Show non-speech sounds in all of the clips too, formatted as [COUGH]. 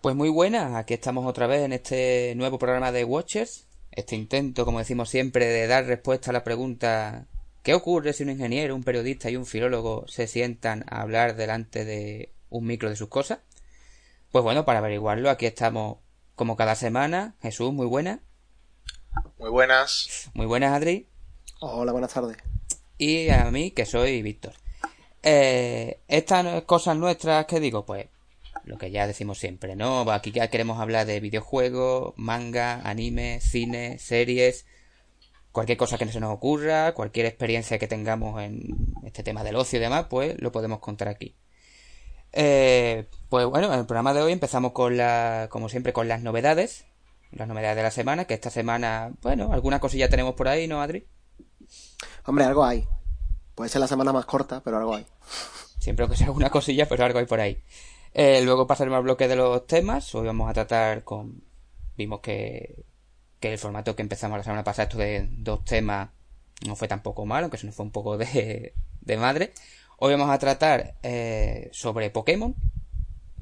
Pues muy buenas, aquí estamos otra vez en este nuevo programa de Watchers. Este intento, como decimos siempre, de dar respuesta a la pregunta ¿qué ocurre si un ingeniero, un periodista y un filólogo se sientan a hablar delante de un micro de sus cosas? Pues bueno, para averiguarlo, aquí estamos como cada semana. Jesús, muy buena. Muy buenas. Muy buenas, Adri. Hola, buenas tardes. Y a mí, que soy Víctor. Eh, estas cosas nuestras que digo, pues lo que ya decimos siempre, ¿no? Aquí ya queremos hablar de videojuegos, manga, anime, cine, series, cualquier cosa que se nos ocurra, cualquier experiencia que tengamos en este tema del ocio y demás, pues lo podemos contar aquí. Eh, pues bueno, en el programa de hoy empezamos con la, como siempre, con las novedades, las novedades de la semana, que esta semana, bueno, alguna cosilla tenemos por ahí, ¿no, Adri? Hombre, algo hay. Puede ser la semana más corta, pero algo hay. Siempre que sea alguna cosilla, pero algo hay por ahí. Eh, luego pasaremos al bloque de los temas. Hoy vamos a tratar con. Vimos que, que el formato que empezamos la semana pasada, esto de dos temas, no fue tampoco malo, aunque se nos fue un poco de, de madre. Hoy vamos a tratar eh, sobre Pokémon.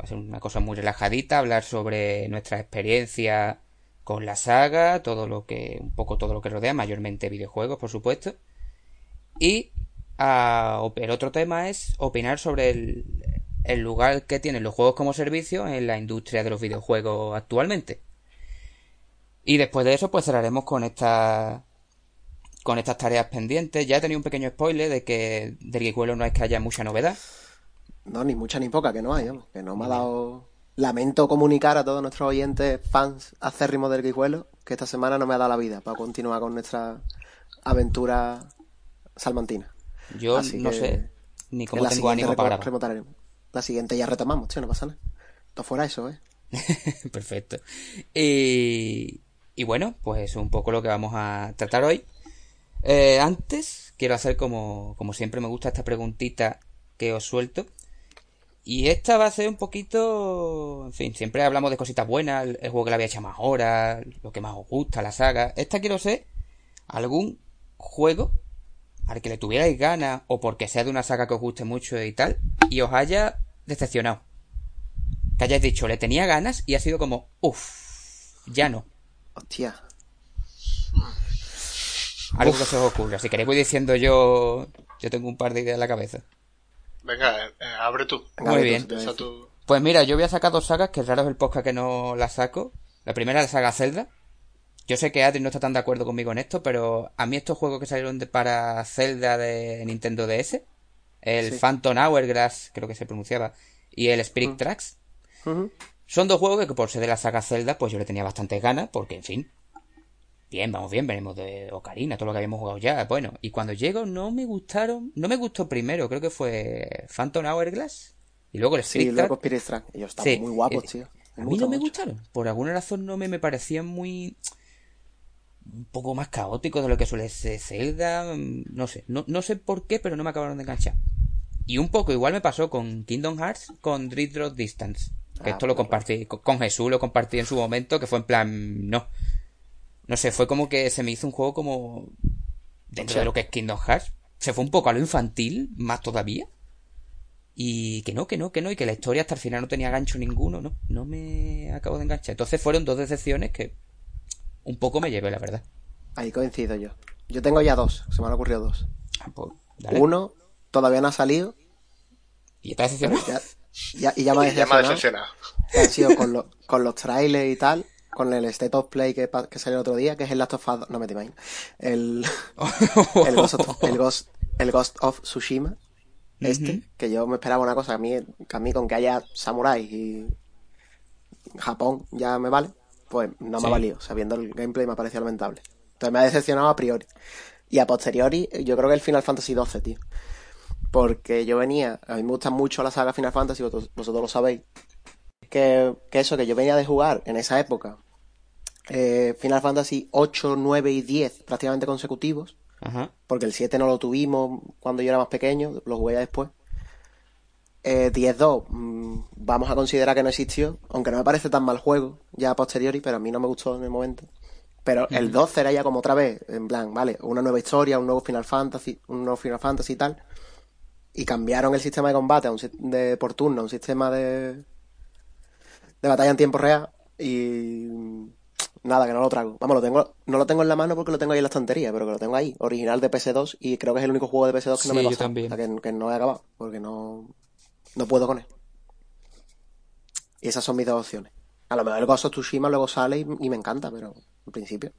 Va a ser una cosa muy relajadita, hablar sobre nuestra experiencia con la saga, todo lo que, un poco todo lo que rodea, mayormente videojuegos, por supuesto. Y uh, el otro tema es opinar sobre el, el lugar que tienen los juegos como servicio en la industria de los videojuegos actualmente. Y después de eso, pues cerraremos con esta con estas tareas pendientes. Ya he tenido un pequeño spoiler de que del Guijuelo no es que haya mucha novedad. No, ni mucha ni poca, que no hay, que no me ha dado... Lamento comunicar a todos nuestros oyentes, fans acérrimos del Guijuelo, que esta semana no me ha dado la vida para continuar con nuestra aventura salmantina. Yo no sé ni cómo tengo ánimo para grabar. La siguiente ya retomamos, tío, no pasa nada. Todo fuera eso, ¿eh? [LAUGHS] Perfecto. Y, y bueno, pues es un poco lo que vamos a tratar hoy. Eh, antes, quiero hacer como, como siempre me gusta esta preguntita que os suelto. Y esta va a ser un poquito. En fin, siempre hablamos de cositas buenas, el, juego que le había hecho más horas, lo que más os gusta, la saga. Esta quiero ser algún juego al que le tuvierais ganas o porque sea de una saga que os guste mucho y tal, y os haya decepcionado. Que hayáis dicho, le tenía ganas y ha sido como, uff, ya no. Hostia. Algo que se os ocurra. Si queréis voy diciendo yo, yo tengo un par de ideas en la cabeza. Venga, eh, abre tú. Muy bien. Pues mira, yo voy a sacar dos sagas, que raro es el podcast que no las saco. La primera es la saga Zelda. Yo sé que Adri no está tan de acuerdo conmigo en esto, pero a mí estos juegos que salieron de, para Zelda de Nintendo DS, el Phantom Hourglass, creo que se pronunciaba, y el Spirit Tracks, son dos juegos que por ser de la saga Zelda, pues yo le tenía bastantes ganas, porque en fin, bien, vamos bien, venimos de Ocarina, todo lo que habíamos jugado ya, bueno, y cuando llego no me gustaron, no me gustó primero, creo que fue Phantom Hourglass, y luego el Spirit sí, luego Spirit Tracks, ellos estaban muy guapos, eh, tío. a mí no me gustaron, por alguna razón no me, me parecían muy un poco más caótico de lo que suele ser Zelda, no sé, no, no sé por qué, pero no me acabaron de enganchar. Y un poco igual me pasó con Kingdom Hearts, con Dream Drop Distance. Que esto lo compartí, con Jesús lo compartí en su momento, que fue en plan, no. No sé, fue como que se me hizo un juego como, dentro de lo que es Kingdom Hearts, se fue un poco a lo infantil, más todavía. Y que no, que no, que no, y que la historia hasta el final no tenía gancho ninguno, no, no me acabo de enganchar. Entonces fueron dos decepciones que un poco me llevé, la verdad. Ahí coincido yo. Yo tengo ya dos, se me han ocurrido dos. Ah, pues, Uno todavía no ha salido. ¿Y está decepcionado? Ya, ya, [LAUGHS] y ya me ha decepcionado. decepcionado. Ha sido con, lo, con los trailers y tal, con el State of Play que, que salió el otro día, que es el Last of Us... No me te imaginas. El, el, Ghost of, el, Ghost, el Ghost of Tsushima. Este, que yo me esperaba una cosa, a mí, a mí con que haya samuráis y Japón ya me vale pues no me ha valido. Sabiendo el gameplay me ha parecido lamentable. Entonces me ha decepcionado a priori. Y a posteriori, yo creo que el Final Fantasy XII, tío. Porque yo venía, a mí me gusta mucho la saga Final Fantasy, vosotros, lo sabéis. Que, que, eso, que yo venía de jugar en esa época eh, Final Fantasy 8, 9 y 10 prácticamente consecutivos. Porque el 7 no lo tuvimos cuando yo era más pequeño, lo jugué ya después. Eh, 10-2, mmm, vamos a considerar que no existió, aunque no me parece tan mal juego ya a posteriori, pero a mí no me gustó en el momento. Pero el 12 era ya como otra vez, en plan, vale, una nueva historia, un nuevo Final Fantasy, un nuevo Final Fantasy y tal. Y cambiaron el sistema de combate a un, de, por turno, a un sistema de, de batalla en tiempo real. Y nada, que no lo trago. Vamos, lo tengo, no lo tengo en la mano porque lo tengo ahí en la estantería, pero que lo tengo ahí, original de PS2, y creo que es el único juego de PS2 que no Sí, me he yo pasado. también. O sea, que, que no he acabado, porque no, no puedo con él. Y esas son mis dos opciones. A lo mejor el Ghost of Tsushima luego sale y, y me encanta, pero en principio.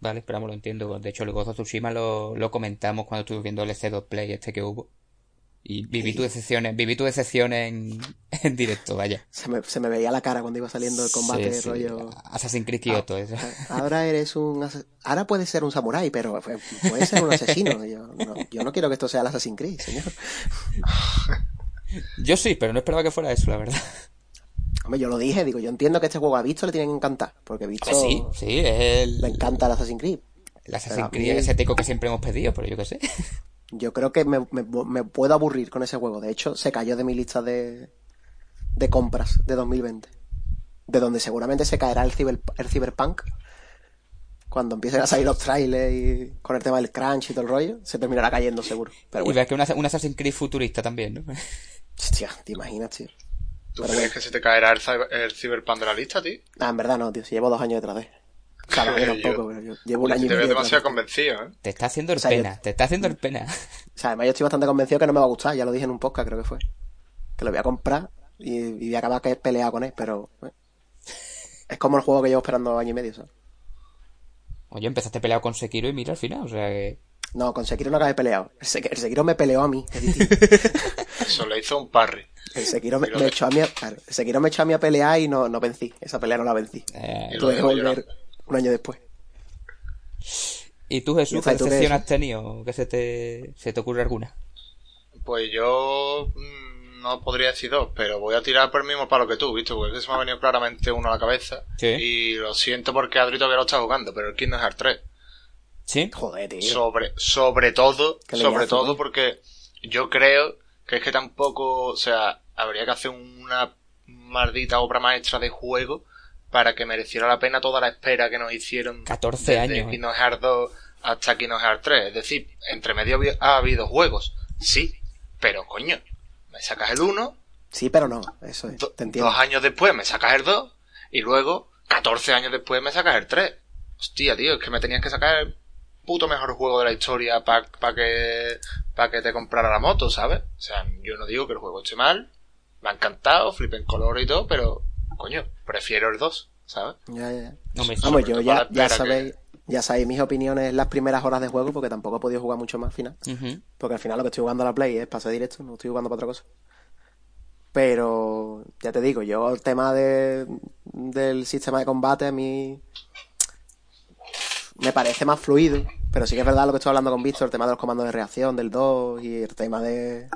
Vale, pero vamos, lo entiendo. De hecho, el Ghost of Tsushima lo, lo comentamos cuando estuve viendo el C2 Play este que hubo. Y viví tu decepción, en- viví tu decepción en, en directo, vaya. Se me, se me veía la cara cuando iba saliendo el combate, Sí, sí. rollo. Assassin's Creed Kyoto, eso. Ahora eres un. Ahora puedes ser un samurái, pero puedes ser un asesino. [LAUGHS] Yo no, yo no quiero que esto sea el Assassin's Creed, señor. Yo sí, pero no esperaba que fuera eso, la verdad. Hombre, yo lo dije, digo, yo entiendo que este juego a Visto le tiene que encantar, porque Visto sí, sí, es el, le encanta el Assassin's Creed. el Assassin's Creed mí- ese teco que siempre hemos pedido, pero yo qué sé. Yo creo que me, me- me puedo aburrir con ese juego. De hecho, se cayó de mi lista de, de compras de 2020. De donde seguramente se caerá el, ciber, el Cyberpunk. Cuando empiecen a salir los trailers y con el tema del crunch y todo el rollo, se terminará cayendo seguro. Pero y ves que un, Assa- un Assassin's Creed futurista también, ¿no? [LAUGHS] hostia, te imaginas, tío. ¿Tú Pero crees bueno. que se te caerá el, el Cyberpunk de la lista, tío? Ah, en verdad no, tío. Si llevo dos años detrás de él. O sea, no, yo tampoco, pero yo llevo un año y te veo demasiado convencido, ¿eh? Te está haciendo el O sea, yo- pena, te está haciendo el pena. [LAUGHS] O sea, además yo estoy bastante convencido que no me va a gustar. Ya lo dije en un podcast, creo que fue. Que lo voy a comprar y, y voy a acabar que peleado con él, pero... bueno. Es como el juego que llevo esperando año y medio, ¿sabes? Oye, empezaste peleado con Sekiro y mira al final, o sea que... No, con Sekiro no acabé peleado. El, Sek- el Sekiro me peleó a mí. [LAUGHS] Eso le hizo un parry. El Sekiro me, echó a mí a, claro, el Sekiro me echó a mí a pelear y no, no vencí. Esa pelea no la vencí. eh, Tuve que volver llorando. Un año después. ¿Y tú, Jesús, ¿Y qué tú qué decepción has tenido? ¿Que se te, se te ocurre alguna? Pues yo mm, no podría decir dos, pero voy a tirar por el mismo palo que tú, ¿viste? Porque es que se me ha venido claramente uno a la cabeza. Sí. Y lo siento porque Adri todavía lo está jugando, pero el Kingdom Hearts 3. ¿Sí? Joder, tío. Sobre, sobre todo, sobre todo ¿no? porque yo creo que es que tampoco, o sea, habría que hacer una maldita obra maestra de juego para que mereciera la pena toda la espera que nos hicieron 14 desde años, ¿eh? Kingdom Hearts 2 hasta Kingdom Hearts 3. Es decir, entre medio ha habido juegos, sí, pero coño, me sacas el 1, Sí, pero no. Eso es. do- Te entiendo. dos años después me sacas el 2 y luego 14 años después me sacas el 3. Hostia, tío, es que me tenías que sacar el puto mejor juego de la historia para que para que te comprara la moto, ¿sabes? O sea, yo no digo que el juego esté mal, me ha encantado, flip en color y todo, pero coño, prefiero el 2, ¿sabes? Ya, ya, ya. Hombre, Vamos, yo ya, sabéis, ya sabéis mis opiniones en las primeras horas de juego, porque tampoco he podido jugar mucho más al final. Porque al final lo que estoy jugando a la Play es pase directo, no estoy jugando para otra cosa. Pero, ya te digo, yo el tema de, del sistema de combate a mí me parece más fluido. Pero sí que es verdad lo que estoy hablando con Víctor, el tema de los comandos de reacción del 2 y el tema de,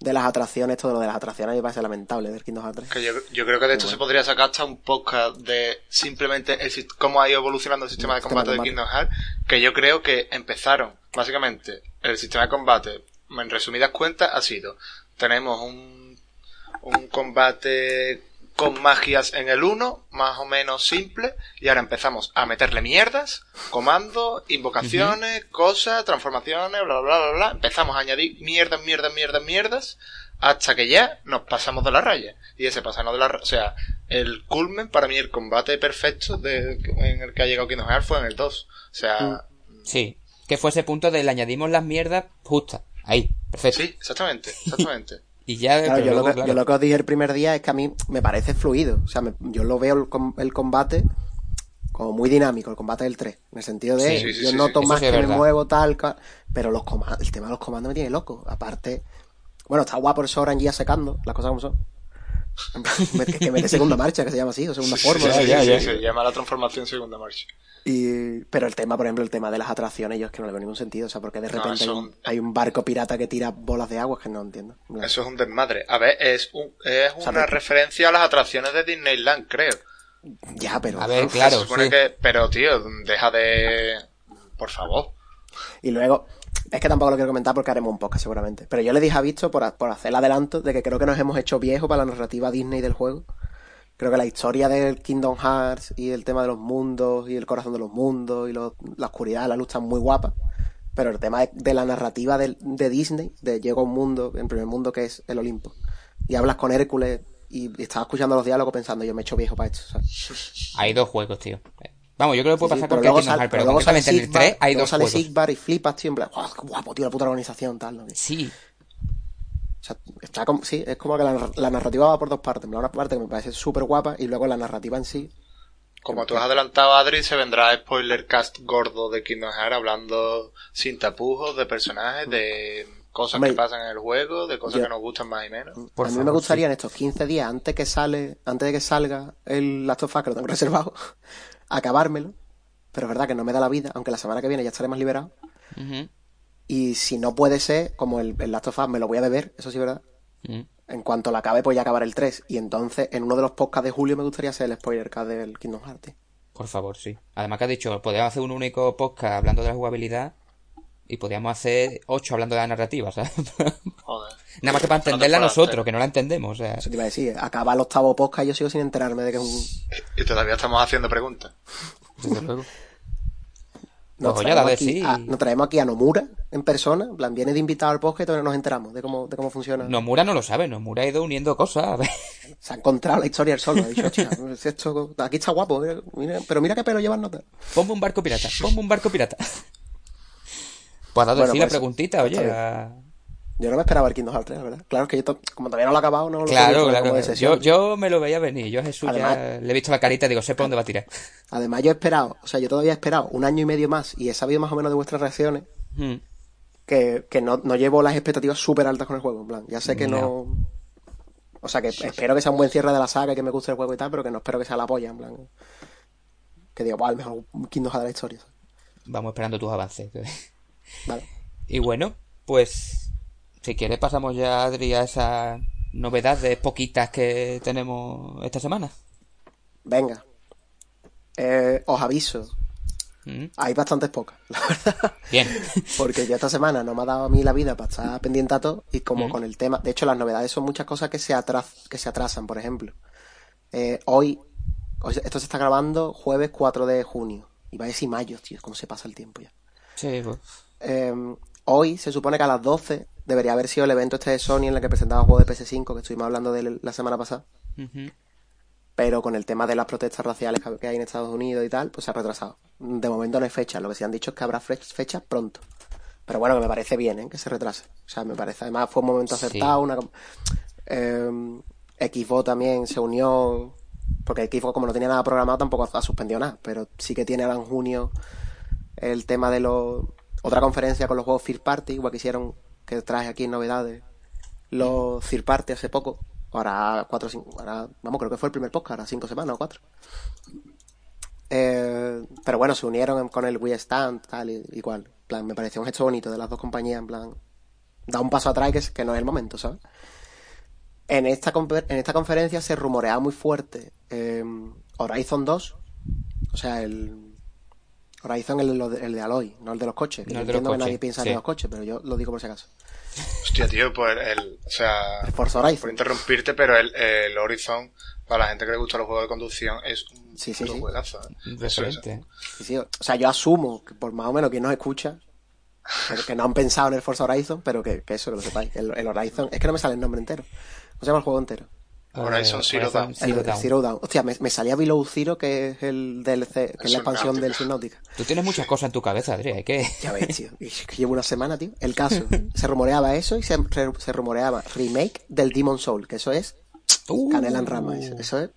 de las atracciones, todo lo de las atracciones me parece lamentable del Kingdom Hearts 3. Que yo, yo creo que de esto se podría sacar hasta un podcast de simplemente el, cómo ha ido evolucionando el sistema de sistema de combate de combate. Kingdom Hearts, que yo creo que empezaron, básicamente, el sistema de combate, en resumidas cuentas, ha sido, tenemos un, un combate con magias en el 1, más o menos simple, y ahora empezamos a meterle mierdas, comandos, invocaciones, cosas, transformaciones, bla, bla, bla, bla, empezamos a añadir mierdas, mierdas, mierdas, mierdas, hasta que ya nos pasamos de la raya. Y ese pasarnos de la raya, o sea, el culmen para mí, el combate perfecto de, en el que ha llegado Kingdom Hearts fue en el 2. O sea, Sí. Que fue ese punto de le añadimos las mierdas justas. Ahí, perfecto. sí, exactamente, exactamente. [LAUGHS] Y ya, Claro, pero yo, luego, lo que, claro. yo lo que os dije el primer día es que a mí me parece fluido. O sea, me- yo lo veo el, com- el combate como muy dinámico, el combate del 3. En el sentido de, Sí, yo sí, noto sí. más que me muevo tal, pero los comandos, el tema de los comandos me tiene loco. Aparte, bueno, está guapo el Soran ya secando, las cosas como son. Que, que mete segunda marcha, que se llama así, o segunda Sí, forma. sí, ya, sí, ya, sí, ya. se llama la transformación segunda marcha. Y, pero el tema, por ejemplo, el tema de las atracciones, yo es que no le veo ningún sentido. O sea, porque de No, repente hay, un, hay un barco pirata que tira bolas de agua, es que no entiendo. Eso es un desmadre. A ver, es, un, es una referencia a las atracciones de Disneyland, creo. Ya, pero. A ver, claro, se supone sí. que, pero tío, deja de, por favor. Y luego, es que tampoco lo quiero comentar porque haremos un podcast seguramente. Pero yo le dije a Visto por, por hacer el adelanto de que creo que nos hemos hecho viejos para la narrativa Disney del juego. creo que la historia del Kingdom Hearts y el tema de los mundos y el corazón de los mundos y la oscuridad, la luz están muy guapa. Pero el tema de, de la narrativa del- de, Disney, de llega un mundo, el primer mundo que es el Olimpo, y hablas con Hércules y, y estaba escuchando los diálogos pensando, yo me he hecho viejo para esto. Hay dos juegos, tío. Vamos, yo creo que puede Sí, pasar pero con luego Kingdom Hearts, pero pero luego sale concretamente en el Sigmar, 3 hay luego dos sale juegos. Sigmar y flipas, tío, en plan, "Oh, qué guapo, tío, la puta organización, tal, ¿no? Sí, O sea, está como, sí, es como que la, la narrativa va por dos partes. En plan, Una parte que me parece súper guapa y luego la narrativa en sí. Como tú has adelantado, Adri, se vendrá spoiler cast gordo de Kingdom Hearts hablando sin tapujos de personajes, de cosas Hombre, que pasan en el juego, de cosas yo- que nos gustan más y menos. Por a mí favor, me gustaría en estos 15 días, antes que sale, antes de que salga el Last of Us, que lo tengo [LAUGHS] reservado, acabármelo. Pero es verdad que no me da la vida, aunque la semana que viene ya estaré más liberado. Y si no puede ser, como el, el Last of Us me lo voy a beber, eso sí verdad. En cuanto la acabe, pues ya acabar el 3. Y entonces, en uno de los podcasts de julio me gustaría hacer el spoiler cast del Kingdom Hearts. Por favor, sí. Además que has dicho, podríamos hacer un único podcast hablando de la jugabilidad y podríamos hacer ocho hablando de la narrativa, ¿sabes? [LAUGHS] Joder. Nada más que para entenderla nosotros, hacer. que no la entendemos. O sea, Eso te iba a decir, acaba el octavo podcast y yo sigo sin enterarme de que es un... Y todavía estamos haciendo preguntas. desde luego. Nos Pues traemos, aquí sí. a, nos traemos aquí a Nomura en persona, en plan, viene de invitado al podcast y todavía nos enteramos de cómo, de cómo funciona. Nomura no lo sabe, Nomura ha ido uniendo cosas. A ver. Se ha encontrado la historia él solo. Ha dicho, "Hostia, si esto, aquí está guapo, mira, mira- pero mira qué pelo llevan nota. Ponme un barco pirata, ponme un barco pirata. Pues ha dado Bueno, sí la pues, preguntita, oye. a- Yo no me esperaba el Kingdom Hearts 3, la verdad. Claro, es que yo, como todavía no lo he acabado, no lo Claro, claro. como de Yo, yo me lo veía venir. Yo a Jesús Además- ya le he visto la carita y digo, sé por dónde va a tirar. Además, yo he esperado, o sea, yo todavía he esperado un año y medio más y he sabido más o menos de vuestras reacciones Hmm. que, que no, no llevo las expectativas súper altas con el juego. En plan, ya sé que no. No. O sea, que espero que sea un buen cierre de la saga y que me guste el juego y tal, pero que no espero que sea la polla, en plan. Que digo, "Buah, el mejor Kingdom Hearts de la historia. Vamos esperando tus avances. [LAUGHS] Vale. Y bueno, pues si quieres pasamos ya, Adri, a esa novedad de poquitas que tenemos esta semana. Venga. Eh, os aviso. Mm, Hay bastantes pocas, [LAUGHS] la verdad. Bien. [LAUGHS] Porque yo esta semana no me ha dado a mí la vida para estar pendiente a todo y como Mm. con el tema, de hecho las novedades son muchas cosas que se, atras, que se atrasan, por ejemplo. Eh, hoy, esto se está grabando jueves 4 de junio y va a decir mayo, tío, cómo se pasa el tiempo ya. Sí, pues. Eh, hoy se supone que a las 12 debería haber sido el evento este de Sony en el que presentaba juegos de PS5 que estuvimos hablando de la semana pasada. Pero con el tema de las protestas raciales que hay en Estados Unidos y tal, pues se ha retrasado. De momento no hay fecha. Lo que se han dicho es que habrá fe- fecha pronto. Pero bueno, que me parece bien, ¿eh? Que se retrase. O sea, me parece. Además, fue un momento Sí. acertado. Una... Eh, Xbox también se unió. Porque Xbox, como no tenía nada programado, tampoco ha suspendido nada. Pero sí que tiene ahora en junio el tema de los. Otra conferencia con los juegos Third Party, igual que hicieron, que traje aquí novedades. Los Third Party hace poco. Ahora cuatro, cinco, ahora, vamos, creo que fue el primer podcast, ahora cinco semanas o cuatro. Eh, pero bueno, se unieron con el Wii Stand, tal, y-. En plan, me pareció un gesto bonito de las dos compañías, en plan, da un paso atrás que, que no es el momento, ¿sabes? En esta, en esta conferencia se rumoreaba muy fuerte eh, Horizon 2, o sea, el Horizon el, lo de- el de Aloy, no el de los coches. Que No yo el de los entiendo que coches, nadie piensa sí. en los coches, pero yo lo digo por si acaso. Hostia, tío, pues el, o sea, El Forza Horizon. por interrumpirte, pero el, el Horizon, para la gente que le gusta los juegos de conducción, es un Sí, sí, juegazo. ¿eh? Eso es. Sí, sí, o sea, yo asumo que por más o menos quien nos escucha, que- que no han pensado en el Forza Horizon, pero que, que eso, que lo sepáis. El, el Horizon, es que no me sale el nombre entero. ¿Cómo se llama el juego entero? Horizon Zero Dawn. Zero el, Dawn. Zero Dawn. Hostia, me, me salía Below Zero, que es el DLC, que es la expansión del Subnautica. Tú tienes muchas cosas en tu cabeza, Adri. Hay que... Ya ves, tío. Y [LAUGHS] es que llevo una semana, tío. El caso, [LAUGHS] se rumoreaba eso y se, se rumoreaba remake del Demon Soul, que eso es Uh. canela en rama. Eso, eso es.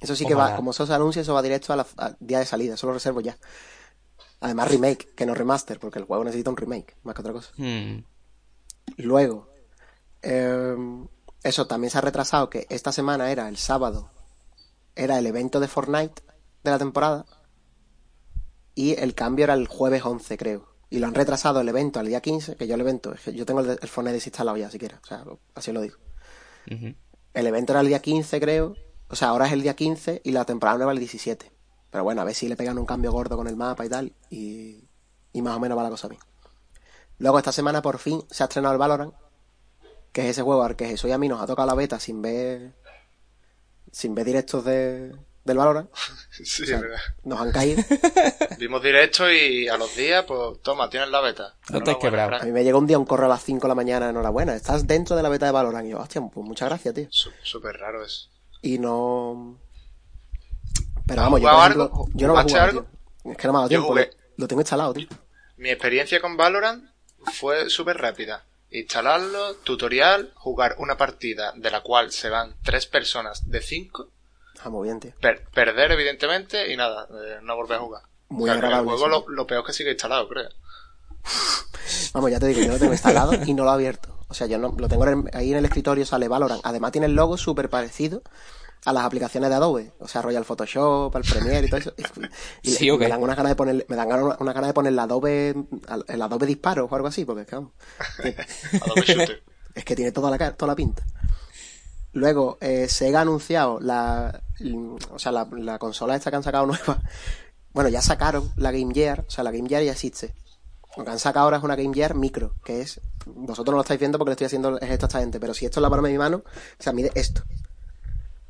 Eso sí que va, como eso se anuncia, eso va directo al día de salida. Eso lo reservo ya. Además, remake, que no remaster, porque el juego necesita un remake, más que otra cosa. Hmm. Luego, eh, eso también se ha retrasado, que esta semana era el sábado, era el evento de Fortnite de la temporada, y el cambio era el jueves 11, creo. Y lo han retrasado el evento al día 15, que yo el evento, yo tengo el, el Fortnite desinstalado ya, siquiera, o sea, así lo digo. El evento era el día 15, creo, o sea, ahora es el día 15 y la temporada nueva el 17. Pero bueno, a ver si le pegan un cambio gordo con el mapa y tal, y, y más o menos va la cosa bien. Luego esta semana por fin se ha estrenado el Valorant, que es ese juego al que Jesús y a mí nos ha tocado la beta sin ver sin ver directos de, del Valorant. [LAUGHS] Sí, O sea, es verdad. nos han caído. [LAUGHS] Vimos directo y a los días, pues toma, tienes la beta. No te has quebrado. A mí me llegó un día un correo a las 5 de la mañana, enhorabuena, estás dentro de la beta de Valorant. Y yo, hostia, pues muchas gracias, tío. Súper raro eso. Y no... Pero ¿Has vamos, yo, algo? ejemplo, yo no lo he ¿Jugaste jugado, algo? tío. Es que no me ha dado tiempo, jugué. lo, lo tengo instalado, tío. Mi experiencia con Valorant fue súper rápida. Instalarlo, tutorial, jugar una partida de la cual se van tres personas de cinco, Ah, muy bien, tío. per- perder evidentemente y nada, eh, no volver a jugar. Muy O sea, agradable El juego lo, lo peor que sigue instalado, creo. [LAUGHS] Vamos, ya te digo, yo lo tengo instalado y no lo he abierto. O sea, yo no, lo tengo en- ahí en el escritorio, sale Valorant. Además tiene el logo súper parecido a las aplicaciones de Adobe. O sea, Royal Photoshop, el Premiere y todo eso. [LAUGHS] Y Sí, ok. me dan una ganas de poner, me dan ganas- una ganas de poner el Adobe, el Adobe Disparo o algo así, porque es que, vamos, [LAUGHS] Adobe Shooter. [LAUGHS] es que tiene toda la, ca- toda la pinta. Luego, eh, Sega ha anunciado la, o sea, la, la consola esta que han sacado nueva. Bueno, ya sacaron la Game Gear, o sea, la Game Gear ya existe. Lo que han sacado ahora es una Game Gear micro, que es, vosotros no lo estáis viendo porque lo estoy haciendo el gesto a esta gente, pero si esto es la palma de mi mano, o sea, mide esto.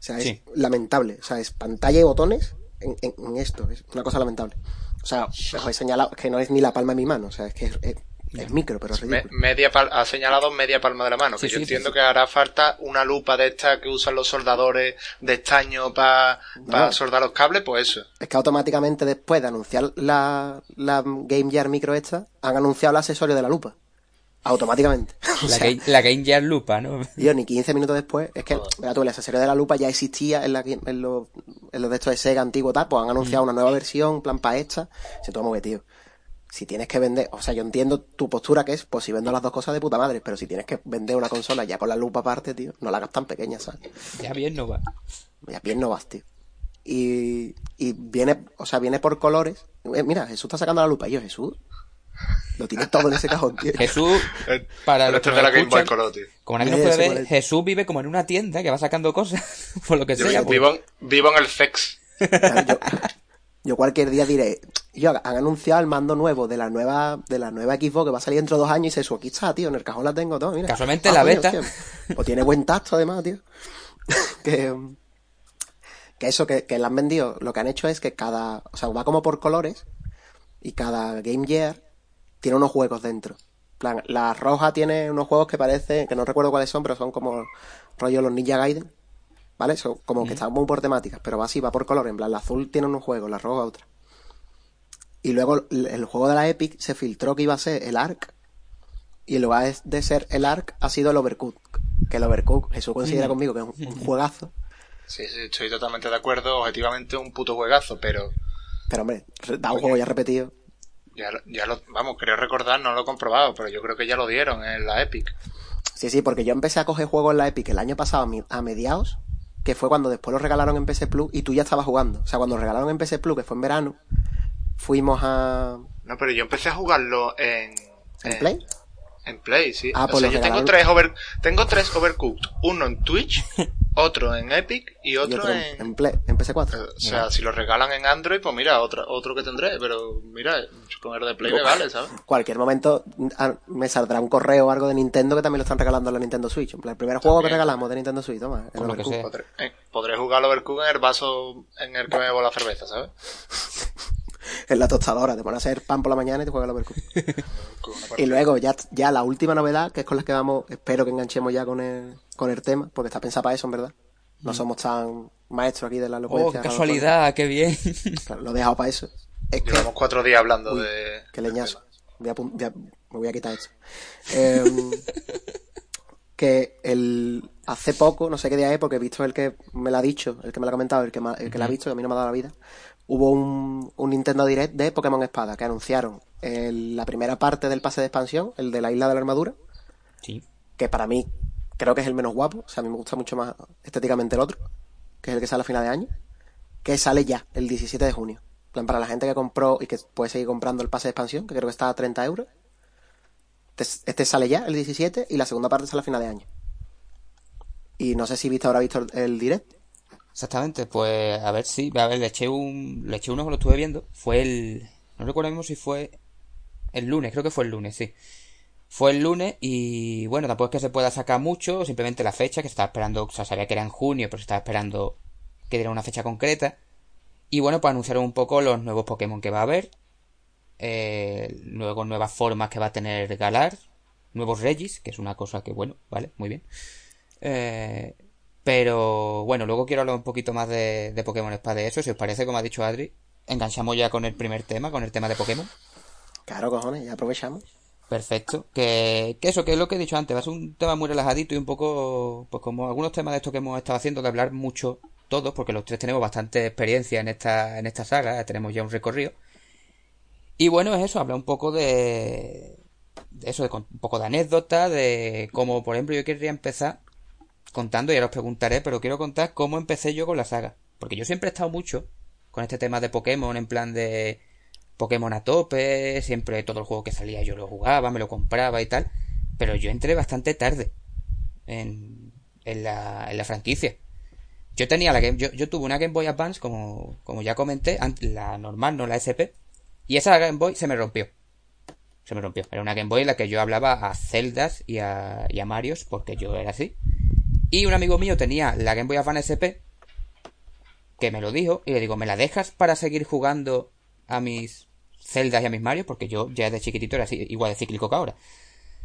O sea, es Sí. lamentable. O sea, es pantalla y botones en, en- en esto. Es una cosa lamentable. O sea, os he señalado que no es ni la palma de mi mano. O sea, es que es, es- es micro, pero es Me- ridículo. media pal- ha señalado media palma de la mano, que Sí, yo sí, entiendo que hará falta una lupa de esta que usan los soldadores de estaño para No. soldar los cables, pues eso. Es que automáticamente después de anunciar la, la Game Gear micro esta, han anunciado el accesorio de la lupa. Automáticamente. [LAUGHS] O La, sea, Game, la Game Gear Lupa, ¿no? Ni 15 minutos después, es que, mira tú, el accesorio de la lupa ya existía en, la, en, los, en los de estos de Sega antiguo tal, pues han anunciado una nueva versión, plan para esta, se toma muy tío. Si tienes que vender, o sea, yo entiendo tu postura que es, pues si vendo las dos cosas de puta madre, pero si tienes que vender una consola ya con la lupa aparte, tío, no la hagas tan pequeña, ¿sabes? Ya bien no va. Ya bien no vas, tío. Y, y viene, o sea, viene por colores. Eh, mira, Jesús está sacando la lupa. Y yo, Jesús, lo tienes todo en ese cajón, tío. Jesús, Eh, para los que es de la nos Game Boy escuchan, Color, tío. como nadie Ni no idea puede ver, es. Jesús vive como en una tienda que va sacando cosas, [LAUGHS] por lo que Yo sea. vivo, pues. vivo en, vivo en el. Claro, yo, yo cualquier día diré, yo, han anunciado el mando nuevo de la nueva, de la nueva Xbox que va a salir dentro de dos años y se su aquí está, tío, en el cajón la tengo todo, mira. Casualmente la beta. hostia. Pues tiene buen tacto además, tío. [LAUGHS] que, que eso, que, que la han vendido, lo que han hecho es que cada, o sea, va como por colores y cada Game Gear tiene unos juegos dentro. En plan, la roja tiene unos juegos que parecen, que no recuerdo cuáles son, pero son como rollo los Ninja Gaiden. ¿Vale? Son como que están muy por temáticas, pero va así, va por color. En plan, la azul tiene unos juegos, la roja otra. Y luego el, juego de la Epic se filtró que iba a ser el Ark. Y en lugar de ser el Ark, ha sido el Overcooked. Que el Overcooked, Jesús considera conmigo que es un, un juegazo. Sí, sí, estoy totalmente de acuerdo. Objetivamente un puto juegazo, pero Pero hombre, re- da un juego ya repetido. Ya, ya lo, vamos, creo recordar, no lo he comprobado, pero yo creo que ya lo dieron en la Epic. Sí, sí, porque yo empecé a coger juegos en la Epic el año pasado a mediados, que fue cuando después lo regalaron en PC Plus y tú ya estabas jugando. O sea, cuando lo regalaron en PC Plus, que fue en verano, fuimos a... No, pero yo empecé a jugarlo en... ¿En Play? En Play, sí. Ah, o pues sea, yo tengo regalaron. tres, over, tengo tres Overcooked. Uno en Twitch, [LAUGHS] otro en Epic y Y otro, en, Play, en PC4. O sea, si lo regalan en Android, pues mira, otro, otro que tendré. Pero mira, con el de Play me vale, ¿sabes? cualquier momento ah, me saldrá un correo o algo de Nintendo que también lo están regalando en la Nintendo Switch. En plan, el primer juego que regalamos de Nintendo Switch, toma. el Por lo que Overcooked. sea. Podré, eh, podré jugar al Overcooked en el vaso en el que me bebo la cerveza, ¿sabes? [LAUGHS] En la tostadora, te pones a hacer pan por la mañana y te juegas el parte- y luego ya, ya la última novedad, que es con la que vamos, espero que enganchemos ya con el, con el tema, porque está pensada para eso, en verdad. No somos tan maestros aquí de la Oh, elocuencia. qué casualidad, qué bien. Claro, lo he dejado para eso. Es que, Llevamos cuatro días hablando Uy, de... qué leñazo. Voy a pun- voy a- me voy a quitar esto. Em, [LAUGHS] que el hace poco, no sé qué día es, porque he visto el que me lo ha dicho, el que me lo ha comentado, el que, me- el que lo ha visto, que a mí no me ha dado la vida. Hubo un, un Nintendo Direct de Pokémon Espada, que anunciaron el- la primera parte del pase de expansión, el de la isla de la armadura, Sí. que para mí creo que es el menos guapo, o sea, a mí me gusta mucho más estéticamente el otro, que es el que sale a final de año, que sale ya, el 17 de junio. Plan, para la gente que compró y que puede seguir comprando el pase de expansión, que creo que está a 30 euros, este, sale ya, el 17, y la segunda parte sale a final de año. Y no sé si Vista habrá visto el, el direct. Exactamente, pues a ver si, a ver, le eché un, le eché un ojo, lo estuve viendo. Fue el, no recuerdo mismo si fue el lunes, creo que fue el lunes, sí. Fue el lunes y bueno, tampoco es que se pueda sacar mucho, simplemente la fecha que se estaba esperando, o sea, sabía que era en junio, pero se estaba esperando que dieron una fecha concreta. Y bueno, pues anunciaron un poco los nuevos Pokémon que va a haber. Eh, luego nuevas formas que va a tener Galar. Nuevos Regis, que es una cosa que, bueno, vale, muy bien. Eh, pero bueno, luego quiero hablar un poquito más de, de Pokémon Espada de eso. Si os parece, como ha dicho Adri, enganchamos ya con el primer tema, con el tema de Pokémon. Claro, cojones, ya aprovechamos. Perfecto. Que, eso, que es lo que he dicho antes, va a ser un tema muy relajadito y un poco, pues como algunos temas de esto que hemos estado haciendo, de hablar mucho todos, porque los tres tenemos bastante experiencia en esta, en esta saga, tenemos ya un recorrido. Y bueno, es eso, hablar un poco de, de eso, de un poco de anécdota, de cómo, por ejemplo, yo querría empezar contando, y os preguntaré, pero quiero contar cómo empecé yo con la saga. Porque yo siempre he estado mucho con este tema de Pokémon, en plan de Pokémon a tope, siempre todo el juego que salía yo lo jugaba, me lo compraba y tal. Pero yo entré bastante tarde en, la, franquicia. Yo tenía la Game, yo, yo tuve una Game Boy Advance, como, como ya comenté, la normal, no la SP, y esa Game Boy se me rompió. Se me rompió. Era una Game Boy en la que yo hablaba a Zeldas y a, y a Marios, porque yo era así. Y un amigo mío tenía la Game Boy Advance SP, que me lo dijo, y le digo, ¿me la dejas para seguir jugando a mis Zeldas y a mis Marios? Porque yo ya de chiquitito era así, igual de cíclico que ahora.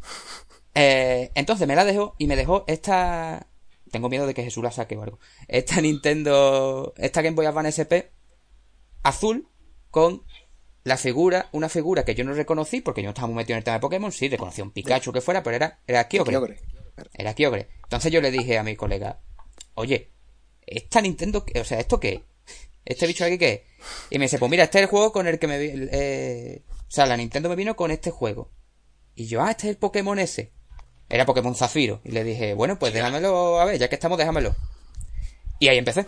[LAUGHS] Eh, entonces me la dejó y me dejó esta... Tengo miedo de que Jesús la saque o algo. Esta Nintendo... Esta Game Boy Advance SP azul con la figura, una figura que yo no reconocí porque yo no estaba muy metido en el tema de Pokémon, sí, reconocí un Pikachu que fuera, pero era, era Kyogre. Kyogre. Era Kyogre. Entonces yo le dije a mi colega, oye, esta Nintendo, o sea, ¿esto qué? ¿Este bicho aquí qué? Y me dice, pues mira, este es el juego con el que me... Eh, o sea, la Nintendo me vino con este juego. Y yo, ah, este es el Pokémon ese. Era Pokémon Zafiro. Y le dije, bueno, pues déjamelo, a ver, ya que estamos, déjamelo. Y ahí empecé.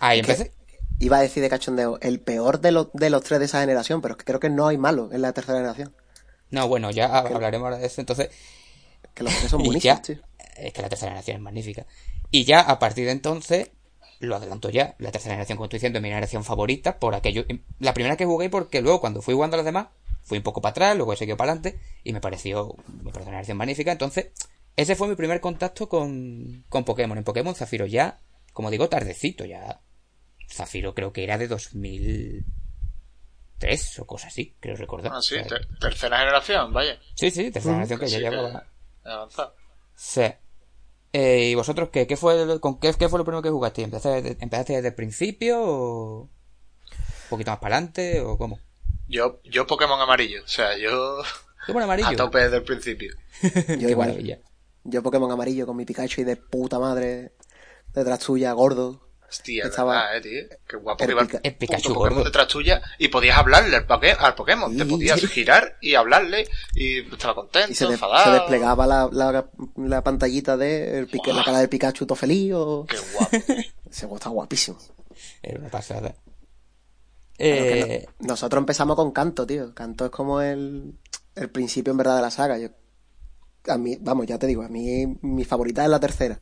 Ahí empecé. Iba a decir de cachondeo, el peor de, los de los tres de esa generación, pero es que creo que no hay malo en la tercera generación. No, bueno, ya hablaremos ahora de eso. Entonces, Que los tres son [LAUGHS] buenísimos, ya, tío. es que la tercera generación es magnífica. Y ya a partir de entonces, lo adelanto ya, la tercera generación, como estoy diciendo, es mi generación favorita, por aquello, la primera que jugué porque luego cuando fui jugando a las demás, fui un poco para atrás, luego he seguido para adelante, y me pareció, me pareció una generación magnífica, entonces, ese fue mi primer contacto con, con Pokémon. En Pokémon Zafiro ya, como digo, tardecito, ya, Zafiro creo que era de 2003 o cosas así, creo recordar. Ah, sí, ter- tercera generación, vaya. sí, sí, tercera generación que ya Sí, que- llevaba... avanzado. Sí. Eh, ¿Y vosotros qué? ¿Qué fue, el- con qué, qué fue lo primero que jugaste? ¿Empezaste, desde- ¿Empezaste desde el principio o un poquito más para adelante o cómo? Yo, yo Pokémon amarillo, o sea, yo [LAUGHS] ¿Qué pone amarillo? a tope desde el principio. [LAUGHS] Yo Qué igual. maravilla. Yo Pokémon amarillo con mi Pikachu y de puta madre detrás tuya, gordo. Hostia, Estaba- verdad, eh, tío. Qué guapo El que iba el Pikachu puto Pokémon gordo. detrás tuya y podías hablarle al, Poké- al Pokémon. Te Sí. podías girar y hablarle y estaba contento, Y se, de- enfadado. se desplegaba la, la, la pantallita de el la cara del Pikachu todo feliz. O... Qué guapo. [LAUGHS] Ese juego está guapísimo. Era una pasada. Eh, no- nosotros empezamos con Canto, tío. Canto es como el, el principio en verdad de la saga. Yo, a mí, vamos, ya te digo, a mí mi favorita es la tercera.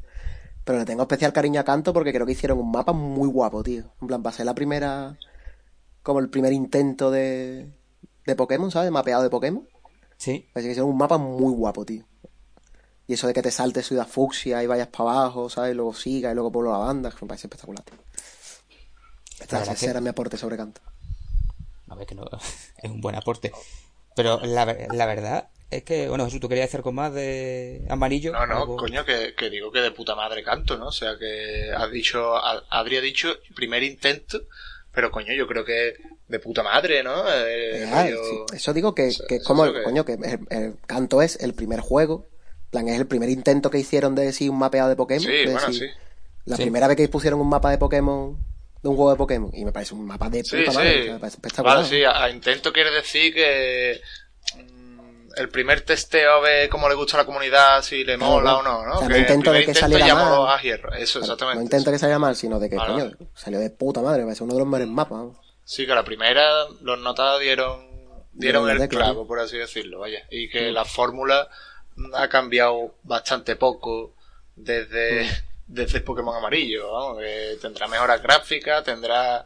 Pero le tengo especial cariño a Canto porque creo que hicieron un mapa muy guapo, tío. En plan, pasé la primera. Como el primer intento de. de Pokémon, ¿sabes? Mapeado de Pokémon. sí. Así que hicieron un mapa muy guapo, tío. Y eso de que te saltes Ciudad Fucsia y vayas para abajo, ¿sabes? Y luego sigas y luego Pueblo la banda, me parece espectacular, tío. Esta ese que- era mi aporte sobre Canto. A ver que no, [LAUGHS] es un buen aporte. Pero la, la verdad es que, bueno, Jesús, ¿tú querías hacer con más de amarillo? No, no, Algo- coño, que, que digo que de puta madre canto, ¿no? O sea, que has dicho, ha- habría dicho primer intento, pero coño, yo creo que de puta madre, ¿no? Eh, Ah, sí, Eso digo que, Eso- que es eso como, que- coño, que el, el Canto es el primer juego. En plan, es el primer intento que hicieron de decir un mapeado de Pokémon. Sí, de bueno, decir- sí. La Sí. primera vez que pusieron un mapa de Pokémon, de un juego de Pokémon, y me parece un mapa de Sí, puta madre, sí. o sea, me parece espectacular. Vale, sí, a, a intento quiere decir que el primer testeo a ver cómo le gusta a la comunidad, si le mola o no, ¿no? O sea, no intento de que saliera mal. a hierro, eso, exactamente. No intento que salga mal, sino de que, Vale, coño, salió de puta madre, me parece uno de los mejores mapas. Sí, que la primera los notados dieron, dieron el clavo, por así decirlo, vaya. Y que la fórmula ha cambiado bastante poco desde, Mm. desde Pokémon Amarillo, vamos, que tendrá mejoras gráficas, tendrá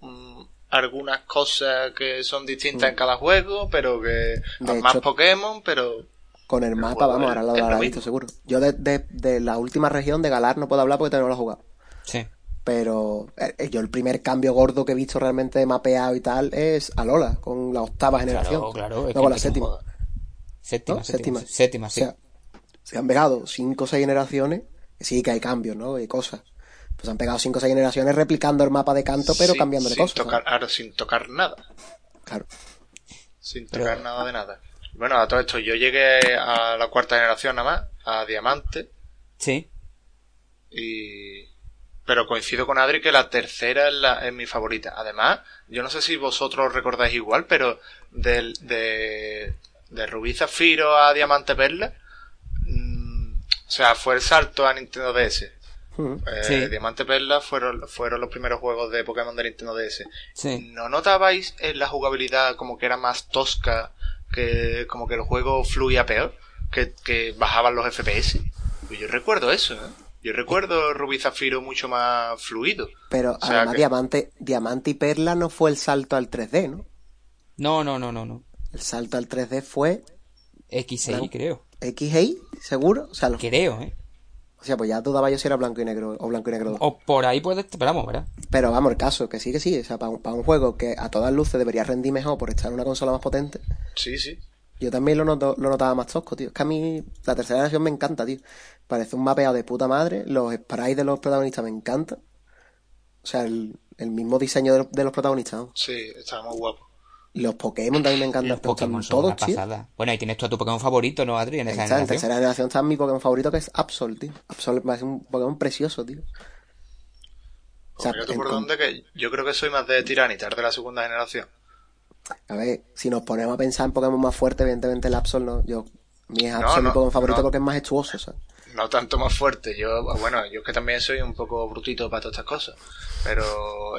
mm, algunas cosas que son distintas en cada juego, pero que Mm. De más hecho- Pokémon, pero Con el El mapa, vamos, ahora lo mismo. visto seguro. Yo de, de, de la última región de Galar no puedo hablar porque todavía no lo he jugado. Sí. Pero eh, yo el primer cambio gordo que he visto realmente mapeado y tal es Alola, con la octava generación. Claro, claro. es No, que con la séptima. Séptima, ¿no? séptima. Séptima. Séptima, O sí. sea, se han pegado cinco o seis generaciones, que sí que hay cambios, ¿no? Y cosas. Pues han pegado cinco o seis generaciones replicando el mapa de canto, pero Sí, cambiándole sin cosas. ahora sin tocar nada. Claro. Sin Pero- tocar nada de nada. Bueno, a todo esto, yo llegué a la cuarta generación nada más, a Diamante, Sí. y... Pero coincido con Adri que la tercera es, la, es mi favorita. Además, yo no sé si vosotros recordáis igual, pero del, de, de Rubí Zafiro a Diamante Perla, mm, o sea, fue el salto a Nintendo DS. Ujú. Eh, Sí. Diamante Perla fueron, fueron los primeros juegos de Pokémon de Nintendo DS. Sí. ¿No notabais en la jugabilidad como que era más tosca, que como que el juego fluía peor, que, que bajaban los FPS? Pues yo recuerdo eso, ¿eh? Yo recuerdo Rubí Zafiro mucho más fluido. Pero O sea además que- Diamante, Diamante y Perla no fue el salto al 3D, ¿no? No, no, no, no, no. El salto al 3D fue X6, Claro. creo. XI, seguro. O sea, los- Creo, ¿eh? O sea, pues ya dudaba yo si era blanco y negro o blanco y negro 2. O por ahí puede... Pero vamos, ¿verdad? Pero vamos, el caso, que sí, que sí. O sea, para un, para un juego que a todas luces debería rendir mejor por estar en una consola más potente, Sí, sí. yo también lo, noto- lo notaba más tosco, tío. Es que a mí la tercera generación me encanta, tío. Parece un mapeado de puta madre. Los sprites de los protagonistas me encantan. O sea, el, el mismo diseño de, los- de los protagonistas. ¿no? Sí, estaba muy guapo. Y los Pokémon también me encantan. Los me Pokémon son una todos, tío. pasada. Bueno, ahí tienes tú a tu Pokémon favorito, ¿no, Adri? En esa en tercera generación está mi Pokémon favorito que es Absol, tío. Absol es un Pokémon precioso, tío. O sea, tú en por dónde que yo creo que soy más de Tiranitar de la segunda generación. A ver, si nos ponemos a pensar en Pokémon más fuerte, evidentemente el Absol no. Yo, mi es No, Absol mi no, Pokémon favorito no. porque es majestuoso, ¿sabes? No tanto más fuerte. Yo, bueno, yo es que también soy un poco brutito para todas estas cosas. Pero,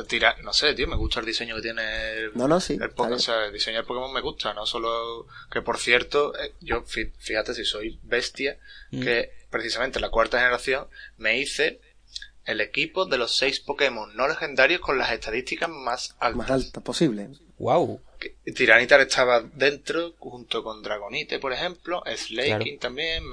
tira, no sé, tío, me gusta el diseño que tiene el, No, no, sí, el Pokémon. O sea, el diseño del Pokémon me gusta, no solo que, por cierto, eh, yo, fí- fíjate si soy bestia, Mm. que precisamente en la cuarta generación me hice el equipo de los seis Pokémon no legendarios con las estadísticas más altas. Más alta posible. Wow. Tiranitar estaba dentro, junto con Dragonite, por ejemplo, Slaking Claro. también,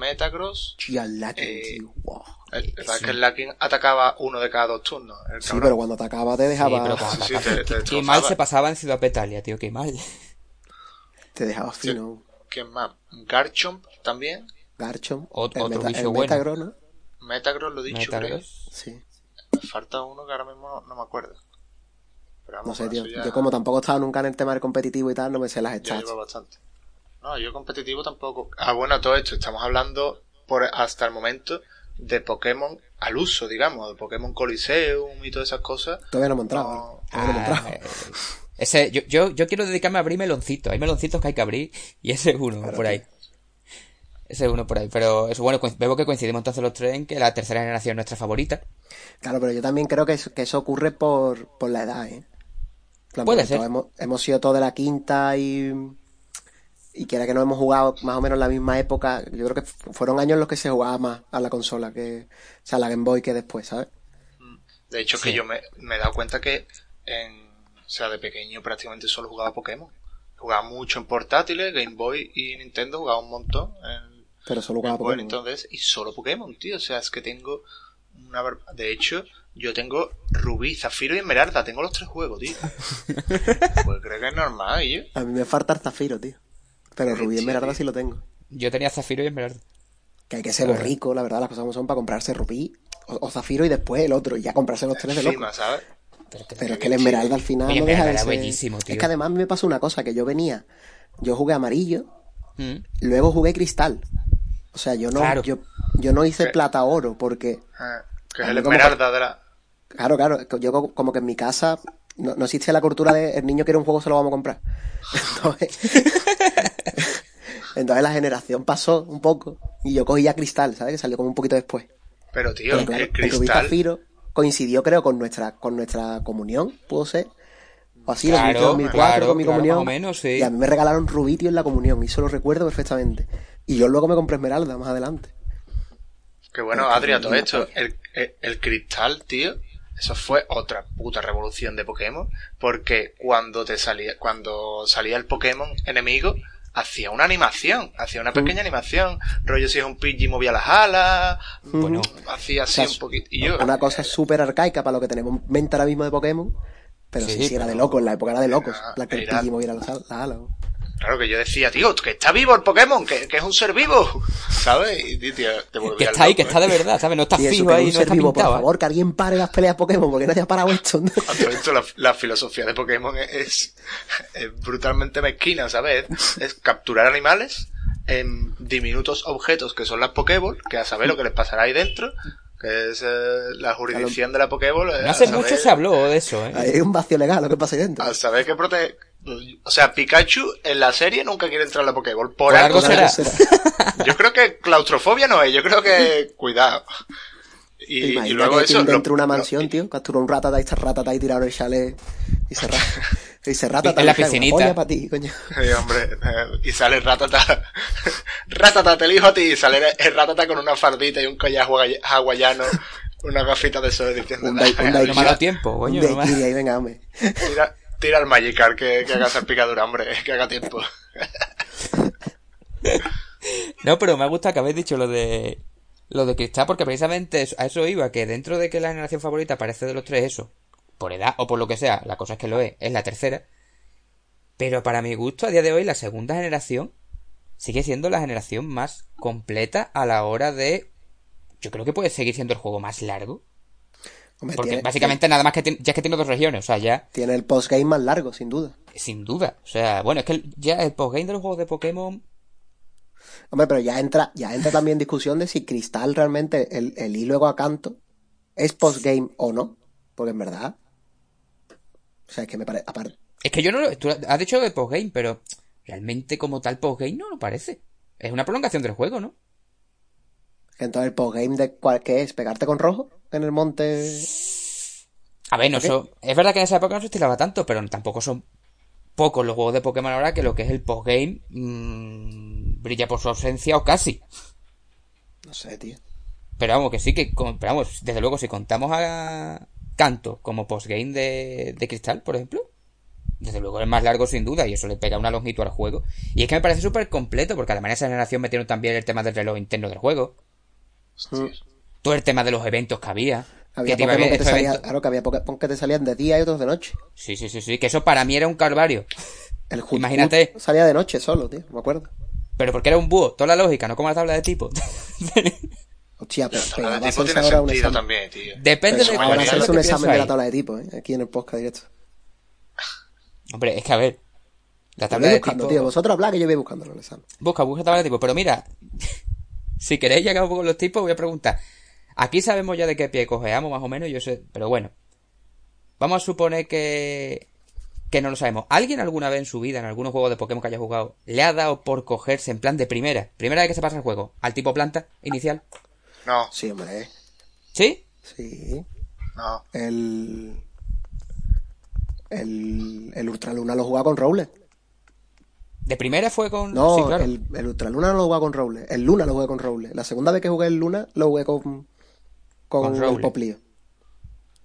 Lakin, Eh, tío. Wow. El, el, que el Lakin atacaba uno de cada dos turnos. el Sí, pero cuando atacaba te Sí, dejaba, pero cuando Sí, atacaba- te- te qué- mal se pasaba en Ciudad Petalia, tío, qué mal. te dejaba fino. ¿Quién más? Garchomp también. Garchomp. Ot- el otro meta, bicho el bueno. Metagross, ¿no? Metagross lo he dicho. creo. Metagross. Sí. Me falta uno que ahora mismo no, no me acuerdo. Pero vamos, No sé, tío. ya- Yo como tampoco he estado nunca en el tema del competitivo y tal, no me sé las stats. llevo bastante. No, yo competitivo tampoco. Ah, bueno, todo esto. Estamos hablando por hasta el momento de Pokémon al uso, digamos. De Pokémon Coliseum y todas esas cosas. Todavía no hemos entrado. No. ¿eh? Todavía no hemos Ah, entrado. eh, ese, yo, yo, yo quiero dedicarme a abrir meloncitos. Hay meloncitos que hay que abrir y ese es uno por ahí. Ese es uno por ahí. Pero eso, bueno, veo que coincidimos entonces los tres en que la tercera generación es nuestra favorita. Claro, pero yo también creo que eso, que eso ocurre por, por la edad, ¿eh? Puede porque ser. Hemos, hemos sido todos de la quinta y... Y quiera que no hemos jugado más o menos en la misma época, yo creo que fu- fueron años en los que se jugaba más a la consola, que o sea, la Game Boy que después, ¿sabes? De hecho, Sí. que yo me, me he dado cuenta que en, o sea, de pequeño prácticamente solo jugaba Pokémon. Jugaba mucho en portátiles, Game Boy y Nintendo, jugaba un montón en Pero solo jugaba Pokémon. entonces, y solo Pokémon, tío. O sea, es que tengo una bar- De hecho, yo tengo Rubí, Zafiro y Esmeralda, tengo los tres juegos, tío. [LAUGHS] pues creo que es normal, yo. A mí me falta el Zafiro, tío. Pero Rubí y Esmeralda sí lo tengo. Yo tenía Zafiro y Esmeralda. Que hay que ser Claro. rico, la verdad, las cosas como son para comprarse Rubí o, o Zafiro y después el otro, y ya comprarse los tres de loco. Encima, ¿sabes? Pero que- Pero es que el Esmeralda al final Oye, no deja de era ser... bellísimo, tío. Es que además me pasó una cosa, que yo venía, yo jugué amarillo, Mm. luego jugué cristal. O sea, yo no, Claro. yo, yo no hice plata oro, porque, Ah, que es el Esmeralda de la... claro, claro, yo co- como que en mi casa no, no existe la cultura de el niño quiere un juego, se lo vamos a comprar. [LAUGHS] Entonces, entonces la generación pasó un poco, y yo cogí ya cristal, ¿sabes? Que salió como un poquito después. Pero, tío, Pero claro, el Rubí cristal... Zafiro coincidió, creo, con nuestra, con nuestra comunión, pudo ser. O así, Claro, 2003, 2004, claro, con mi claro, comunión. más o menos, sí. Y a mí me regalaron Rubitio en la comunión, y eso lo recuerdo perfectamente. Y yo luego me compré Esmeralda más adelante. Que bueno, Adri, todo esto, el, el, el cristal, tío, eso fue otra puta revolución de Pokémon, porque cuando te salía, cuando salía el Pokémon enemigo, hacía una animación, hacía una pequeña animación. Rollo si es un Pidgey movía las alas, bueno, hacía así O sea, un poquito. Y yo, Una cosa súper arcaica para lo que tenemos en mente ahora mismo de Pokémon. Pero sí, Sí, sí, era de locos, en la época era de locos. Era- La que el Pidgey moviera las alas. Claro que yo decía, tío, que está vivo el Pokémon, que, que es un ser vivo, [LAUGHS] ¿sabes? Y tío, te volvías Que está ahí, que ¿eh? está de verdad, ¿sabes? No está fijo ahí, no ser está vivo, por pintado. ¿eh? favor, que alguien pare las peleas Pokémon, porque nadie ha parado esto. Todo esto, la, la filosofía de Pokémon es, es brutalmente mezquina, ¿sabes? Es capturar animales en diminutos objetos que son las Pokéball, que a saber lo que les pasará ahí dentro, que es eh, la jurisdicción de la Pokéball. eh, No hace saber- mucho se habló de eso, ¿eh? Hay un vacío legal lo que pasa ahí dentro. A saber que protege... O sea, Pikachu en la serie nunca quiere entrar a la Pokéball. Por, Por algo algo será. será. [LAUGHS] Yo creo que claustrofobia no es, yo creo que... Cuidado. Y, y luego que eso... dentro de una lo- mansión, tío, capturó un ratata y está ratata y tiraron el chalet y se rata. [LAUGHS] Y se ratata En la piscinita. "Polla pa' ti, coño. Sí, hombre, eh, y sale Ratata. [LAUGHS] Ratata, te elijo a ti. Y sale el Ratata con una fardita y un collar hawai- hawaiano, una gafita de sol diciendo, Un dai- un Tira- tiempo, coño. Un no ahí, venga, hombre. tira, tira al Magikarp que, que haga esa picadura, hombre, [LAUGHS] que haga tiempo. No, pero me gusta que habéis dicho lo de lo de cristal, porque precisamente a eso iba, que dentro de que la generación favorita parece de los tres eso, por edad o por lo que sea, la cosa es que lo es, es la tercera. Pero para mi gusto, a día de hoy, la segunda generación sigue siendo la generación más completa a la hora de. Yo creo que puede seguir siendo el juego más largo. Hombre, Porque tiene, básicamente nada más que tiene- ya es que tiene dos regiones, o sea, ya, tiene el postgame más largo, sin duda. sin duda. O sea, bueno, es que ya el postgame de los juegos de Pokémon Hombre, pero ya entra, ya entra también discusión de si Cristal realmente, el, el luego a canto, es postgame o no. Porque en verdad. O sea, es que me parece. Aparte, Es que yo no lo. Tú has dicho de postgame, pero realmente como tal postgame no lo parece. Es una prolongación del juego, ¿no? Entonces el postgame de cuál que es, pegarte con rojo en el monte. A ver, no so- es verdad que en esa época no se estilaba tanto, pero tampoco son pocos los juegos de Pokémon ahora que lo que es el postgame mm, brilla por su ausencia o casi. No sé, tío. Pero vamos, que sí que. Pero vamos, desde luego, si contamos a Canto como postgame de, de Cristal, por ejemplo, desde luego es más largo sin duda y eso le pega una longitud al juego. Y es que me parece súper completo porque además en esa generación metieron también el tema del reloj interno del juego. Hostias. todo el tema de los eventos que había. Había que Pokémon que te estos salían, eventos. claro que había Pokémon que te salían de día y otros de noche. Sí, sí, sí, sí, que eso para mí era un calvario. El Imagínate. Salía de noche solo, tío, me acuerdo. Pero porque era un búho, toda la lógica, no como la tabla de tipo. Hostia, pero, Pero la va de tipo tiene ahora sentido también, tío. Depende Pero de va a cuál mayoría es hacerse un que examen de la tabla de tipo, ¿eh? aquí en el podcast directo. Hombre, es que a ver. La tabla voy de buscando, tipo. tío. Vosotros hablad que yo voy buscándolo el examen. Busca, busca tabla de tipo. Pero mira, si queréis hago con los tipos, voy a preguntar. Aquí sabemos ya de qué pie cojeamos, más o menos, yo sé, pero bueno. Vamos a suponer que. que no lo sabemos. ¿Alguien alguna vez en su vida, en algunos juegos de Pokémon que haya jugado, le ha dado por cogerse en plan de primera? Primera vez que se pasa el juego, al tipo planta inicial. No, Sí, hombre. ¿Sí? Sí. no. El. El, el Ultraluna lo jugaba con Rowlet. De primera fue con. No, sí, claro. el, el Ultraluna no lo jugaba con Rowlet. El Luna lo jugué con Rowlet. La segunda vez que jugué el Luna lo jugué con. Con, Con el. Poplio.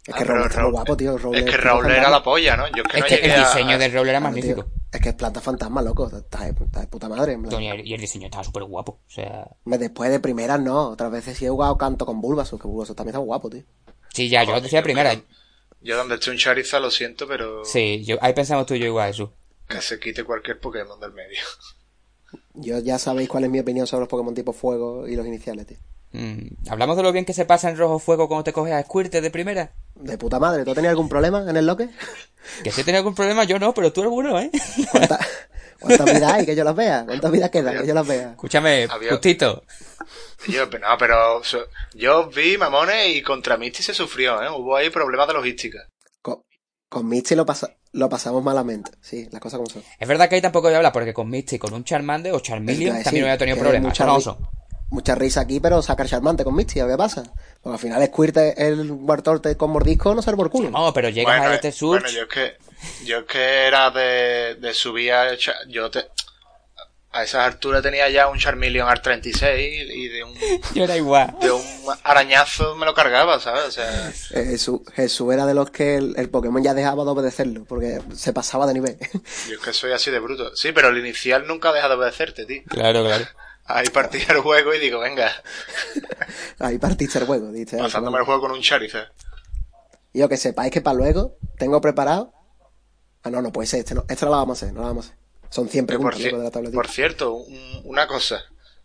Es Ah, que muy Raúl- guapo, tío. Es que Raúl era fantasma. la polla, ¿no? Yo es que Es no que llegué el a- diseño del roller era Claro, magnífico. tío. Es que es planta fantasma, loco. Está de, está de puta madre. en plan. Y el diseño estaba súper guapo. O sea. Después de primeras no. Otras veces sí he jugado canto con Bulbasaur. Que Bulbasaur también está guapo, tío. Sí, ya, yo decía primera. Yo donde esté un Charizard lo siento, pero Sí, yo, ahí pensamos tú y yo igual, eso. Que se quite cualquier Pokémon del medio. [LAUGHS] Yo ya sabéis cuál es mi opinión sobre los Pokémon tipo fuego y los iniciales, tío. Mm, ¿Hablamos de lo bien que se pasa en rojo fuego cuando te coges a Squirtle de primera? De puta madre. ¿Tú tenido algún problema en el loque? [LAUGHS] Que si he tenido algún problema, yo no, pero tú alguno, ¿eh? ¿Cuántas ¿cuántas [LAUGHS] vidas hay que yo las vea? ¿Cuántas vidas quedan que yo las vea? Escúchame, Había- justito. Yo, no, pero so- yo vi mamones y contra Misty se sufrió, ¿eh? Hubo ahí problemas de logística. Con, Misty lo, pasa, lo pasamos malamente. Sí, las cosas como son. Es verdad que ahí tampoco voy a hablar, porque con Misty, con un Charmander o Charmeleon a también decir, había tenido problemas. mucha no ri-. Mucha risa aquí, pero sacar charmante con Misty, ¿qué pasa? Porque al final Squirtle, el Wartorte con mordisco no sale por culo. No, pero llegas Bueno, a eh, este bueno, Surge. yo es que yo es que era de, de subir a yo te a esas alturas tenía ya un Charmeleon R36 y de un, [LAUGHS] Yo era igual. de un arañazo me lo cargaba, ¿sabes? O sea, Eh, Jesús, Jesús era de los que el, el Pokémon ya dejaba de obedecerlo, porque se pasaba de nivel. [LAUGHS] yo es que soy así de bruto. Sí, pero el inicial nunca deja de obedecerte, tío. Claro, claro. Ahí partí el juego y digo, venga, [LAUGHS] Ahí partiste el juego, dice. pasándome el juego con un Charizard. Y yo que sepáis que para luego tengo preparado. Ah, no, no puede ser, este no, esta no la vamos a hacer, no la vamos a hacer. Son 100 Que por, preguntas loco, de la tabletita. por cierto, un- una cosa.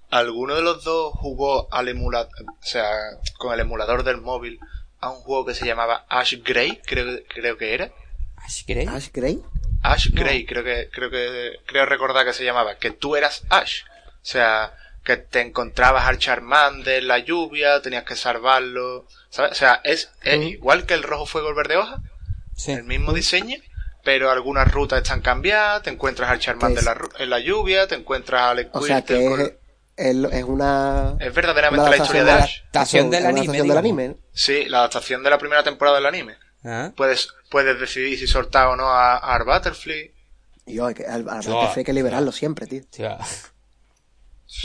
¿Alguno de los dos jugó al emulador, o sea, con el emulador del móvil a un juego que se llamaba Ash Grey? Creo, creo que era. Ash Grey. Ash Grey. Ash Grey, creo que, creo que, creo recordar que se llamaba, que tú eras Ash. O sea, que te encontrabas al Charmander en la lluvia, tenías que salvarlo, ¿sabes? O sea, es, es Mm. igual que el rojo fuego el verde hoja, Sí. el mismo diseño, pero algunas rutas están cambiadas, te encuentras al Charmander en la, ru- en la lluvia, te encuentras al O sea Squirtle que con- es, es, es una. Es verdaderamente una la historia de Ash. Adaptación del anime, adaptación del anime. Sí, la adaptación de la primera temporada del anime. Ah. Puedes, puedes decidir si soltar o no a, a Butterfly. Yo, que al, al Yo- Butterfree hay que liberarlo siempre, tío.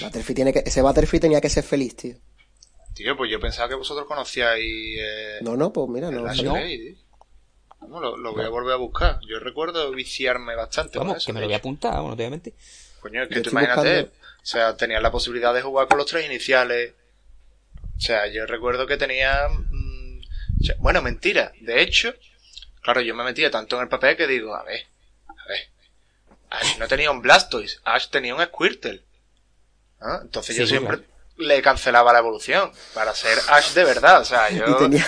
Butterfree tiene que, ese Butterfree tenía que ser feliz, tío. Tío, pues yo pensaba que vosotros conocíais eh, No, no, pues mira, no. Vamos, lo, lo voy a volver a buscar. Yo recuerdo viciarme bastante con Vamos, eso. que me lo voy a apuntar, bueno, obviamente. Coño, es que tú imagínate, buscando- o sea, tenías la posibilidad de jugar con los tres iniciales. O sea, yo recuerdo que tenía... mm, o sea, bueno, mentira. De hecho, claro, yo me metía tanto en el papel que digo, a ver, a ver. Ash no tenía un Blastoise, Ash tenía un Squirtle. ¿Ah? Entonces Sí, yo siempre claro. le cancelaba la evolución para ser Ash de verdad. O sea, [LAUGHS] yo... Y tenía,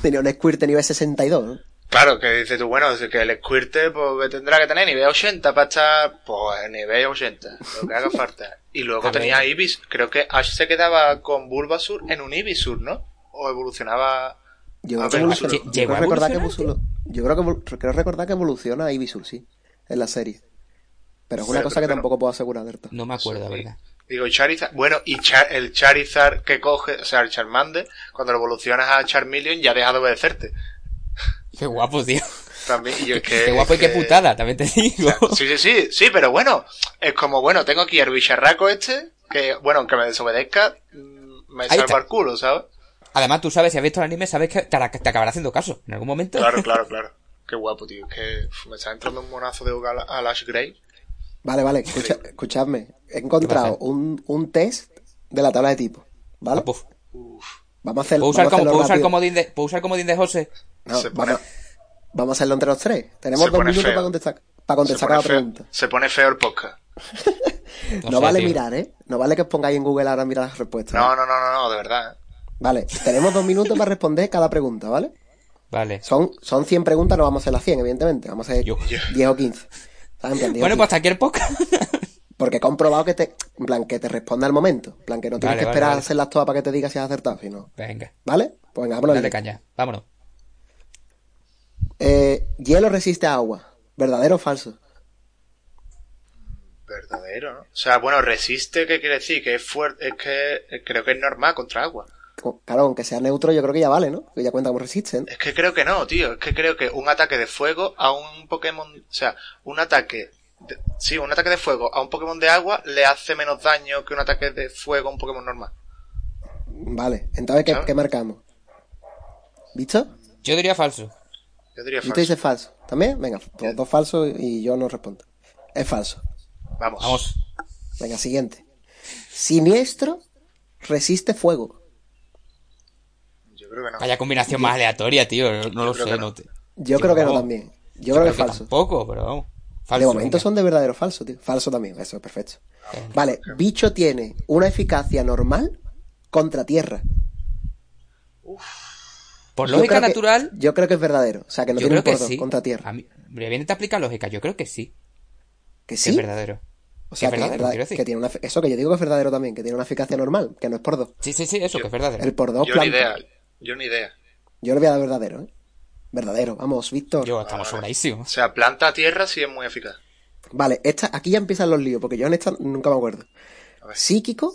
tenía un Squirt de nivel 62, ¿no? Claro, que dices tú, bueno, es que el Squirtle pues, tendrá que tener nivel 80 para estar, pues, nivel 80, lo que haga [LAUGHS] falta. Y luego A tenía ver. Ibis, creo que Ash se quedaba con Bulbasur en un Ibisur, ¿no? O evolucionaba... Yo A creo que ver, evoluciona- ¿lle- yo llegó creo a recordar que yo creo que creo recordar que evoluciona a Ibisur, sí, en la serie. Pero es una Pero- cosa que pero- tampoco puedo asegurar, Berta. No me acuerdo, Sí. verdad. Digo, Charizard, bueno, y Char- el Charizard que coge, o sea, el Charmander, cuando lo evolucionas a Charmeleon ya deja de obedecerte. Qué guapo, tío. También, y yo es que... Qué guapo y qué putada, también te digo. Sí, sí, sí, sí, pero bueno, es como, bueno, tengo aquí el bicharraco este, que, bueno, aunque me desobedezca, mm, me Ahí salva está. el culo, ¿sabes? Además, tú sabes, si has visto el anime, sabes que te, te acabará haciendo caso en algún momento. Claro, claro, [LAUGHS] claro. Qué guapo, tío. Es que uf, me está entrando un monazo de jugar a Ash Grey. Vale, vale, escucha, escuchadme. He encontrado ¿Qué un, un test de la tabla de tipo, ¿vale? Ah, puf. Vamos a hacer, ¿Puedo usar, vamos a como, hacerlo ¿puedo, usar rápido. comodín de, ¿Puedo usar comodín de José? No, Se pone- vamos, vamos a hacerlo entre los tres. Tenemos Se dos minutos feo. para contestar, para contestar cada feo, pregunta. se pone feo el podcast. [LAUGHS] No, No sé, vale tío. mirar, ¿eh? No vale que os pongáis en Google ahora a mirar las respuestas. No, no, no, no, no, de verdad. Vale, tenemos dos minutos para responder cada pregunta, ¿vale? Vale. Son, son 100 preguntas, no vamos a hacer las 100, evidentemente. Vamos a hacer Yo. 10 o 15. ¿Sabes? En plan, 10 o Bueno, 15. pues hasta aquí el podcast. [LAUGHS] Porque he comprobado que te, en plan, que te responda al momento. En plan, que no tienes Vale, que vale, esperar vale. a hacerlas todas para que te diga si has acertado, sino. Venga, ¿Vale? Pues venga, vámonos. dale caña. Vámonos. Eh, hielo resiste a agua. ¿Verdadero o falso? Verdadero, ¿no? O sea, bueno, resiste, ¿qué quiere decir? Que es fuerte, es que creo que es normal contra agua. Claro, aunque sea neutro, yo creo que ya vale, ¿no? Que ya cuenta como resiste, ¿no? Es que creo que no, tío. Es que creo que un ataque de fuego a un Pokémon, o sea, un ataque, de- sí, un ataque de fuego a un Pokémon de agua le hace menos daño que un ataque de fuego a un Pokémon normal. Vale, entonces, ¿qué, qué marcamos? ¿Visto? Yo diría falso. Yo diría falso. dice falso. ¿También? Venga, dos, dos falsos y yo no respondo. Es falso. Vamos. Vamos. Venga, siguiente. Siniestro resiste fuego. Yo creo que no. Vaya combinación más aleatoria, tío. No, no lo sé. no. Te... Yo creo que no también. Yo creo que es falso. Tampoco, pero vamos. Falso. De momento venga. son de verdadero falso, tío. Falso también, eso, perfecto. Vale, bicho tiene una eficacia normal contra tierra. Por Yo lógica que- natural, yo creo que es verdadero. O sea, que no tiene un que por dos sí. contra tierra. A mí, me viene a aplicar lógica. Yo creo que sí. Que Que sí. es verdadero. O sea, que que, es verdadero, verdad- quiero decir. que tiene una, eso que yo digo que es verdadero también, que tiene una eficacia normal, que no es por dos. Sí, sí, sí, eso, que es verdadero. El por dos Yo ni planta. idea. Yo ni idea. Yo le voy a dar verdadero, ¿eh? Verdadero, vamos, Víctor. Yo, estamos sobradísimos. O sea, planta a tierra sí es muy eficaz. Vale, esta, aquí ya empiezan los líos, porque yo en esta nunca me acuerdo. Psíquico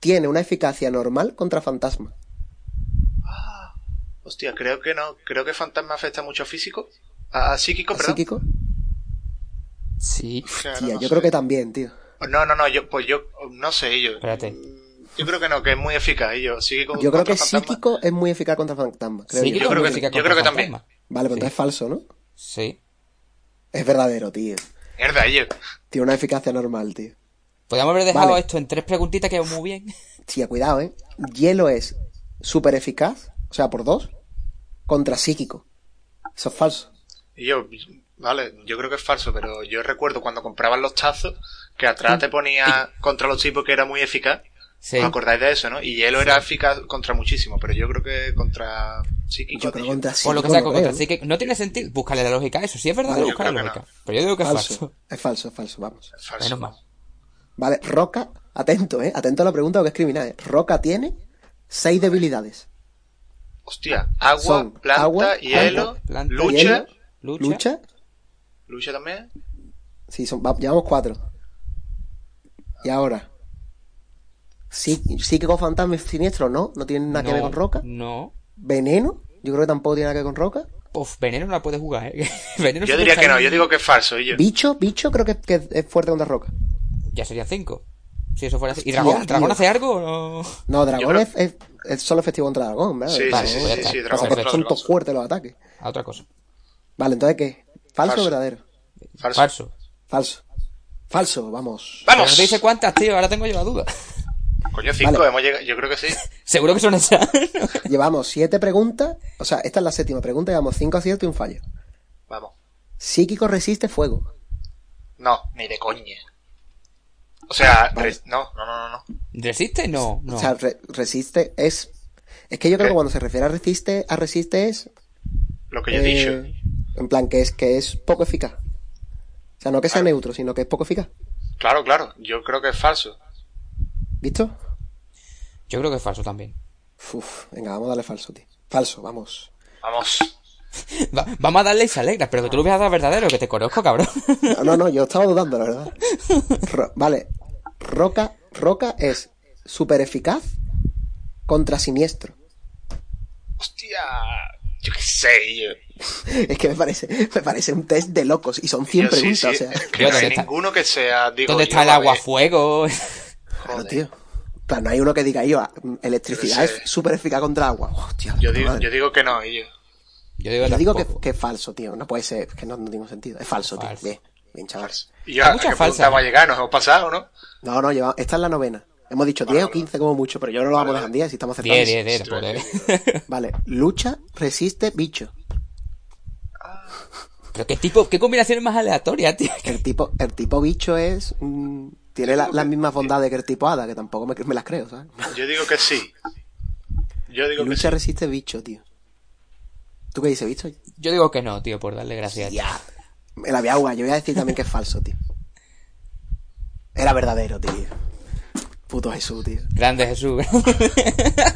tiene una eficacia normal contra fantasma. Hostia, creo que no. Creo que fantasma afecta mucho a físico. A, a psíquico, ¿A perdón. psíquico? Sí. Claro, Tía, no yo sé. creo que también, tío. No, no, no, yo, pues yo, no sé, yo. Espérate. Yo creo que no, que es muy eficaz. Yo, Yo creo que fantasma. psíquico es muy eficaz contra fantasmas. creo Sí, yo. yo creo que- yo creo que también. fantasma. Vale, pues Sí. entonces es falso, ¿no? Sí. Es verdadero, tío. Mierda, yo. Tiene una eficacia normal, tío. Podríamos haber dejado Vale. esto en tres preguntitas que va muy bien. Tía, cuidado, ¿eh? Hielo es súper eficaz, o sea, por dos, contra psíquico. Eso es falso. Y yo, vale, yo creo que es falso, pero yo recuerdo cuando compraban los tazos que atrás te ponía contra los tipos que era muy eficaz. Sí. ¿Os acordáis de eso, no? Y hielo era eficaz contra muchísimo, pero yo creo que contra psíquico. Yo creo tío. contra psíquico. lo que sea, no contra que no tiene sentido. Búscale la lógica a eso. Sí es verdad, Vale, yo busca la que lógica. no. Pero yo digo que es Falso. falso. Es falso, es falso, vamos. Es falso. Menos mal. Vale, Roca, atento, ¿eh? Atento a la pregunta porque es criminal. ¿eh? Roca tiene seis debilidades. Hostia, agua, Son planta, agua, hielo, planta, lucha. hielo. Lucha. ¿Lucha? Lucha también. Sí, son, va- llevamos cuatro. Y ahora. Sí, psíquico fantasma y siniestro, ¿no? No tiene nada que ver con Roca. No. Veneno, yo creo que tampoco tiene nada que ver con Roca. Uf, veneno no la puedes jugar, ¿eh? [LAUGHS] veneno Yo diría que no, yo digo que es falso. Y yo. Bicho, bicho creo que, que es fuerte contra Roca. Ya serían cinco. Si eso fuera así. ¿Y Hostia, Dragón? tío. ¿Dragón hace algo o no? No, Dragón creo- es, es, es solo efectivo contra Dragón, ¿verdad? Sí, sí, Vale, sí, pues sí, dragón Son, contra todos fuertes los ataques. A otra cosa. Vale, entonces ¿qué? ¿Falso, Falso. o verdadero? Falso. Falso. Falso. Falso, vamos. Pero no ¡Vamos! te dice cuántas, tío. Ahora tengo yo la duda. Coño, cinco, Vale. hemos llegado. Yo creo que sí. [LAUGHS] Seguro que son esas. [LAUGHS] Llevamos siete preguntas. O sea, esta es la séptima pregunta. Llevamos cinco aciertos y un fallo. Vamos. Psíquico resiste fuego. No, ni de coña. O sea, Vale. no, no, no, no, no. ¿Resiste? No. no. O sea, re- resiste es. Es que yo creo ¿Qué? que cuando se refiere a resiste, a resiste es. Lo que yo he eh, dicho. En plan, que es, que es poco eficaz. O sea, no que sea neutro, sino que es poco eficaz. Claro, claro. Yo creo que es falso. ¿Visto? Yo creo que es falso también. Uf, venga, vamos a darle falso, tío. Falso, vamos. Vamos. [LAUGHS] Va- vamos a darle y se alegra, pero que tú lo veas dar verdadero, que te conozco, cabrón. No, no, no, yo estaba dudando, la verdad. [LAUGHS] Vale. Roca, Roca es súper eficaz contra siniestro. Hostia. Yo qué sé, yo. [LAUGHS] Es que me parece, me parece un test de locos y son 100 Yo sí, preguntas, sí. o sea. Es que Yo, no ¿dónde hay está? ninguno que sea. Digo, ¿Dónde está el agua ver, fuego? Claro, tío. Plan, no hay uno que diga yo, electricidad es súper eficaz contra agua. Hostia, Yo digo, yo digo que no, y yo. Yo digo, Yo digo que, que es falso, tío. No puede ser, que no, no tiene sentido. Es falso, tío. Falso. Bien, bien, chaval. Y yo, Hay ¿a muchas falsas. pregunta vamos a llegar? ¿Nos hemos pasado, no? No, no, lleva, esta es la novena. Hemos dicho 10 o 15 como mucho, pero yo no lo vamos a dejar en 10 si estamos acertando. 10, 10, 10, Sí, joder. Vale, lucha, resiste, bicho. Pero qué tipo, qué combinación más aleatoria, tío. El tipo, el tipo bicho es. mm, tiene la- las mismas bondades que el tipo hada, que tampoco me, me las creo, ¿sabes? Yo digo que sí. Yo digo que Lucha, sí. resiste, bicho, tío. ¿Tú qué dices, bicho? Yo digo que no, tío, por darle gracias. Ya. Me la voy a jugar. Yo voy a decir también que es falso, tío. Era verdadero, tío. Puto Jesús, tío. Grande Jesús.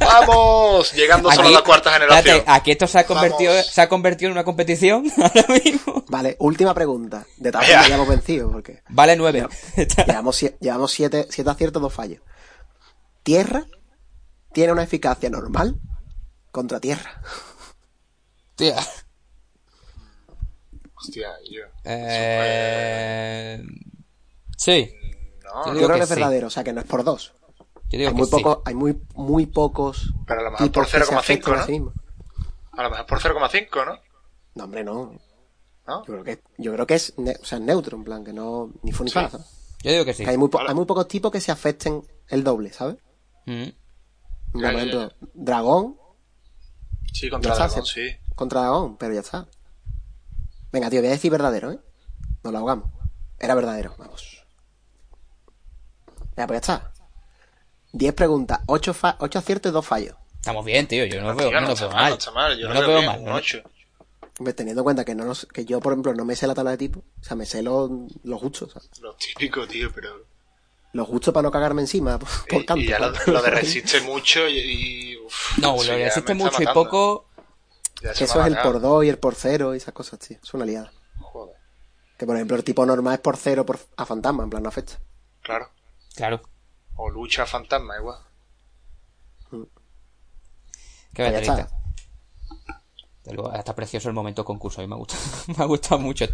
¡Vamos! Llegando solo a la cuarta generación. espérate, aquí esto se ha convertido, Vamos. se ha convertido en una competición [LAUGHS] ahora mismo. Vale, última pregunta. De tal Ya. forma ya hemos vencido, porque Vale, nueve. [LAUGHS] llevamos, llevamos siete, siete aciertos, dos fallos. Tierra tiene una eficacia normal contra tierra. Tía. Hostia, yo. Eh... Sí, No, Yo creo que que es sí. verdadero, o sea que no es por dos. yo digo Hay que muy, sí. poco, hay muy, muy pocos Pero a lo mejor por tipos que se 0,5, afectan a ¿no? A lo mejor por 0,5, ¿no? No, hombre, no. ¿No? Yo creo que, yo creo que es, ne- o sea, neutro, en plan, que no, ni fu ni Sí. Yo digo que sí. Que hay muy, po- Vale. hay muy pocos tipos que se afecten el doble, ¿sabes? Mm. Por ya, ejemplo, dragón Sí, contra dragón, sí. contra dragón, pero ya está. Venga, tío, voy a decir verdadero, ¿eh? Nos lo ahogamos. Era verdadero, vamos. Ya, pues ya está. 10 preguntas, 8, fa ocho aciertos y 2 fallos. Estamos bien, tío. Yo no lo veo, no lo veo mal, mal. no está mal. Yo no lo lo veo mal. un ¿no? 8. Hombre, Teniendo en cuenta que no nos, que yo, por ejemplo, no me sé la tabla de tipo. O sea, me sé los, los gustos, ¿sabes? Lo típico, tío, pero... Los gustos para no cagarme encima, por, por y, ya lo, lo de [LAUGHS] resiste mucho y... y uf, No, lo ya resiste mucho y matando. poco. Ya se Que me eso es el por 2 y el por 0 y esas cosas, tío. Es una liada. Joder, Que por ejemplo el tipo normal es por 0 por, a fantasma, en plan no afecta. claro. Claro. O lucha fantasma, igual. Qué ya baterita. está. Luego, Está precioso el momento concurso. A mí me ha gustado, [LAUGHS] me ha gustado mucho.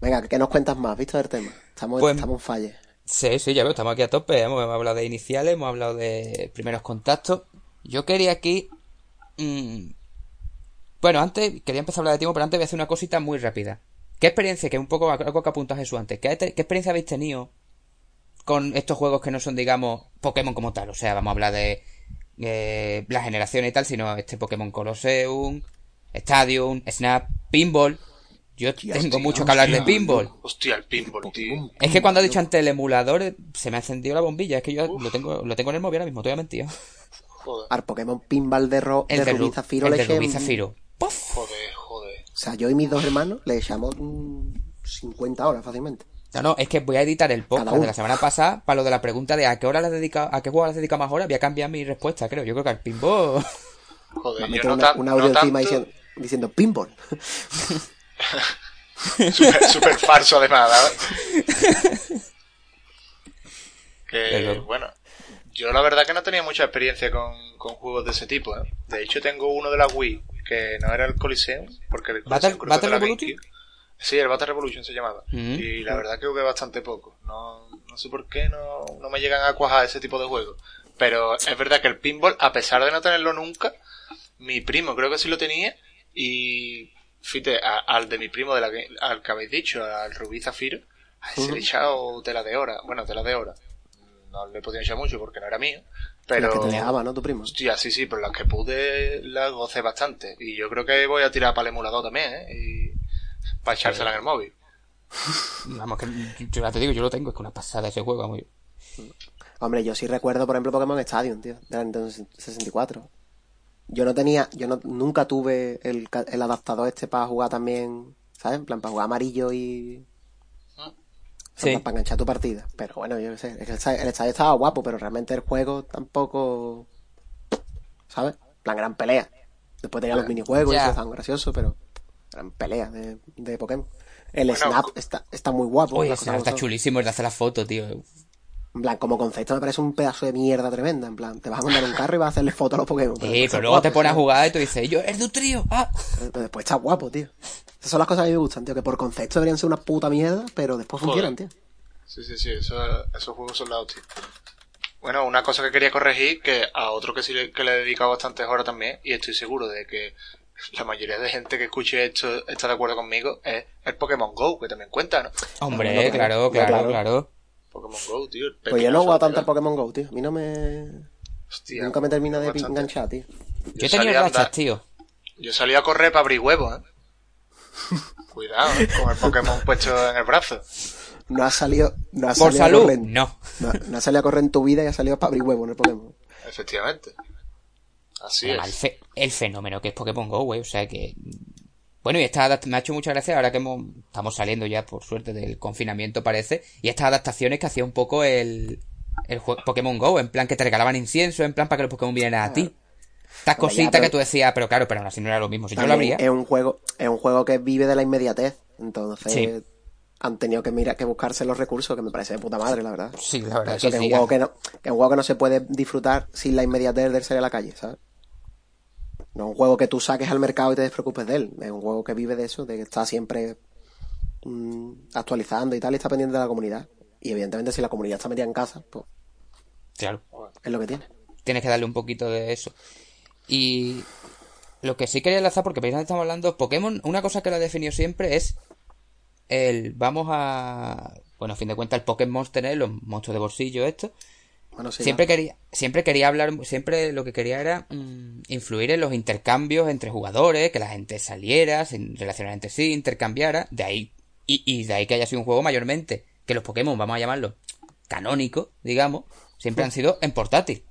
Venga, ¿qué nos cuentas más? ¿Visto del tema? Estamos, Pues- estamos en falle. Sí, sí, ya veo, estamos aquí a tope. Hemos, hemos hablado de iniciales, hemos hablado de primeros contactos. Yo quería aquí. mm, bueno, antes quería empezar a hablar de tiempo, pero antes voy a hacer una cosita muy rápida. ¿Qué experiencia, que un poco algo que apuntó Jesús antes, ¿qué, qué experiencia habéis tenido con estos juegos que no son, digamos, Pokémon como tal? O sea, vamos a hablar de eh, la generación y tal, sino este Pokémon Colosseum, Stadium, Snap, Pinball. Yo tengo hostia, mucho que hablar de. Pinball. Hostia, el pinball, tío. Es que cuando ha dicho antes el emulador, se me ha encendido la bombilla. Es que yo lo tengo, lo tengo en el móvil ahora mismo, te voy a mentir. Joder, Al Pokémon Pinball de, Ro El de de, Rubí Ru- Zafiro el le de Rubí Zafiro. ¡Puf! joder, joder. O sea, yo y mis dos hermanos le echamos mm, 50 horas fácilmente. No, no, es que voy a editar el podcast de la semana pasada para lo de la pregunta de a qué hora le has dedicado, a qué juego le has dedicado más horas. Voy a cambiar mi respuesta, creo. Yo creo que al pinball. Joder, yo meter no, una- tan- un no audio encima tanto- diciendo, diciendo Pinball. [LAUGHS] Súper súper falso además, ¿sabes? [LAUGHS] que, Pero- bueno, yo la verdad que no tenía mucha experiencia con, con juegos de ese tipo, ¿eh? De hecho tengo uno de la Wii, que no era el Coliseum, porque el ¿Battle- Coliseum Battle la Revolution? Sí, el Battle Revolution se llamaba. Y la verdad que jugué bastante poco. No, no sé por qué no, no me llegan a cuajar ese tipo de juegos. Pero es verdad que el pinball, a pesar de no tenerlo nunca, mi primo creo que sí lo tenía. Y fíjate, a- al de mi primo, de la que- al que habéis dicho, al Rubí Zafiro, a ese le he echado tela de hora. Bueno, tela de hora. No le podía echar mucho porque no era mío. Pero. Las que te dejaba, ¿no? Tu primo. Hostia, sí, sí, pero las que pude las gocé bastante. Y yo creo que voy a tirar para el emulador también, ¿eh? Y para echársela en el móvil. [LAUGHS] Vamos, que yo ya te digo, yo lo tengo, es que una pasada ese juego. Muy... Hombre, yo sí recuerdo, por ejemplo, Pokémon Stadium, tío, de la Nintendo 64. Yo no tenía, yo no, nunca tuve el, el adaptador este para jugar también, ¿sabes? En plan, para jugar amarillo y... Sí. Para, para enganchar tu partida. Pero bueno, yo qué sé, el esta- el estadio estaba guapo, pero realmente el juego tampoco... ¿Sabes? En plan, gran pelea. Después tenía los minijuegos y Ya. eso, estaban graciosos, pero... Gran pelea de, de Pokémon. El Bueno, Snap está, está muy guapo. Ese cosas está chulísimo el de hacer la foto, tío. En plan, como concepto me parece un pedazo de mierda tremenda. En plan, te vas a mandar un carro y vas a hacerle foto a los Pokémon. Sí, pero luego te pones a jugar y tú dices, yo, es de un trío. Ah. Pero después está guapo, tío. Esas son las cosas que a mí me gustan, tío. Que por concepto deberían ser una puta mierda, pero después Joder. funcionan, tío. Sí, sí, sí, eso, esos juegos son la hostia. Bueno, una cosa que quería corregir, que a otro que sí le, que le he dedicado bastantes horas también, y estoy seguro de que la mayoría de gente que escuche esto está de acuerdo conmigo, es el Pokémon Go, que también cuenta, ¿no? Hombre, claro, claro, claro, claro. claro. Pokémon Go, tío. el Pues yo no he pepiñazo jugado tanto al Pokémon Go, tío. A mí no me. Hostia, Nunca me termina de bastante. enganchar, tío. Yo he tenido a rachas, tío. Yo salí a correr para abrir huevos, ¿eh? Cuidado, con el Pokémon puesto en el brazo. No has salido. No Por salido a salud, correr. no. No, no has salido a correr en tu vida y has salido para abrir huevo en el Pokémon. Efectivamente. Así Además, el, es. fe- el fenómeno que es Pokémon Go, güey. O sea que. Bueno, y esta me ha hecho mucha gracia ahora que hemos- estamos saliendo ya, por suerte, del confinamiento, parece. Y estas adaptaciones que hacía un poco el, el Pokémon Go, en plan que te regalaban incienso, en plan para que los Pokémon vinieran a ti. Estas cositas que tú decías, pero claro, pero aún así no era lo mismo. Si yo lo abría. Es un juego, es un juego que vive de la inmediatez. Entonces. Sí. Han tenido que mirar, que buscarse los recursos, que me parece de puta madre, la verdad. Sí, la verdad Eso que que es sí. un juego que no, que es un juego que no se puede disfrutar sin la inmediatez de salir a la calle, ¿sabes? No es un juego que tú saques al mercado y te despreocupes de él. Es un juego que vive de eso, de que está siempre mm, actualizando y tal, y está pendiente de la comunidad. Y evidentemente si la comunidad está metida en casa, pues Claro. es lo que tiene. tienes que darle un poquito de eso. Y lo que sí quería enlazar, porque precisamente estamos hablando, Pokémon, una cosa que lo ha definido siempre es el, vamos a, bueno, a fin de cuentas, el Pokémon Monster, ¿eh? los monstruos de bolsillo, esto. Bueno, sí, siempre quería, siempre quería hablar, siempre lo que quería era mm, influir en los intercambios entre jugadores, que la gente saliera, se relacionara entre sí, intercambiara, de ahí, y, y de ahí que haya sido un juego mayormente, que los Pokémon, vamos a llamarlo, canónicos, digamos, siempre han sido en portátil.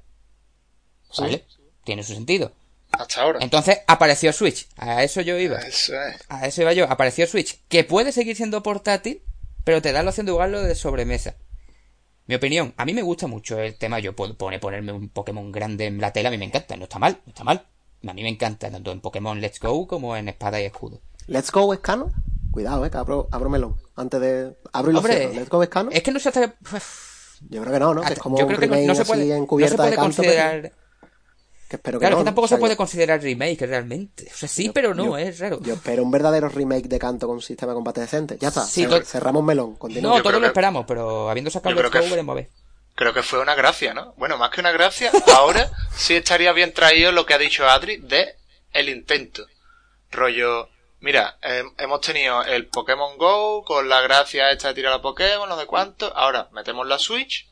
¿Vale? Tiene su sentido. Hasta ahora. Entonces apareció Switch. A eso yo iba. Eso es. A eso iba yo. Apareció Switch. Que puede seguir siendo portátil, pero te da la opción de jugarlo de sobremesa. Mi opinión, a mí me gusta mucho el tema. Yo puedo poner, ponerme un Pokémon grande en la tela, a mí me encanta. No está mal, no está mal. A mí me encanta, tanto en Pokémon Let's Go como en Espada y Escudo. Let's Go es canon. Cuidado, eh, que abro, abro melón. Antes de. Abro y lo cierro. Let's Go es canon. Es que no se hace. Yo creo que no, ¿no? Que es como yo un creo que no, se así puede, no se puede pero- considerar. Que espero que Claro, no. que tampoco O sea, se puede yo- considerar remake realmente. O sea, sí, pero no, yo- es raro. Yo espero un verdadero remake de canto con un sistema de combate decente. Ya está. Sí, cer- cerramos melón. No, todos lo que- esperamos, pero habiendo sacado el creo que Go, veremos a ver. Creo que fue una gracia, ¿no? Bueno, más que una gracia, [LAUGHS] ahora sí estaría bien traído lo que ha dicho Adri de el intento. Rollo, mira, eh, hemos tenido el Pokémon Go con la gracia esta de tirar a Pokémon, no sé cuánto. Ahora metemos la Switch,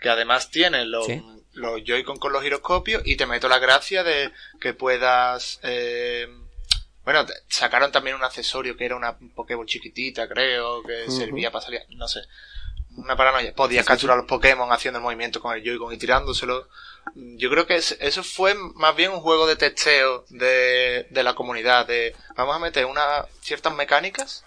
que además tiene los, Sí. Los Joy-Con con los giroscopios, y te meto la gracia de que puedas, eh, bueno, sacaron también un accesorio que era una Pokémon chiquitita, creo, que servía para salir, no sé. Una paranoia. Podías capturar los Pokémon haciendo el movimiento con el Joy-Con y tirándoselo. Yo creo que es- eso fue más bien un juego de testeo de, de la comunidad. De vamos a meter unas ciertas mecánicas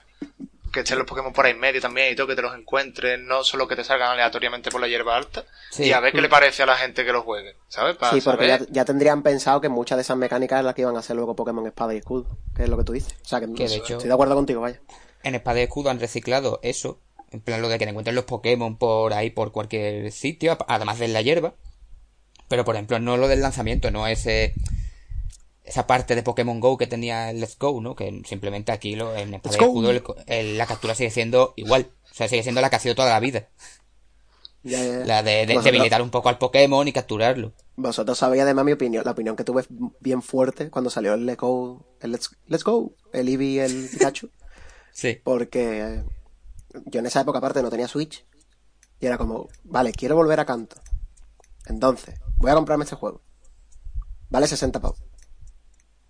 que estén los Pokémon por ahí en medio también y todo, que te los encuentres, no solo que te salgan aleatoriamente por la hierba alta. Sí. Y a ver qué le parece a la gente que lo juegue, ¿sabes? Para Sí, porque ya, saber- ya tendrían pensado que muchas de esas mecánicas es las que iban a hacer luego Pokémon Espada y Escudo, que es lo que tú dices. O sea, que, Que de hecho- estoy de acuerdo contigo, vaya. En Espada y Escudo han reciclado eso. En plan, lo de que te encuentren los Pokémon por ahí, por cualquier sitio, además de la hierba. Pero, por ejemplo, no lo del lanzamiento, no ese. Esa parte de Pokémon Go que tenía el Let's Go, ¿no? Que simplemente aquí lo, en Go. Escudo el el- la captura sigue siendo igual. O sea, sigue siendo la que ha sido toda la vida. Ya, ya, ya. La de, debilitar un poco al Pokémon y capturarlo. Vosotros sabéis además mi opinión, la opinión que tuve bien fuerte cuando salió el Let's Go, el Let's, Let's Go, el Eevee y el Pikachu, [LAUGHS] Sí. porque yo en esa época aparte no tenía Switch y era como, vale, quiero volver a canto. Entonces, voy a comprarme este juego. Vale 60 pavos.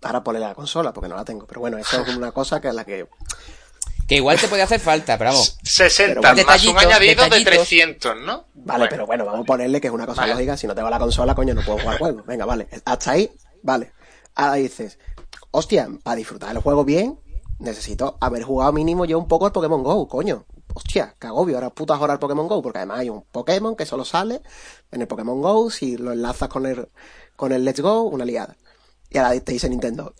Ahora ponle la consola porque no la tengo, pero bueno, eso es una [LAUGHS] cosa que es la que Que igual te puede hacer falta, pero vamos. 60 Pero más un detallitos, añadido de detallitos. 300, ¿no? Vale, Bueno. pero bueno, vamos a ponerle que es una cosa Vale. lógica. Si no tengo la consola, coño, no puedo jugar juegos. Venga, vale. Hasta ahí, vale. Ahora dices, hostia, para disfrutar el juego bien, necesito haber jugado mínimo yo un poco al Pokémon Go, coño. Hostia, qué agobio, ahora putas horas al Pokémon Go, porque además hay un Pokémon que solo sale en el Pokémon Go, si lo enlazas con el, con el Let's Go, una liada. Y ahora te dice Nintendo,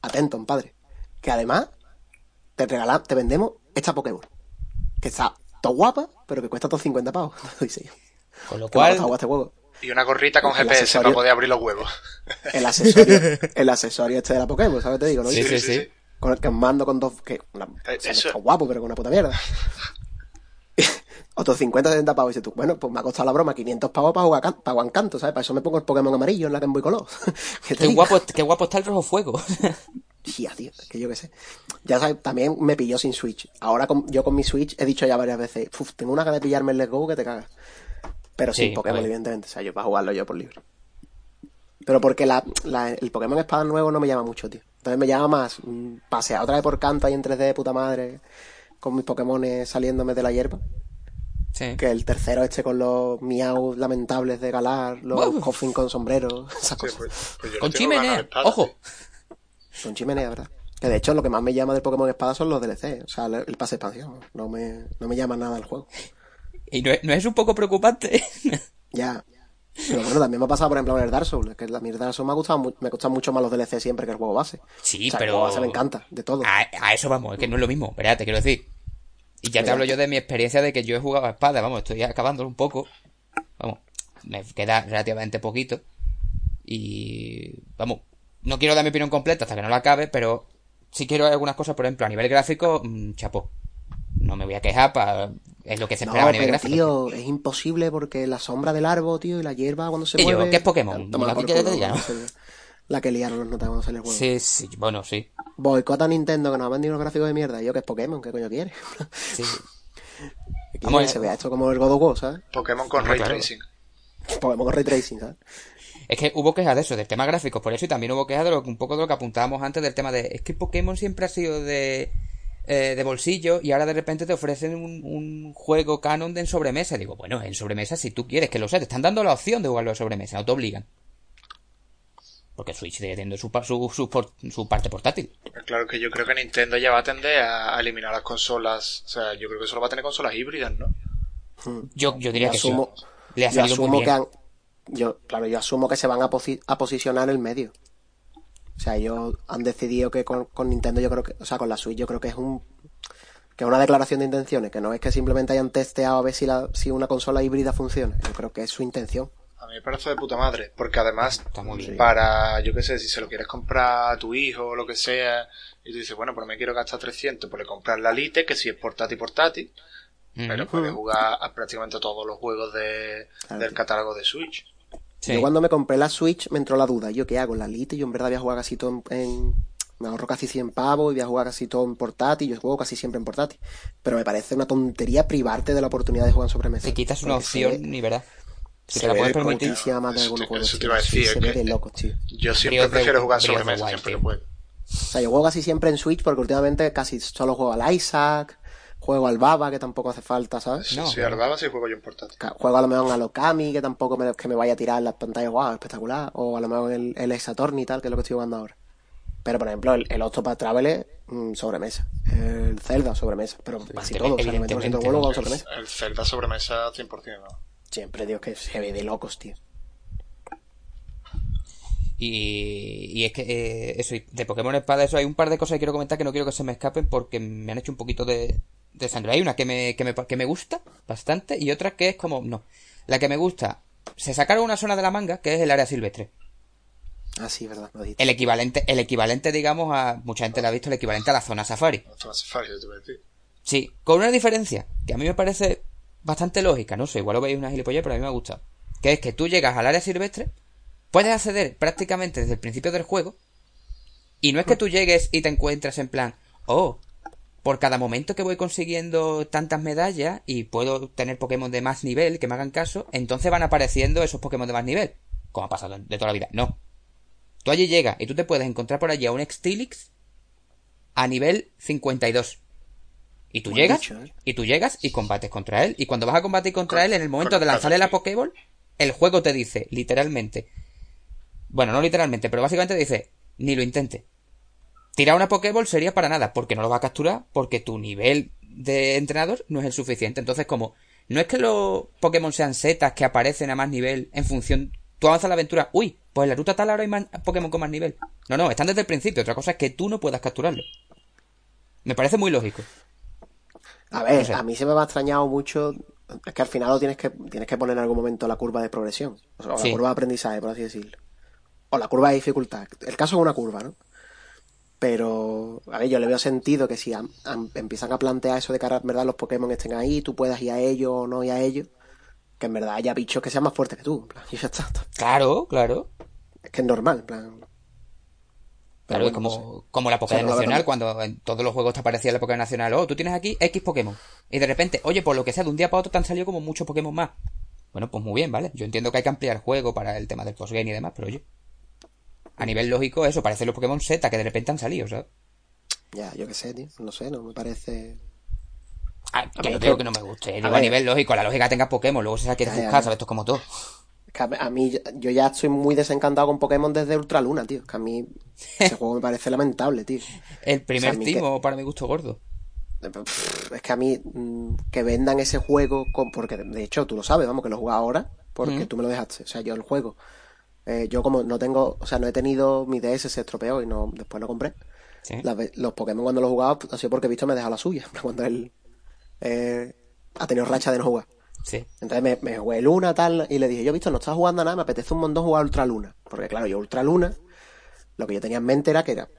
atento, padre, que además te regalan, te vendemos esta Pokémon, que está todo guapa, pero que cuesta todos 50 pavos. [LAUGHS] Dice. Con lo cual, este juego. Y una gorrita con El GPS accesorio. para poder abrir los huevos. [LAUGHS] El accesorio, [LAUGHS] el accesorio este de la Pokémon, ¿sabes? Te digo, ¿no? Sí, sí, sí. Con el que mando con dos, que una, Eh, o sea, eso- está guapo, pero con una puta mierda. Otros 50, 70 pavos. Y dices tú, bueno, pues me ha costado la broma 500 pavos para jugar, can- para jugar canto, ¿sabes? Para eso me pongo el Pokémon amarillo en la Game Boy Color. [LAUGHS] ¿Qué guapo, qué guapo está el rojo fuego. [LAUGHS] Tía, tío, que yo qué sé. Ya sabes, también me pilló sin Switch. Ahora con- yo con mi Switch he dicho ya varias veces, "Uf, tengo una gana de pillarme el Let's Go que te cagas. Pero sin Sí, Pokémon, vale. evidentemente. O sea, yo para jugarlo yo por libre. Pero porque la, la- el Pokémon Espada nuevo no me llama mucho, tío. Entonces me llama más mm, pasear otra vez por canto ahí en 3D de puta madre, con mis Pokémon saliéndome de la hierba. Sí. Que el tercero este con los miau lamentables de Galar, los Uf. Coffin con sombrero, [LAUGHS] esas Sí, cosas. pues- pues Con chimenea. espada, Ojo. Son chimenea, ¿verdad? Que de hecho lo que más me llama del Pokémon Espada son los DLC, o sea, el pase de expansión. No me, no me llama nada el juego. Y no es, no es un poco preocupante. [LAUGHS] Ya. Pero bueno, también me ha pasado, por ejemplo, con el Dark Souls. Que a mí el Dark Souls me ha gustado, me gustan mucho más los DLC siempre que el juego base. Sí, O sea, pero- El juego base me encanta, de todo. A, a eso vamos, es que no es lo mismo, ¿verdad? Te quiero decir. Y ya te hablo yo de mi experiencia de que yo he jugado a espada, vamos, estoy acabándolo un poco. Vamos, me queda relativamente poquito. Y vamos, no quiero dar mi opinión completa hasta que no la acabe, pero sí quiero algunas cosas, por ejemplo, a nivel gráfico, mm, chapó. No me voy a quejar, pa, es lo que se No, esperaba a nivel pero gráfico. tío, es imposible porque la sombra del árbol, tío, y la hierba cuando se Y yo, mueve... ¿qué es Pokémon? Toma no. La que liaron los notas cuando salió el juego. Sí, sí, bueno, sí. Boicota a Nintendo que nos ha vendido unos gráficos de mierda. Y yo que es Pokémon, ¿qué coño quiere? sí. [LAUGHS] Vamos, que se vea esto como el God of War, ¿sabes? Pokémon con No, Ray claro. Tracing. Pokémon con Ray Tracing, ¿sabes? Es que hubo quejas de eso, del tema gráfico, por eso y también hubo quejas de lo, un poco de lo que apuntábamos antes del tema de es que Pokémon siempre ha sido de, eh, de bolsillo y ahora de repente te ofrecen un, un juego canon de en sobremesa. Digo, bueno, en sobremesa si tú quieres que lo sea, te están dando la opción de jugarlo de sobremesa, no te obligan. Porque Switch sigue teniendo su, pa- su, su, por- su parte portátil. Claro que yo creo que Nintendo ya va a tender a eliminar las consolas. O sea, yo creo que solo va a tener consolas híbridas, ¿no? Yo, yo diría Yo que asumo, sí. Le ha yo salido asumo muy que bien. han, yo, claro, yo asumo que se van a, posi- a posicionar en el medio. O sea, ellos han decidido que con, con Nintendo yo creo que, o sea, con la Switch yo creo que es un que es una declaración de intenciones, que no es que simplemente hayan testeado a ver si la, si una consola híbrida funciona. Yo creo que es su intención. Mí me parece de puta madre, porque además, para, yo qué sé, si se lo quieres comprar a tu hijo o lo que sea, y tú dices, bueno, pues me quiero gastar 300, pues le compras la Lite, que si es portátil, portátil, pero puedes jugar a prácticamente todos los juegos de, del catálogo de Switch. Sí. Yo cuando me compré la Switch me entró la duda. ¿Yo qué hago? ¿La Lite? Yo en verdad voy a jugar casi todo en... en- Me ahorro casi 100 pavos y voy a jugar casi todo en portátil. Yo juego casi siempre en portátil. Pero me parece una tontería privarte de la oportunidad de jugar en sobremesa. Si quitas una opción, ni verás. Si se te la puedes de permitir. putísima madre Eso algunos te- juegos. eso te tío. iba a Sí, decir, se que- ve de locos, tío. Yo siempre prefiero jugar sobremesa, Wild, siempre tío. que puedo. O sea, yo juego casi siempre en Switch porque últimamente casi solo juego al Isaac, juego al Baba, que tampoco hace falta, ¿sabes? Si, No, si pero- Ardaba, sí juego yo en portátil. Ca- Juego a lo mejor al Okami, que tampoco me, que me vaya a tirar las pantallas, wow, espectacular. O a lo mejor el, el Exatorni y tal, que es lo que estoy jugando ahora. Pero, por ejemplo, el, el Octopath Traveler, mm, sobremesa. El Zelda, sobremesa. Pero casi todo, o sea, el 90% del juego lo juego Evidentemente, sobremesa. El, el Zelda sobremesa 100%, ¿no? Siempre, Dios, que se ve de locos, tío. Y, y es que eh, eso, de Pokémon Espada, eso hay un par de cosas que quiero comentar que no quiero que se me escapen porque me han hecho un poquito de, de sangre. Hay una que me, que, me, que me gusta bastante y otra que es como, no. La que me gusta, se sacaron una zona de la manga que es el área silvestre. Ah, sí, verdad, lo. El equivalente, el equivalente, digamos, a, mucha gente la ha visto, el equivalente a la zona safari. No hace Safari, yo te voy a decir. Sí, con una diferencia que a mí me parece bastante lógica, no sé, igual lo veis una gilipollez, pero a mí me ha gustado. Que es que tú llegas al área silvestre, puedes acceder prácticamente desde el principio del juego, y no es que tú llegues y te encuentres en plan, oh, por cada momento que voy consiguiendo tantas medallas y puedo tener Pokémon de más nivel que me hagan caso, entonces van apareciendo esos Pokémon de más nivel, como ha pasado de toda la vida. No. Tú allí llegas y tú te puedes encontrar por allí a un Extilix a nivel 52. Y tú Buen llegas, dicho, ¿eh? y tú llegas y combates contra él. Y cuando vas a combatir contra Con- él, en el momento de lanzarle la. Pokéball, el juego te dice, literalmente, bueno, no literalmente, pero básicamente dice, ni lo intente. Tirar una Pokéball sería para nada, porque no lo va a capturar, porque tu nivel de entrenador no es el suficiente. Entonces, como, no es que los Pokémon sean setas que aparecen a más nivel en función, tú avanzas la aventura, uy, pues en la ruta tal ahora hay más Pokémon con más nivel. No, no, están desde el principio. Otra cosa es que tú no puedas capturarlo. Me parece muy lógico. A ver, No sé. a mí se me ha extrañado mucho. Es que al final lo tienes que, tienes que poner en algún momento la curva de progresión. O, sea, o Sí. la curva de aprendizaje, por así decirlo. O la curva de dificultad. El caso es una curva, ¿no? Pero, a ver, yo le veo sentido que si empiezan a plantear eso de que ahora en verdad los Pokémon estén ahí, tú puedas ir a ellos o no ir a ellos, que en verdad haya bichos que sean más fuertes que tú. En plan, [LAUGHS] y ya está. Claro, claro. Es que es normal, en plan. Claro, bueno, es como, como la Pokémon la Nacional, cuando en todos los juegos te aparecía la Pokémon Nacional, oh, tú tienes aquí X Pokémon. Y de repente, oye, por lo que sea, de un día para otro te han salido como muchos Pokémon más. Bueno, pues muy bien, ¿vale? Yo entiendo que hay que ampliar el juego para el tema del postgame y demás, pero oye. A nivel lógico, eso, parecen los Pokémon Z que de repente han salido, ¿sabes? Ya, yo qué sé, tío. No sé, no me parece. Ah, que ver, no que- no me guste, digo a, nivel lógico, la lógica tenga Pokémon, luego se buscar, ya. ¿sabes? Esto es como todo. Que a mí, yo ya estoy muy desencantado con Pokémon desde Ultraluna, tío. Que a mí ese [LAUGHS] juego me parece lamentable, tío. El primer O sea, para mi gusto gordo. Es que a mí mm, que vendan ese juego con, porque de hecho tú lo sabes, vamos, que lo he jugado ahora porque Ujú. tú me lo dejaste. O sea, yo el juego, eh, yo como no tengo, o sea, no he tenido mi DS se estropeó y no después lo compré. Sí. Los Pokémon cuando los he jugado ha sido porque he visto me he dejado la suya, [LAUGHS] cuando él eh, ha tenido racha de no jugar. Sí. Entonces me, me jugué Luna tal y le dije, yo visto, no estás jugando a nada, me apetece un montón jugar Ultra Luna. Porque claro, yo Ultra Luna, lo que yo tenía en mente era que era,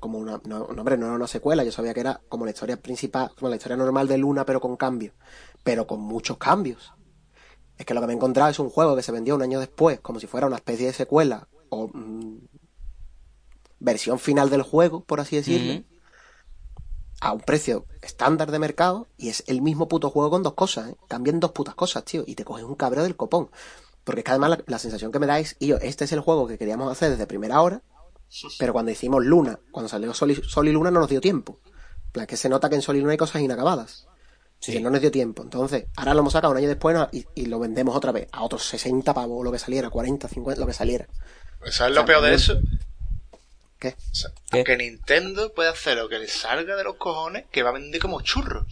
como una, no, hombre, no era una secuela, yo sabía que era como la historia principal, como la historia normal de Luna, pero con cambios. Pero con muchos cambios. Es que lo que me he encontrado es un juego que se vendió un año después, como si fuera una especie de secuela o mm, versión final del juego, por así decirlo. A un precio estándar de mercado y es el mismo puto juego con dos cosas, ¿eh? Cambian dos putas cosas, tío, y te coges un cabreo del copón. Porque es que además la, la sensación que me dais, y yo, este es el juego que queríamos hacer desde primera hora, pero cuando hicimos Luna, cuando salió Sol y, Sol y Luna no nos dio tiempo. En plan, que se nota que en Sol y Luna hay cosas inacabadas. Sí. Que no nos dio tiempo. Entonces, ahora lo hemos sacado un año después ¿no? y, y lo vendemos otra vez a otros 60 pavos, o lo que saliera, 40, 50, lo que saliera. ¿Sabes O lo peor de eso? ¿Qué? O sea, ¿Qué? que Nintendo puede hacer lo que le salga de los cojones, que va a vender como churros.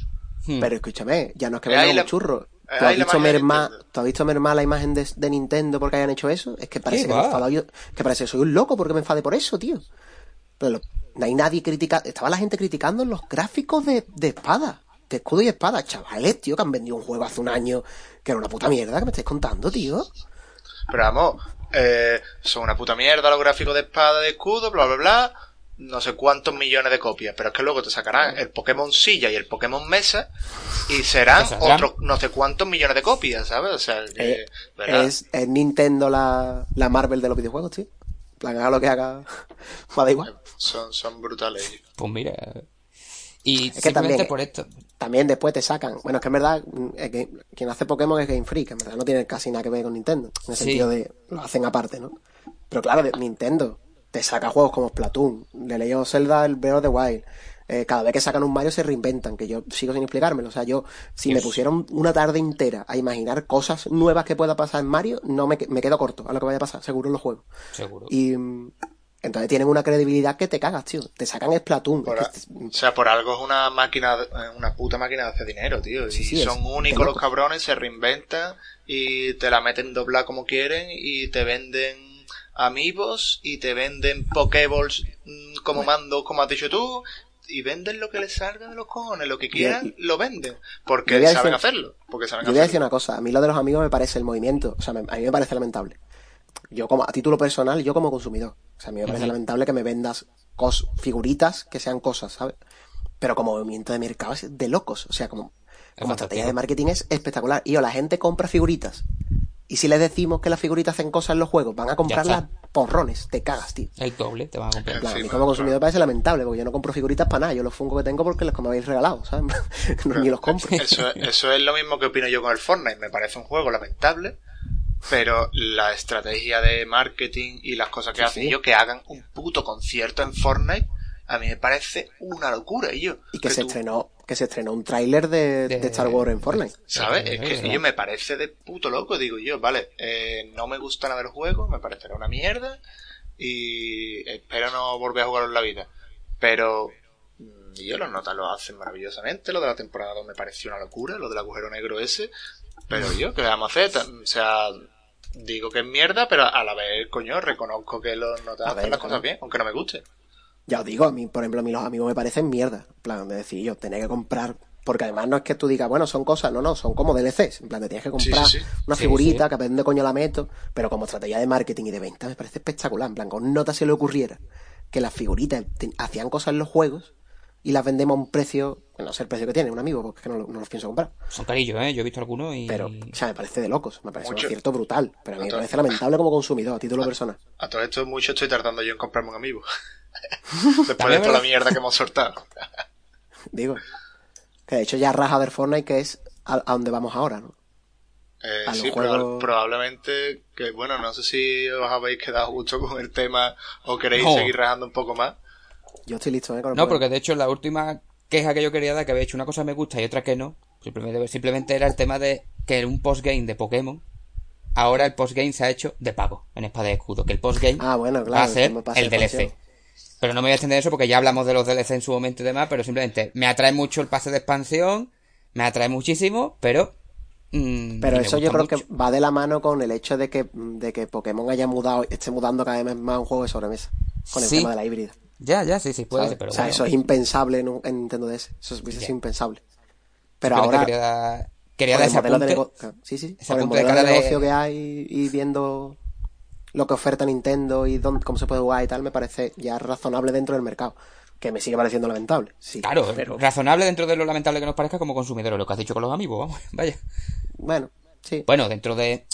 Hmm. Pero escúchame, ya no es que la- como churro. ¿Tú has, la visto. ¿Tú has visto mermar la imagen de, de Nintendo porque hayan hecho eso? Es que parece ¿Qué que me he va? enfadado yo. Que parece que soy un loco porque me enfade por eso, tío. Pero lo- no hay nadie criticando. Estaba la gente criticando los gráficos de, de espada. De escudo y espada. Chavales, tío, que han vendido un juego hace un año que era una puta mierda que me estáis contando, tío. Pero vamos, eh, son una puta mierda los gráficos de espada, de escudo, bla, bla, bla. No sé cuántos millones de copias, pero es que luego te sacarán el Pokémon Silla y el Pokémon Mesa y serán otros no sé cuántos millones de copias, ¿sabes? O sea, eh, es, es, Nintendo la, la Marvel de los videojuegos, tío. plan, haga lo que haga, [LAUGHS] me da igual. Son, son brutales. Pues mira, y es que también, por esto. También después te sacan. Bueno, es que en verdad, que, quien hace Pokémon es Game Freak, en verdad no tiene casi nada que ver con Nintendo. En el sentido de lo hacen aparte, ¿no? Pero claro, Nintendo te saca juegos como Splatoon, le leyó Zelda, el Breath of the Wild. Eh, cada vez que sacan un Mario se reinventan, que yo sigo sin explicármelo. O sea, yo, si me pusieron una tarde entera a imaginar cosas nuevas que pueda pasar en Mario, no me, me quedo corto a lo que vaya a pasar, seguro en los juegos. Seguro. Y, entonces tienen una credibilidad que te cagas, tío. Te sacan Splatoon. O sea, por algo es una máquina, una puta máquina de hacer dinero, tío. y son únicos los cabrones, se reinventan y te la meten doblar como quieren y te venden amigos y te venden Pokéballs mm, como mando, como has dicho tú, y venden lo que les salga de los cojones, lo que quieran, lo venden. Porque saben hacerlo. Porque saben yo voy a decir una cosa, a mí lo de los amigos me parece el movimiento, o sea, a mí me parece lamentable. Yo como, a título personal, yo como consumidor. O sea, a mí me parece lamentable que me vendas cos figuritas que sean cosas, ¿sabes? Pero como movimiento de mercado es de locos. O sea, como, como estrategia de marketing es espectacular. Y o la gente compra figuritas. Y si les decimos que las figuritas hacen cosas en los juegos, van a comprarlas porrones, te cagas, tío. El doble te van a comprar. a mí como consumidor me parece lamentable, porque yo no compro figuritas para nada. Yo los fungo que tengo porque los que me habéis regalado, ¿sabes? [LAUGHS] Ni los compro. Eso, eso es lo mismo que opino yo con el Fortnite. Me parece un juego lamentable pero la estrategia de marketing y las cosas que hacen ellos, que hagan un puto concierto en Fortnite, a mí me parece una locura. Y, yo, y que, se estrenó que se estrenó un tráiler de, Star Wars en Fortnite. ¿Sabes? Es que yo me parece de puto loco. Digo yo, vale, eh, no me gusta nada del juego, me parecerá una mierda y espero no volver a jugarlo en la vida. Pero mm, yo los notas lo hacen maravillosamente. Lo de la temporada 2 me pareció una locura. Lo del agujero negro ese. Pero yo, ¿qué le vamos a hacer? O sea, digo que es mierda, pero a la vez, coño, reconozco que los notas hacen las cosas bien, aunque no me guste. Ya os digo, a mí, por ejemplo, a mí los amigos me parecen mierda. En plan, de decir, yo tenía que comprar. Porque además no es que tú digas, bueno, son cosas, no, no, son como DLCs. En plan, te tienes que comprar una figurita, que a dónde coño la meto. Pero como estrategia de marketing y de venta me parece espectacular. En plan, con nota se le ocurriera que las figuritas hacían cosas en los juegos y las vendemos a un precio, no sé el precio que tiene, un amigo, porque es que no, no los pienso comprar. Son carillos, ¿eh? Yo he visto algunos y... Pero, o sea, me parece de locos, me parece un acierto brutal, pero a mí me parece lamentable como consumidor, a título personal. A todo esto mucho estoy tardando yo en comprarme un amigo. [LAUGHS] Después de toda la mierda que hemos soltado. Digo, que de hecho ya raja ver Fortnite, que es a, donde vamos ahora, ¿no? Eh, sí, probablemente que, bueno, no sé si os habéis quedado mucho con el tema o queréis seguir rajando un poco más. Yo estoy listo, ¿eh? no, porque de hecho la última queja que yo quería dar, que había hecho una cosa me gusta y otra que no, simplemente, simplemente era el tema de que un postgame de Pokémon, ahora el postgame se ha hecho de pago en Espada de Escudo, que el postgame ah, bueno, claro, va a ser el DLC. Pero no me voy a extender eso porque ya hablamos de los DLC en su momento y demás, pero simplemente me atrae mucho el pase de expansión, me atrae muchísimo, pero mm, pero eso yo creo que va de la mano con el hecho de que, de que Pokémon haya mudado, esté mudando cada vez más un juego de sobremesa. Con el tema de la híbrida. Ya, ya, sí, sí, puede ser, pero O sea, eso es impensable en, Nintendo DS. Eso es, impensable. Pero ahora... Quería dar, quería dar ese apunte, de Sí, sí. Ese por el modelo de, negocio que hay y viendo lo que oferta Nintendo y dónde, cómo se puede jugar y tal, me parece ya razonable dentro del mercado. Que me sigue pareciendo lamentable. Sí, claro, pero... razonable dentro de lo lamentable que nos parezca como consumidores, lo que has dicho con los amigos, vamos, [LAUGHS] vaya. Bueno, sí. Bueno, dentro de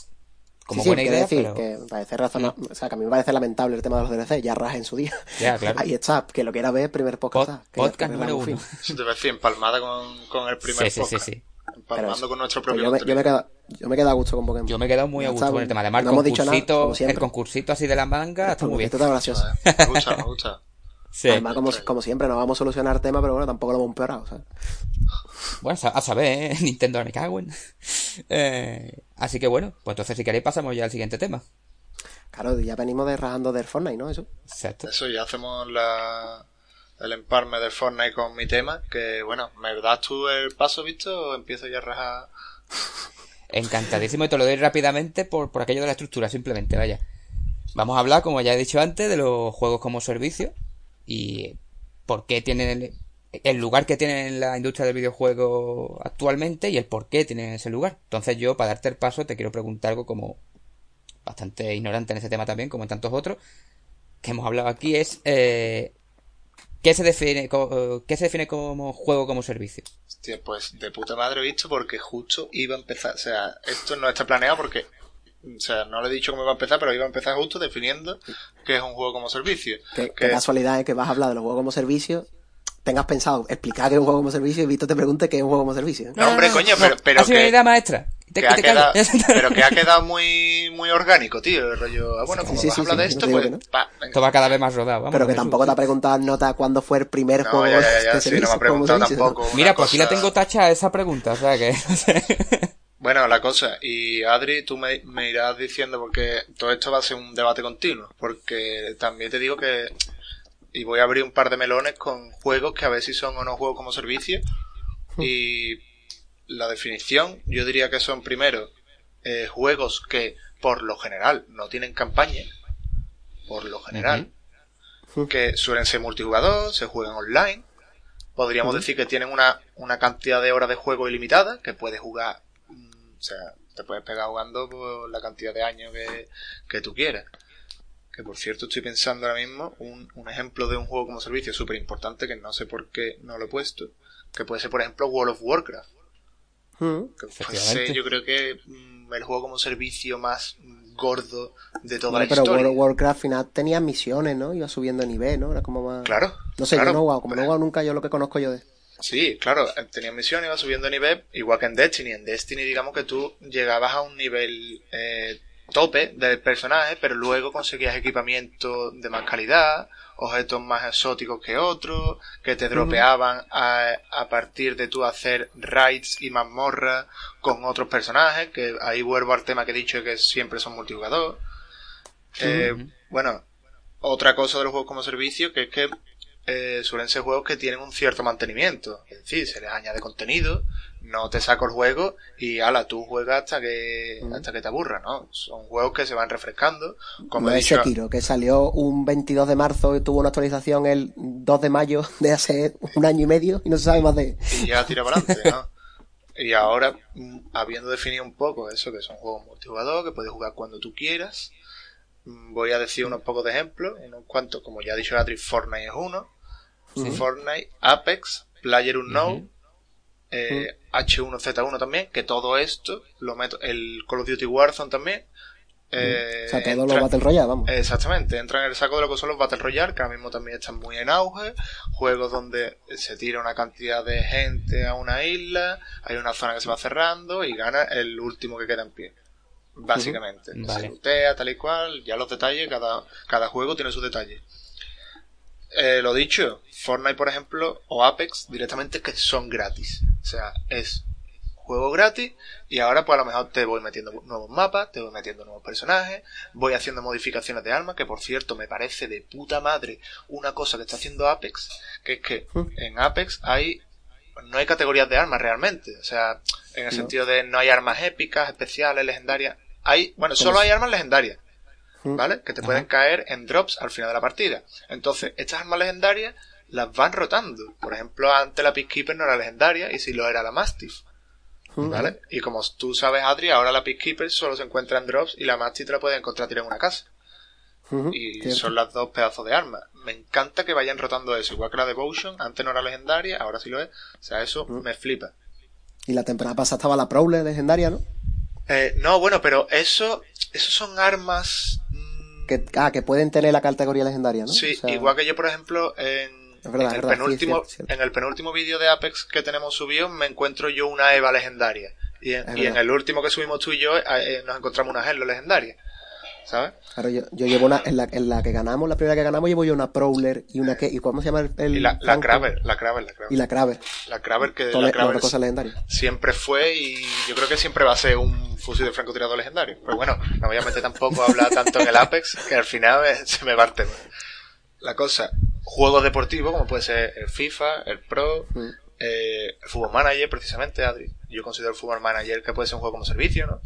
como buena idea, decir que me parece razonable, o sea, que a mí me parece lamentable el tema de los DLC, ya raja en su día. Ya, claro. [LAUGHS] Ahí está, que lo quiera ver, primer podcast. podcast número uno. Te voy a decir, empalmada con, con el primer sí, podcast. Sí, sí, sí. Empalmando con nuestro propio yo me, yo me, quedo, yo me he quedado a gusto con Pokémon. Yo me he quedado muy a gusto con el tema. Además, no el, concursito, el concursito así de la manga está muy bien. Está gracioso. Me gusta, me gusta. Sí. Además, como, como, siempre, no vamos a solucionar tema, pero bueno, tampoco lo hemos empeorado, ¿sabes? Bueno, a saber, ¿eh? [LAUGHS] Nintendo me cago en. Eh, así que bueno, pues entonces si queréis pasamos ya al siguiente tema. Claro, ya venimos de rajando del Fortnite, ¿no? Eso. Exacto. Eso, ya hacemos la, el emparme del Fortnite con mi tema, que bueno, ¿me das tú el paso, visto? O empiezo ya a rajar. [LAUGHS] Encantadísimo y te lo doy rápidamente por, por aquello de la estructura, simplemente, vaya. Vamos a hablar, como ya he dicho antes, de los juegos como servicio y por qué tienen el lugar que tienen en la industria del videojuego actualmente y el por qué tienen ese lugar. Entonces yo, para darte el paso, te quiero preguntar algo como bastante ignorante en ese tema también, como en tantos otros, que hemos hablado aquí, es eh, ¿qué, se define, co- ¿qué se define como juego como servicio? Hostia, pues de puta madre he visto porque justo iba a empezar. O sea, esto no está planeado porque. O sea, no le he dicho cómo iba a empezar, pero iba a empezar justo definiendo qué es un juego como servicio. Qué, Que- qué casualidad es que vas a hablar de los juegos como servicio, tengas pensado explicar qué es un juego como servicio y Víctor te pregunte qué es un juego como servicio. No, hombre, coño, pero- pero ha sido que- una idea maestra. Te, que te quedado, [LAUGHS] pero que ha quedado muy muy orgánico, tío. El rollo. Ah, bueno, Sí, como sí, vas sí, a hablar sí, de esto, pues. que no. pa. Esto va cada vez más rodado. Vamos, Pero que tampoco te ha preguntado nota cuándo fue el primer No, juego ya, ya, ya, de sí, servicio. no me ha como preguntado tampoco. Mira, pues aquí la cosa- tengo tacha esa pregunta, o sea que [LAUGHS] no sé. Bueno, la cosa, y Adri, tú me, me irás diciendo porque todo esto va a ser un debate continuo, porque también te digo que, y voy a abrir un par de melones con juegos que a ver si son o no juegos como servicio, [LAUGHS] y la definición, yo diría que son primero eh, juegos que por lo general no tienen campaña, por lo general, [LAUGHS] que suelen ser multijugador, se juegan online, podríamos decir que tienen una, una cantidad de horas de juego ilimitada, que puedes jugar, o sea, te puedes pegar jugando por la cantidad de años que, que tú quieras. Que por cierto estoy pensando ahora mismo un, un ejemplo de un juego como servicio súper importante que no sé por qué no lo he puesto, que puede ser por ejemplo World of Warcraft. Mm. Que puede ser yo creo que mm, el juego como servicio más gordo de toda Bueno, la pero historia. World of Warcraft al final tenía misiones, ¿no? Iba subiendo de nivel, ¿no? Era como más... Claro. No sé, claro. yo no he jugado, como no he jugado nunca, yo lo que conozco yo de... Sí, claro, tenía misión, iba subiendo nivel, igual que en Destiny. En Destiny, digamos que tú llegabas a un nivel eh, tope del personaje, pero luego conseguías equipamiento de más calidad, objetos más exóticos que otros, que te dropeaban a, a partir de tú hacer raids y mazmorras con otros personajes, que ahí vuelvo al tema que he dicho que siempre son multijugador. Eh, Bueno, otra cosa de los juegos como servicio, que es que eh, suelen ser juegos que tienen un cierto mantenimiento. Es decir, se les añade contenido, no te saco el juego y ala, tú juegas hasta que, hasta que te aburra, ¿no? Son juegos que se van refrescando. Como he de dicho, Sekiro, que salió un 22 de marzo y tuvo una actualización el 2 de mayo de hace un año y medio y no se sabe más de... y ya tira para adelante, ¿no? Y ahora, mm, habiendo definido un poco eso, que son juegos multijugador, que puedes jugar cuando tú quieras, mm, voy a decir unos pocos de ejemplos, unos cuantos, como ya ha dicho Adri, Fortnite es uno, Fortnite, Apex, Player Unknown, eh, H1Z1 también, que todo esto lo meto, el Call of Duty Warzone también, eh, o sea, todos los Battle Royale, vamos. Exactamente, entra en el saco de lo que son los Battle Royale, que ahora mismo también están muy en auge, juegos donde se tira una cantidad de gente a una isla, hay una zona que se va cerrando y gana el último que queda en pie. Básicamente. Ujú. Se Vale. lootea, tal y cual, ya los detalles, cada, cada juego tiene sus detalles. Eh, lo dicho, Fortnite, por ejemplo, o Apex, directamente que son gratis. O sea, es juego gratis y ahora pues a lo mejor te voy metiendo nuevos mapas, te voy metiendo nuevos personajes, voy haciendo modificaciones de armas, que por cierto me parece de puta madre una cosa que está haciendo Apex, que es que en Apex hay no hay categorías de armas realmente, o sea, en el No. sentido de no hay armas épicas, especiales, legendarias, hay, bueno, ¿Cómo solo hay armas legendarias. ¿Vale? Que te pueden caer en drops al final de la partida. Entonces, estas armas legendarias las van rotando. Por ejemplo, antes la Peacekeeper no era legendaria y si lo era la Mastiff. ¿vale? Y como tú sabes, Adri, ahora la Peacekeeper solo se encuentra en drops y la Mastiff te la puedes encontrar tirada en una casa. Y cierto. son las dos pedazos de armas. Me encanta que vayan rotando eso. Igual que la Devotion, antes no era legendaria, ahora sí lo es. O sea, eso me flipa. Y la temporada pasada estaba la Prowler legendaria, ¿no? Eh, no, bueno, pero eso, eso son armas... Que, ah, que pueden tener la categoría legendaria, ¿no? Sí, O sea, igual que yo, por ejemplo, en, Es verdad, en el, sí, penúltimo, cierto, cierto. en el penúltimo vídeo de Apex que tenemos subido, me encuentro yo una Eva legendaria. Y en, y el último que subimos tú y yo, eh, nos encontramos una Hello legendaria. ¿Sabes? Claro, yo, yo llevo una, en la, en la que ganamos, la primera que ganamos, llevo yo una Prowler y una que, ¿y cómo se llama el, el Y la, la? Kraber, la Kraber, la Kraber. Y la Kraber. La Kraber que Todas la Kraber otras cosas legendarias. siempre fue y yo creo que siempre va a ser un fusil de francotirador legendario. Pero bueno, no voy a meter tampoco a hablar tanto en el Apex, que al final se me va el tema. La cosa, juegos deportivos como puede ser el FIFA, el Pro, Mm. eh, el Fútbol Manager precisamente, Adri. Yo considero el Fútbol Manager que puede ser un juego como servicio, ¿no?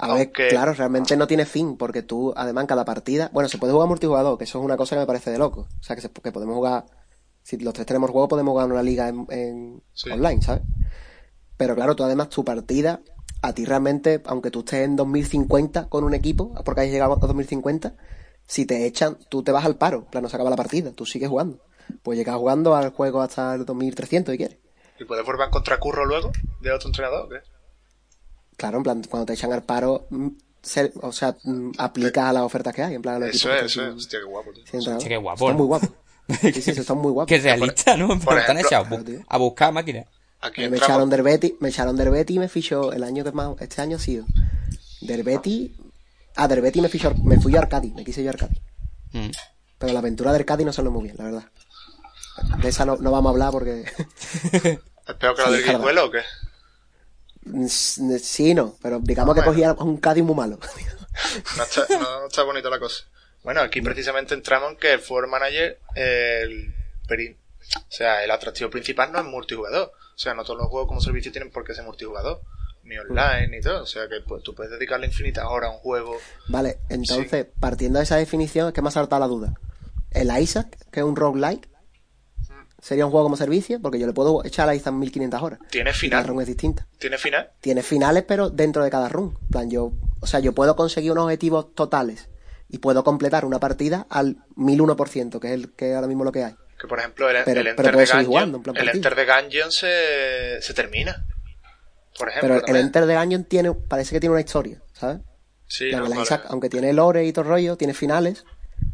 A Aunque- ver, claro, realmente no tiene fin, porque tú, además, cada partida, bueno, se puede jugar multijugador, que eso es una cosa que me parece de loco. O sea, que, se- que podemos jugar, si los tres tenemos juego, podemos jugar una liga en, en Sí. online, ¿sabes? Pero claro, tú además tu partida, a ti realmente, aunque tú estés en 2050 con un equipo, porque hayas llegado a 2050, si te echan, tú te vas al paro, en plan, no se acaba la partida, tú sigues jugando. Pues llegas jugando al juego hasta el 2300 si quieres. ¿Y puedes volver contra curro luego de otro entrenador qué? Claro, en plan, cuando te echan al paro, mm, se- o sea, mm, aplica a las ofertas que hay, en plan, a los Eso es, que eso es. Hostia, qué guapo, tío. Hostia, qué guapo, Están ¿no? muy guapos. Sí, sí, sí, están muy guapos. [LAUGHS] Qué realista, ¿no? están echados a buscar máquinas. Aquí me echaron del Betty, me echaron del Betty y me fichó el año que más, este año ha sido. Del Betty, ah, del Betty me fichó, me fui yo a Arcadi, me quise yo a Arcadi. Mm. Pero la aventura de Arcadi no salió muy bien, la verdad. De esa no, no vamos a hablar porque, ¿Es peor que la Sí, del. Guijuelo o qué? Sí, no, pero digamos que Bueno. cogía un Cádiz muy malo. [LAUGHS] No está, no está bonita la cosa. Bueno, aquí precisamente entramos en que el Forward Manager, el, peri- o sea, el atractivo principal no es multijugador. O sea, no todos los juegos como servicio tienen por qué ser multijugador. Ni online, ni todo. O sea, que pues, tú puedes dedicarle infinitas horas a un juego. Vale, entonces, partiendo de esa definición, es que me ha saltado la duda. El Isaac, que es un roguelike, sería un juego como servicio, porque yo le puedo echar al Isaac 1500 horas. Tiene Y cada final. run es distinta. Tiene final. Tiene finales, pero dentro de cada run. Plan, yo, o sea, yo puedo conseguir unos objetivos totales y puedo completar una partida al 1001%, que es el que ahora mismo lo que hay. Que por ejemplo, el, Pero- el Enter de Gungeon, jugando, en plan el. Enter de Gungeon se, se termina. Por ejemplo, Pero el. Enter de Gungeon tiene, parece que tiene una historia, ¿sabes? Sí, no, el vale. Isaac, aunque tiene lore y todo el rollo, tiene finales,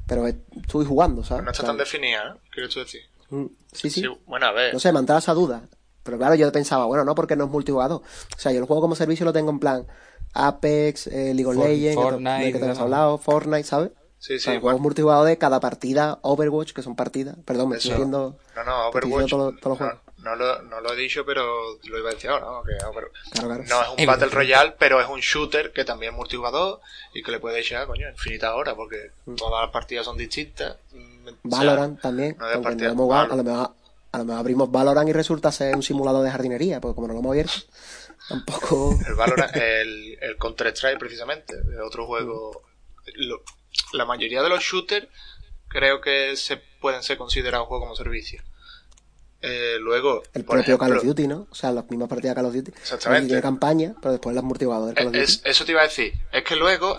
pero es- estoy jugando, ¿sabes? no está tan definida, ¿no? Quiero decir. Mm, Sí, sí. Sí, bueno, a ver. No sé, me ha entrado esa duda. Pero claro, yo pensaba, bueno, no, porque no es multijugador. O sea, yo el juego como servicio lo tengo en plan Apex, eh, League of For- Legends, Fortnite, de que te has ¿no? hablado, Fortnite, ¿sabes? Sí, O sí, sea, igual. juegos multijugador de cada partida, Overwatch, que son partidas. Perdón, me estoy diciendo... No, no, Overwatch. todo- no, juegos. no lo, no lo he dicho, pero lo iba a decir ahora, ¿no? Que Over- Claro, claro. No es un. Battle Royale, pero es un shooter que también es multijugador y que le puede echar, coño, infinitas horas porque todas las partidas son distintas. O sea. Valorant también, no de aunque partida- no hemos jugado, Valorant. a lo mejor, a lo mejor abrimos Valorant y resulta ser un simulador de jardinería, porque como no lo hemos abierto, [LAUGHS] tampoco... El Valorant, el, el Counter-Strike precisamente, otro juego. Lo- la mayoría de los shooters creo que se pueden ser considerados juegos como servicio. Eh, luego, El propio Call of Duty, ¿no? O sea, las mismas partidas de Call of Duty. Exactamente. Tiene campaña, pero después las multijugador de Call of Duty. Es- eso te iba a decir. Es que luego,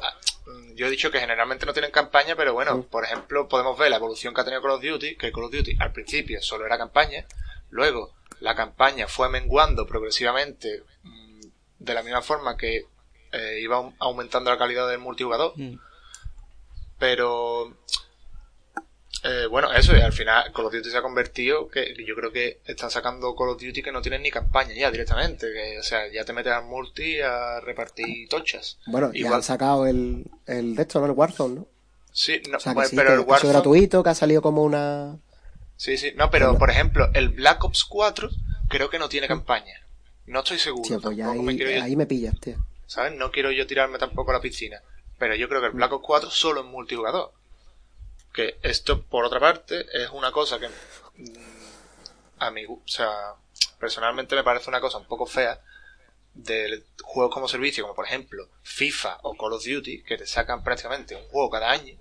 yo he dicho que generalmente no tienen campaña, pero bueno, por ejemplo, podemos ver la evolución que ha tenido Call of Duty, que Call of Duty al principio solo era campaña, luego la campaña fue menguando progresivamente mm, de la misma forma que eh, iba aum- aumentando la calidad del multijugador, Mm. pero eh, bueno, eso, y al final Call of Duty se ha convertido que yo creo que están sacando Call of Duty que no tienen ni campaña ya directamente, que o sea, ya te metes al multi a repartir tochas. Bueno, ya Igual- han sacado el, el de esto, ¿no? El Warzone, ¿no? Sí, no, O sea, bueno, sí, pero el es Warzone, gratuito, que ha salido como una... sí, sí, no, pero Bueno. por ejemplo, el Black Ops 4 creo que no tiene campaña. No estoy seguro. Tío, pues ya me ahí, yo- ahí me pillas, tío. ¿sabes? No quiero yo tirarme tampoco a la piscina. Pero yo creo que el Black Ops 4 solo es multijugador. Que esto, por otra parte, es una cosa que mm, a mí, o sea, personalmente me parece una cosa un poco fea de juegos como servicio, como por ejemplo FIFA o Call of Duty, que te sacan prácticamente un juego cada año,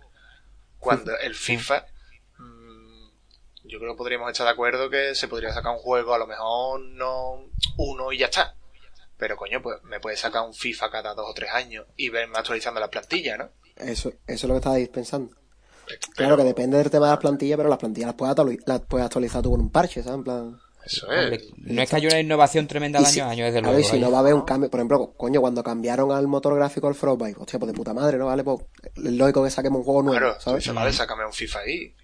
cuando [LAUGHS] el FIFA, mm, yo creo que podríamos estar de acuerdo que se podría sacar un juego, a lo mejor no uno y ya está. Pero coño, pues me puede sacar un FIFA cada dos o tres años y verme actualizando la plantilla, ¿no? Eso, eso es lo que estabais pensando. Pero- Claro que depende del tema de las plantillas, pero las plantillas las puedes, actuali- las puedes actualizar tú con un parche, ¿sabes? En plan... Eso es. no es que haya una innovación tremenda de si- año a año, desde luego. y si no va a haber un cambio, por ejemplo, coño, cuando cambiaron al motor gráfico al Frostbite, hostia, pues de puta madre, ¿no? Vale, pues es lógico que saquemos un juego nuevo, Claro, ¿sabes? vale, sácame un FIFA ahí.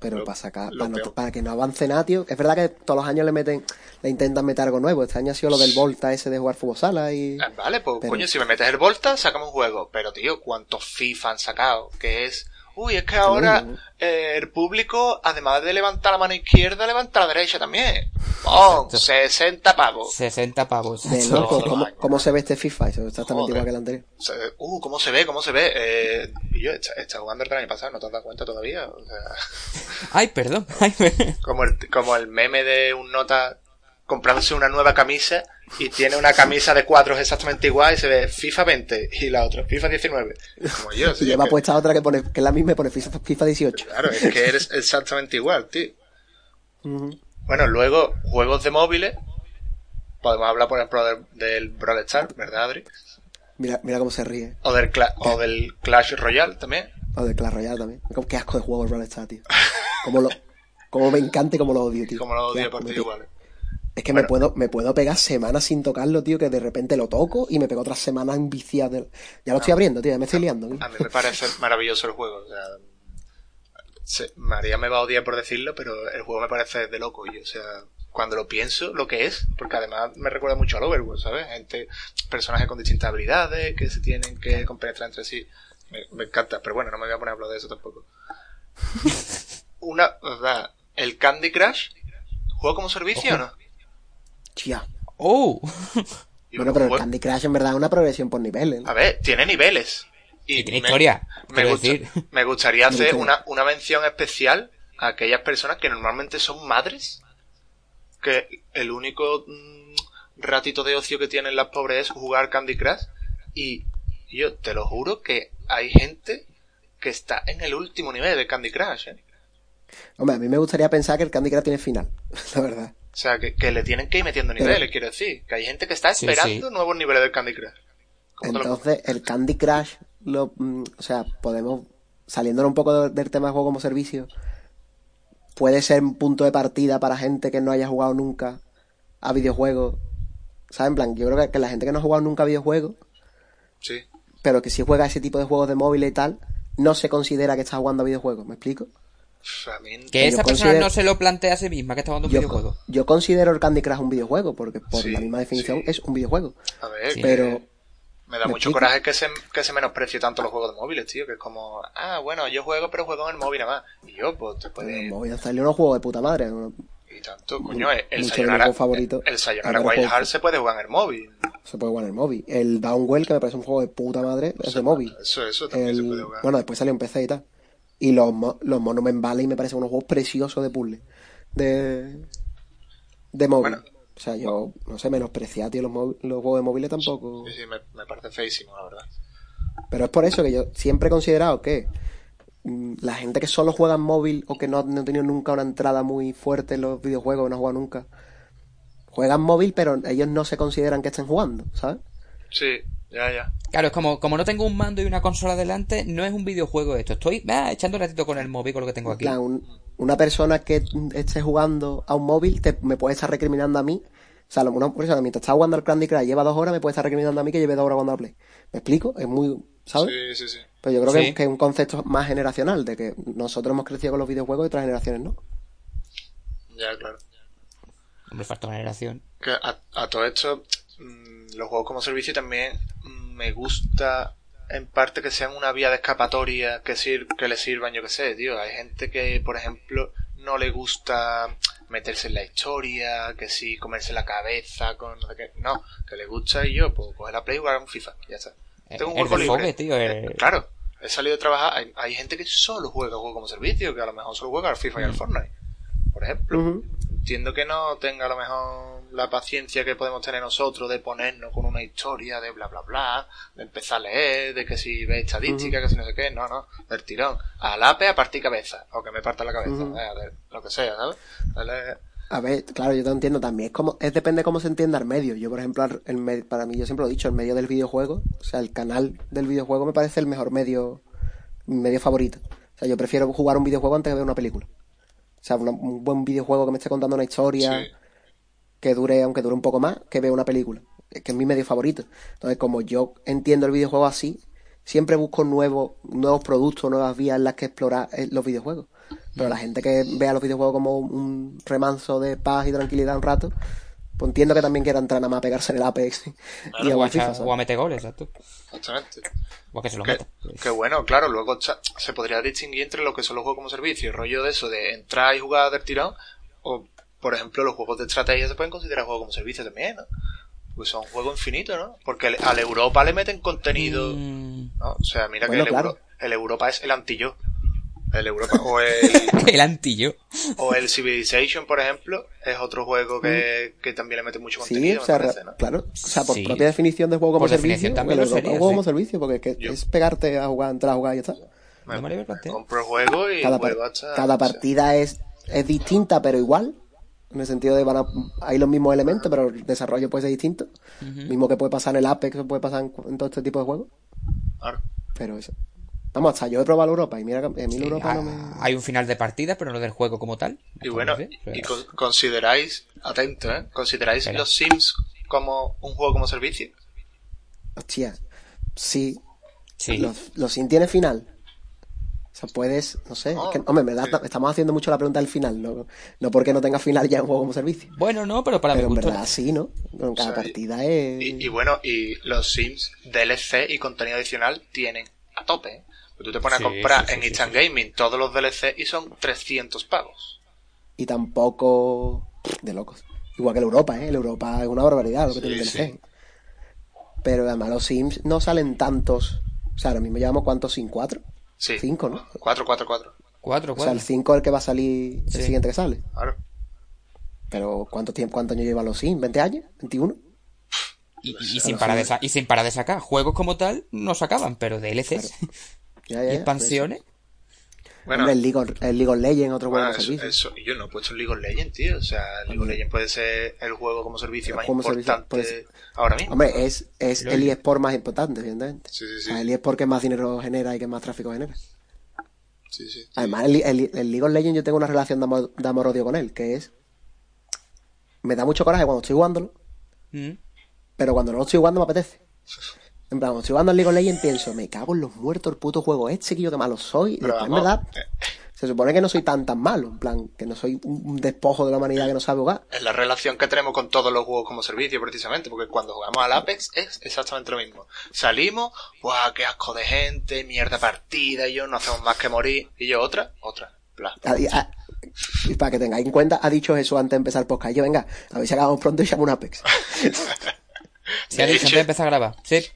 Pero Lo- para sacar, para, no- peor. para que no avance nada, tío. Es verdad que todos los años le meten, le intentan meter algo nuevo. Este año ha sido lo del Volta ese de jugar fútbol sala y... Ah, Vale, pues Pero- coño, si me metes el Volta, sacame un juego. Pero tío, ¿cuántos FIFA han sacado? Que es, uy, es que ahora eh, el público, además de levantar la mano izquierda, levanta la derecha también. ¡Oh! 60 pavos. 60 pavos. De loco, ¿cómo, cómo se ve este FIFA? Eso es exactamente Joder. igual que el anterior. Uh, ¿cómo se ve? ¿Cómo se ve? Eh, yo, está, está jugando el año pasado, ¿no te has dado cuenta todavía? O sea, Ay, perdón. Ay, me- como el, como el meme de un nota comprándose una nueva camisa y tiene una camisa de cuadros exactamente igual y se ve FIFA 20 y la otra FIFA 19. Como yo, Y sí, lleva es que- puesta otra que pone, que es la misma y pone FIFA, FIFA 18. Claro, es que eres exactamente igual, tío. Ujú. Bueno, luego, juegos de móviles. Podemos hablar, por ejemplo, del, del Brawl Stars, ¿verdad, Adri? Mira, mira cómo se ríe. O del, Cla- o [LAUGHS] del Clash Royale también. O de Clash Royale también. Como- Qué asco de juego el Brawl Stars, tío. Como lo, como me encanta y como lo odio, tío. Como lo odio por ti igual. Es que Bueno. me puedo, me puedo pegar semanas sin tocarlo, tío, que de repente lo toco y me pego otras semanas enviciado. del- Ya lo estoy abriendo, tío, ya me estoy liando. tío. A mí me parece maravilloso el juego. O sea, se- María me va a odiar por decirlo, pero el juego me parece de loco. Y, o sea, cuando lo pienso, lo que es, porque además me recuerda mucho al Overwatch, ¿sabes? Gente, personajes con distintas habilidades que se tienen que compenetrar entre sí. Me, me encanta, pero bueno, no me voy a poner a hablar de eso tampoco. [LAUGHS] Una, o sea, el Candy Crush, ¿juego como servicio o no? Chía. ¡Oh! Bueno, pero el Candy Crush en verdad es una progresión por niveles, ¿no? A ver, tiene niveles. Y, Y tiene me- historia, Me, quiero gusta- decir. me gustaría [LAUGHS] hacer una, una mención especial a aquellas personas que normalmente son madres, que el único mm, ratito de ocio que tienen las pobres es jugar Candy Crush. Y yo te lo juro que hay gente que está en el último nivel de Candy Crush. ¿eh? Hombre, a mí me gustaría pensar que el Candy Crush tiene final, [LAUGHS] la verdad. O sea, que, que le tienen que ir metiendo Pero- niveles, quiero decir. Que hay gente que está Sí, esperando sí. nuevos niveles del Candy Crush. Entonces, el Candy Crush, lo, mm, o sea, podemos, saliéndonos un poco de- del tema de juego como servicio, puede ser un punto de partida para gente que no haya jugado nunca a videojuegos. ¿Sabes? En plan, yo creo que, que la gente que no ha jugado nunca a videojuegos, Sí. pero que sí juega ese tipo de juegos de móvil y tal, no se considera que está jugando a videojuegos. ¿Me explico? Que Yo esa persona considero- no se lo plantea a sí misma que está jugando un Yo, videojuego. yo considero el Candy Crush un videojuego, porque por Sí, la misma definición sí. es un videojuego. a ver, Pero Me da ¿Me mucho explico? coraje que se, que se menosprecie tanto los juegos de móviles, tío. Que es como, ah, bueno, yo juego, pero juego en el móvil nada más. Y yo, pues, te en puede... el móvil salido unos juegos de puta madre. Y tanto, coño, el, el Sayonara, favorito. el Sayonara Ahora Wild juego- Heart se puede jugar en el móvil. Se puede jugar en el móvil. El Downwell, que me parece un juego de puta madre, es de móvil. Eso, eso también se El- puede jugar. bueno, después salió en PC y tal. Y los, los Monument Valley me parecen unos juegos preciosos de puzzle. De, de móvil. Bueno. o sea, yo, no sé, menospreciar, tío, los, los juegos de móviles tampoco. Sí, sí, me, me parece feísimo, la verdad. Pero es por eso que yo siempre he considerado que mm, la gente que solo juega en móvil o que no, no ha tenido nunca una entrada muy fuerte en los videojuegos, no ha jugado nunca, juegan móvil, pero ellos no se consideran que estén jugando, ¿sabes? Sí, ya, ya. Claro, es como, como no tengo un mando y una consola delante, no es un videojuego esto. Estoy ah, echando un ratito con el móvil con lo que tengo En aquí. plan, un- una persona que esté jugando a un móvil te, me puede estar recriminando a mí. O sea, una persona mientras está jugando al Candy Crush lleva dos horas, me puede estar recriminando a mí que lleve dos horas jugando al Play. ¿Me explico? Es muy, ¿sabes? Sí, sí, sí. Pero yo creo Sí. que, que es un concepto más generacional, de que nosotros hemos crecido con los videojuegos y otras generaciones no. Ya, claro. Hombre, falta una generación. Que a, a todo esto, mm, los juegos como servicio también mm, me gusta en parte que sean una vía de escapatoria que, sir que le sirvan, yo que sé, tío. Hay gente que, por ejemplo, no le gusta meterse en la historia, que sí, comerse la cabeza con no sé qué. No, que le gusta y yo, pues coger la Play y jugar un FIFA, ya está. Tengo un el hueco libre. tío. el- Eh, Claro, he salido de trabajar. Hay, hay gente que solo juega juego como servicio, que a lo mejor solo juega al FIFA y al Fortnite, por ejemplo. Entiendo que no tenga a lo mejor la paciencia que podemos tener nosotros de ponernos con una historia de bla bla bla, de empezar a leer, de que si ve estadística, que si no sé qué, no, no, del tirón. Al ape a partir cabeza, o que me parta la cabeza, eh, de- lo que sea, ¿sabes? Dale- A ver, claro, yo te entiendo también. Es como, es depende de cómo se entienda el medio. Yo, por ejemplo, el para mí, yo siempre lo he dicho, el medio del videojuego, o sea, el canal del videojuego me parece el mejor medio, medio favorito. O sea, yo prefiero jugar un videojuego antes que ver una película. O sea, una- un buen videojuego que me esté contando una historia Sí. que dure, aunque dure un poco más, que ver una película. Que es mi medio favorito. Entonces, como yo entiendo el videojuego así, siempre busco nuevos, nuevos productos, nuevas vías en las que explorar eh, los videojuegos. Pero la gente que vea los videojuegos como un remanso de paz y tranquilidad un rato, pues entiendo que también quiera entrar nada más a pegarse en el Apex y o, a o a ¿sabes? meter goles, exacto. Exactamente. O a que se lo Que, meta. que bueno, claro, luego se podría distinguir entre lo que son los juegos como servicio, el rollo de eso de entrar y jugar del tirón, o por ejemplo los juegos de estrategia se pueden considerar juegos como servicio también, ¿no? Pues son juegos infinitos, ¿no? Porque al- Europa le meten contenido, Mm, ¿no? O sea, mira Bueno, que el, claro. Euro- el Europa es el antillo. El Europa, o el, [LAUGHS] el antillo. o el Civilization, por ejemplo, es otro juego que, que también le mete mucho Mm. Sí, contenido, o sea, me parece, ¿no? claro. O sea, por Sí. propia definición de juego como Por servicio, también el sería, juego sí. como servicio, porque es, que Yo- es pegarte a jugar, entrar a jugar y ya está. No me. Compro el juego y Cada, par- juego hasta... cada o sea, partida es, es distinta, pero igual. En el sentido de van a, hay los mismos elementos, pero el desarrollo puede ser distinto. Mismo que puede pasar en el Apex, puede pasar en, en todo este tipo de juegos. Claro. Pero eso. Vamos, hasta yo he probado Europa y mira que a mí la Europa no me... Hay un final de partida, pero no del juego como tal. Y bueno, y pues, con- consideráis, atento, ¿eh? ¿Consideráis Espera. los Sims como un juego como servicio? Hostia, sí, sí. los, los Sims tiene final. O sea, puedes, no sé, es que, hombre, en verdad estamos haciendo mucho la pregunta del final, no, no porque no tenga final ya un juego como servicio. Bueno, no, pero para Pero mi en verdad sí, ¿no? En cada O sea, partida es... Y, y bueno, y los Sims DLC y contenido adicional tienen a tope, ¿eh? Tú te pones Sí, a comprar sí, sí, en sí, Instant sí. Gaming todos los DLC y son 300 pavos. y tampoco de locos. Igual que el Europa, ¿eh? El Europa es una barbaridad lo que Sí, tiene el sí. DLC. Pero además los Sims no salen tantos. O sea, ahora mismo llevamos cuántos Sims, cuatro. Sí. Cinco, ¿no? 4, 4, 4. Cuatro, O sea, cuatro. el 5 es el que va a salir el siguiente que sale. Claro. Pero ¿cuánto tiempo, cuántos años llevan los Sims? ¿20 años? ¿21? Y, y sin parar de sa- y sin parar de sacar. Juegos como tal no sacaban, pero DLCs [LAUGHS] Ya, ya, y ya, expansiones. Bueno, Hombre, el League, of, el League of Legends, otro bueno, juego de eso, servicio. eso- yo no he puesto el League of Legends, tío. O sea, el League of Legends puede ser el juego como servicio El más como importante ahora mismo. Hombre, es, es el eSport más importante, evidentemente. Sí, sí, sí. O sea, el eSport que más dinero genera y que más tráfico genera. Sí, sí. Además, el, el- el League of Legends yo tengo una relación de amor, de amor-odio con él, que es... Me da mucho coraje cuando estoy jugándolo, Mm. pero cuando no lo estoy jugando me apetece. [LAUGHS] En plan, estoy jugando al League of Legends pienso, me cago en los muertos el puto juego este, que yo que malo soy. Y Pero después, en verdad, se supone que no soy tan tan malo, en plan, que no soy un despojo de la humanidad que no sabe jugar. Es la relación que tenemos con todos los juegos como servicio, precisamente, porque cuando jugamos al Apex es exactamente lo mismo. Salimos, ¡guau, qué asco de gente! Mierda partida, y yo no hacemos más que morir. Y yo, otra, otra. Bla. A- a- y para que tengáis en cuenta, ha dicho eso antes de empezar el podcast. Yo, venga, a ver si acabamos pronto y llamo un Apex. [LAUGHS] Ha De dicho antes hecho- de a grabar. Sí.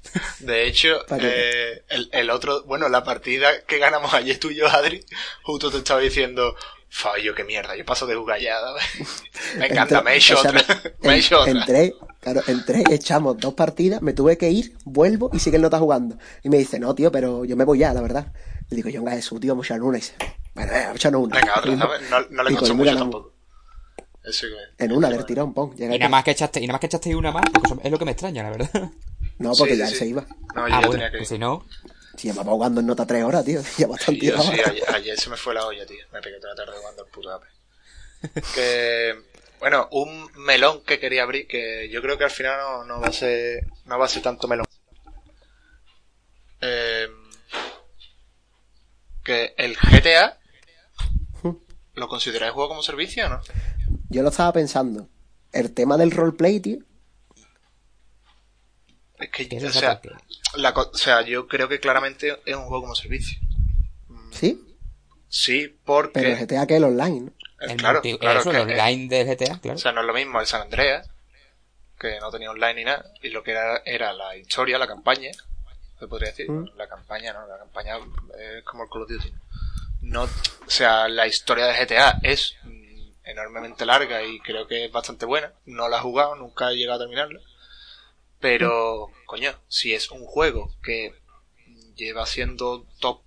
De hecho, eh, el, el otro, bueno, la partida que ganamos ayer tú y yo, Adri, justo te estaba diciendo, fallo, qué mierda, yo paso de jugar ya, ¿sabes? [LAUGHS] Me encanta, me he hecho o sea, otra, en- [LAUGHS] me he hecho otra. Entré, claro, entré, echamos dos partidas, me tuve que ir, vuelvo y sigue el no está jugando. Y me dice, no, tío, pero yo me voy ya, la verdad. Le digo, yo, venga, eso, tío, vamos a echar una. Y dice, bueno, venga, echarnos una. Venga, otra. No, no le costó mucho tampoco. Eso que... En una del tirón, pon. llega Y nada más que echaste, y nada más que echaste una más, es lo que me extraña, la verdad. [LAUGHS] No, porque Sí, ya sí, se iba. No, yo ah, ya bueno, tenía que ir. pues si no. Si llevaba jugando en nota tres horas, tío. [LAUGHS] Ya bastante yo sí, ayer, ayer se me fue la olla, tío. Me pegué toda la tarde jugando al puto Apex. Que, bueno, un melón que quería abrir, que yo creo que al final no, no va a ser, no va a ser tanto melón. Eh, que el GTA, ¿lo consideráis juego como servicio o no? Yo lo estaba pensando. El tema del roleplay, tío. Es que, ¿Qué es o sea, la o sea, yo creo que claramente es un juego como servicio. ¿Sí? Sí, porque... Pero el GTA que es el online, ¿no? eh, El claro, multi- claro eso, que- el online del GTA, claro. O sea, no es lo mismo el San Andreas, que no tenía online ni nada, y lo que era, era la historia, la campaña, se podría decir. Mm. La campaña, ¿no? La campaña es como el Call of Duty. No, o sea, la historia de GTA es enormemente larga y creo que es bastante buena. No la he jugado, nunca he llegado a terminarla. Pero, coño, si es un juego que lleva siendo top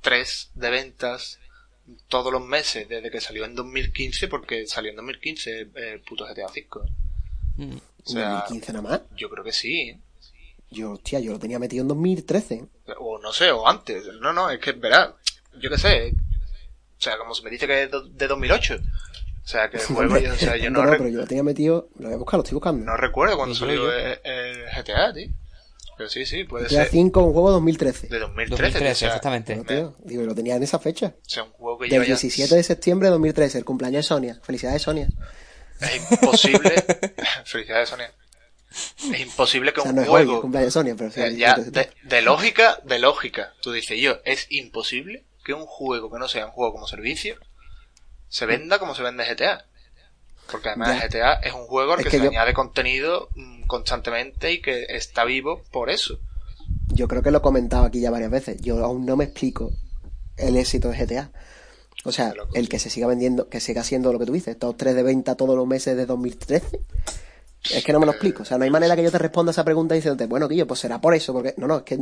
3 de ventas todos los meses desde que salió en 2015, porque salió en 2015 el, el puto GTA V. Mm. O sea, 2015 nada más. yo creo que sí. Yo, hostia, yo lo tenía metido en 2013. O no sé, o antes. No, no, es que, verá, yo qué sé. O sea, como se me dice que es de 2008. O sea, que el juego, yo, o sea, yo [LAUGHS] no, no, pero yo lo tenía metido. Lo voy a buscar, lo estoy buscando. no recuerdo cuando salió yo. el, el GTA, tío. Pero sí, sí, puede GTA ser 5 un juego 2013. de 2013. 2013, tío, o sea, exactamente. No, tío, digo, lo tenía en esa fecha. O sea, un juego que Del lleva ya... 17 de septiembre de 2013, el cumpleaños de Sonia. Felicidades, Sonia. Es imposible... [LAUGHS] Felicidades, Sonia. Es imposible que O sea, un no es hoy juego... cumpleaños de Sonia, pero sí, Eh, ya, 17 de de, de lógica, de lógica. Tú dices, yo, es imposible que un juego que no sea un juego como servicio se venda como se vende GTA. Porque además Ya. GTA es un juego al Es que, que se yo- añade contenido mm, constantemente y que está vivo por eso. Yo creo que lo he comentado aquí ya varias veces. Yo aún no me explico el éxito de GTA. O sea, el que se siga vendiendo, que siga siendo lo que tú dices, top 3 de venta todos los meses de 2013. Es que no me lo explico. O sea, no hay manera que yo te responda esa pregunta diciéndote, bueno, Guillo, pues será por eso. Porque, no, no, es que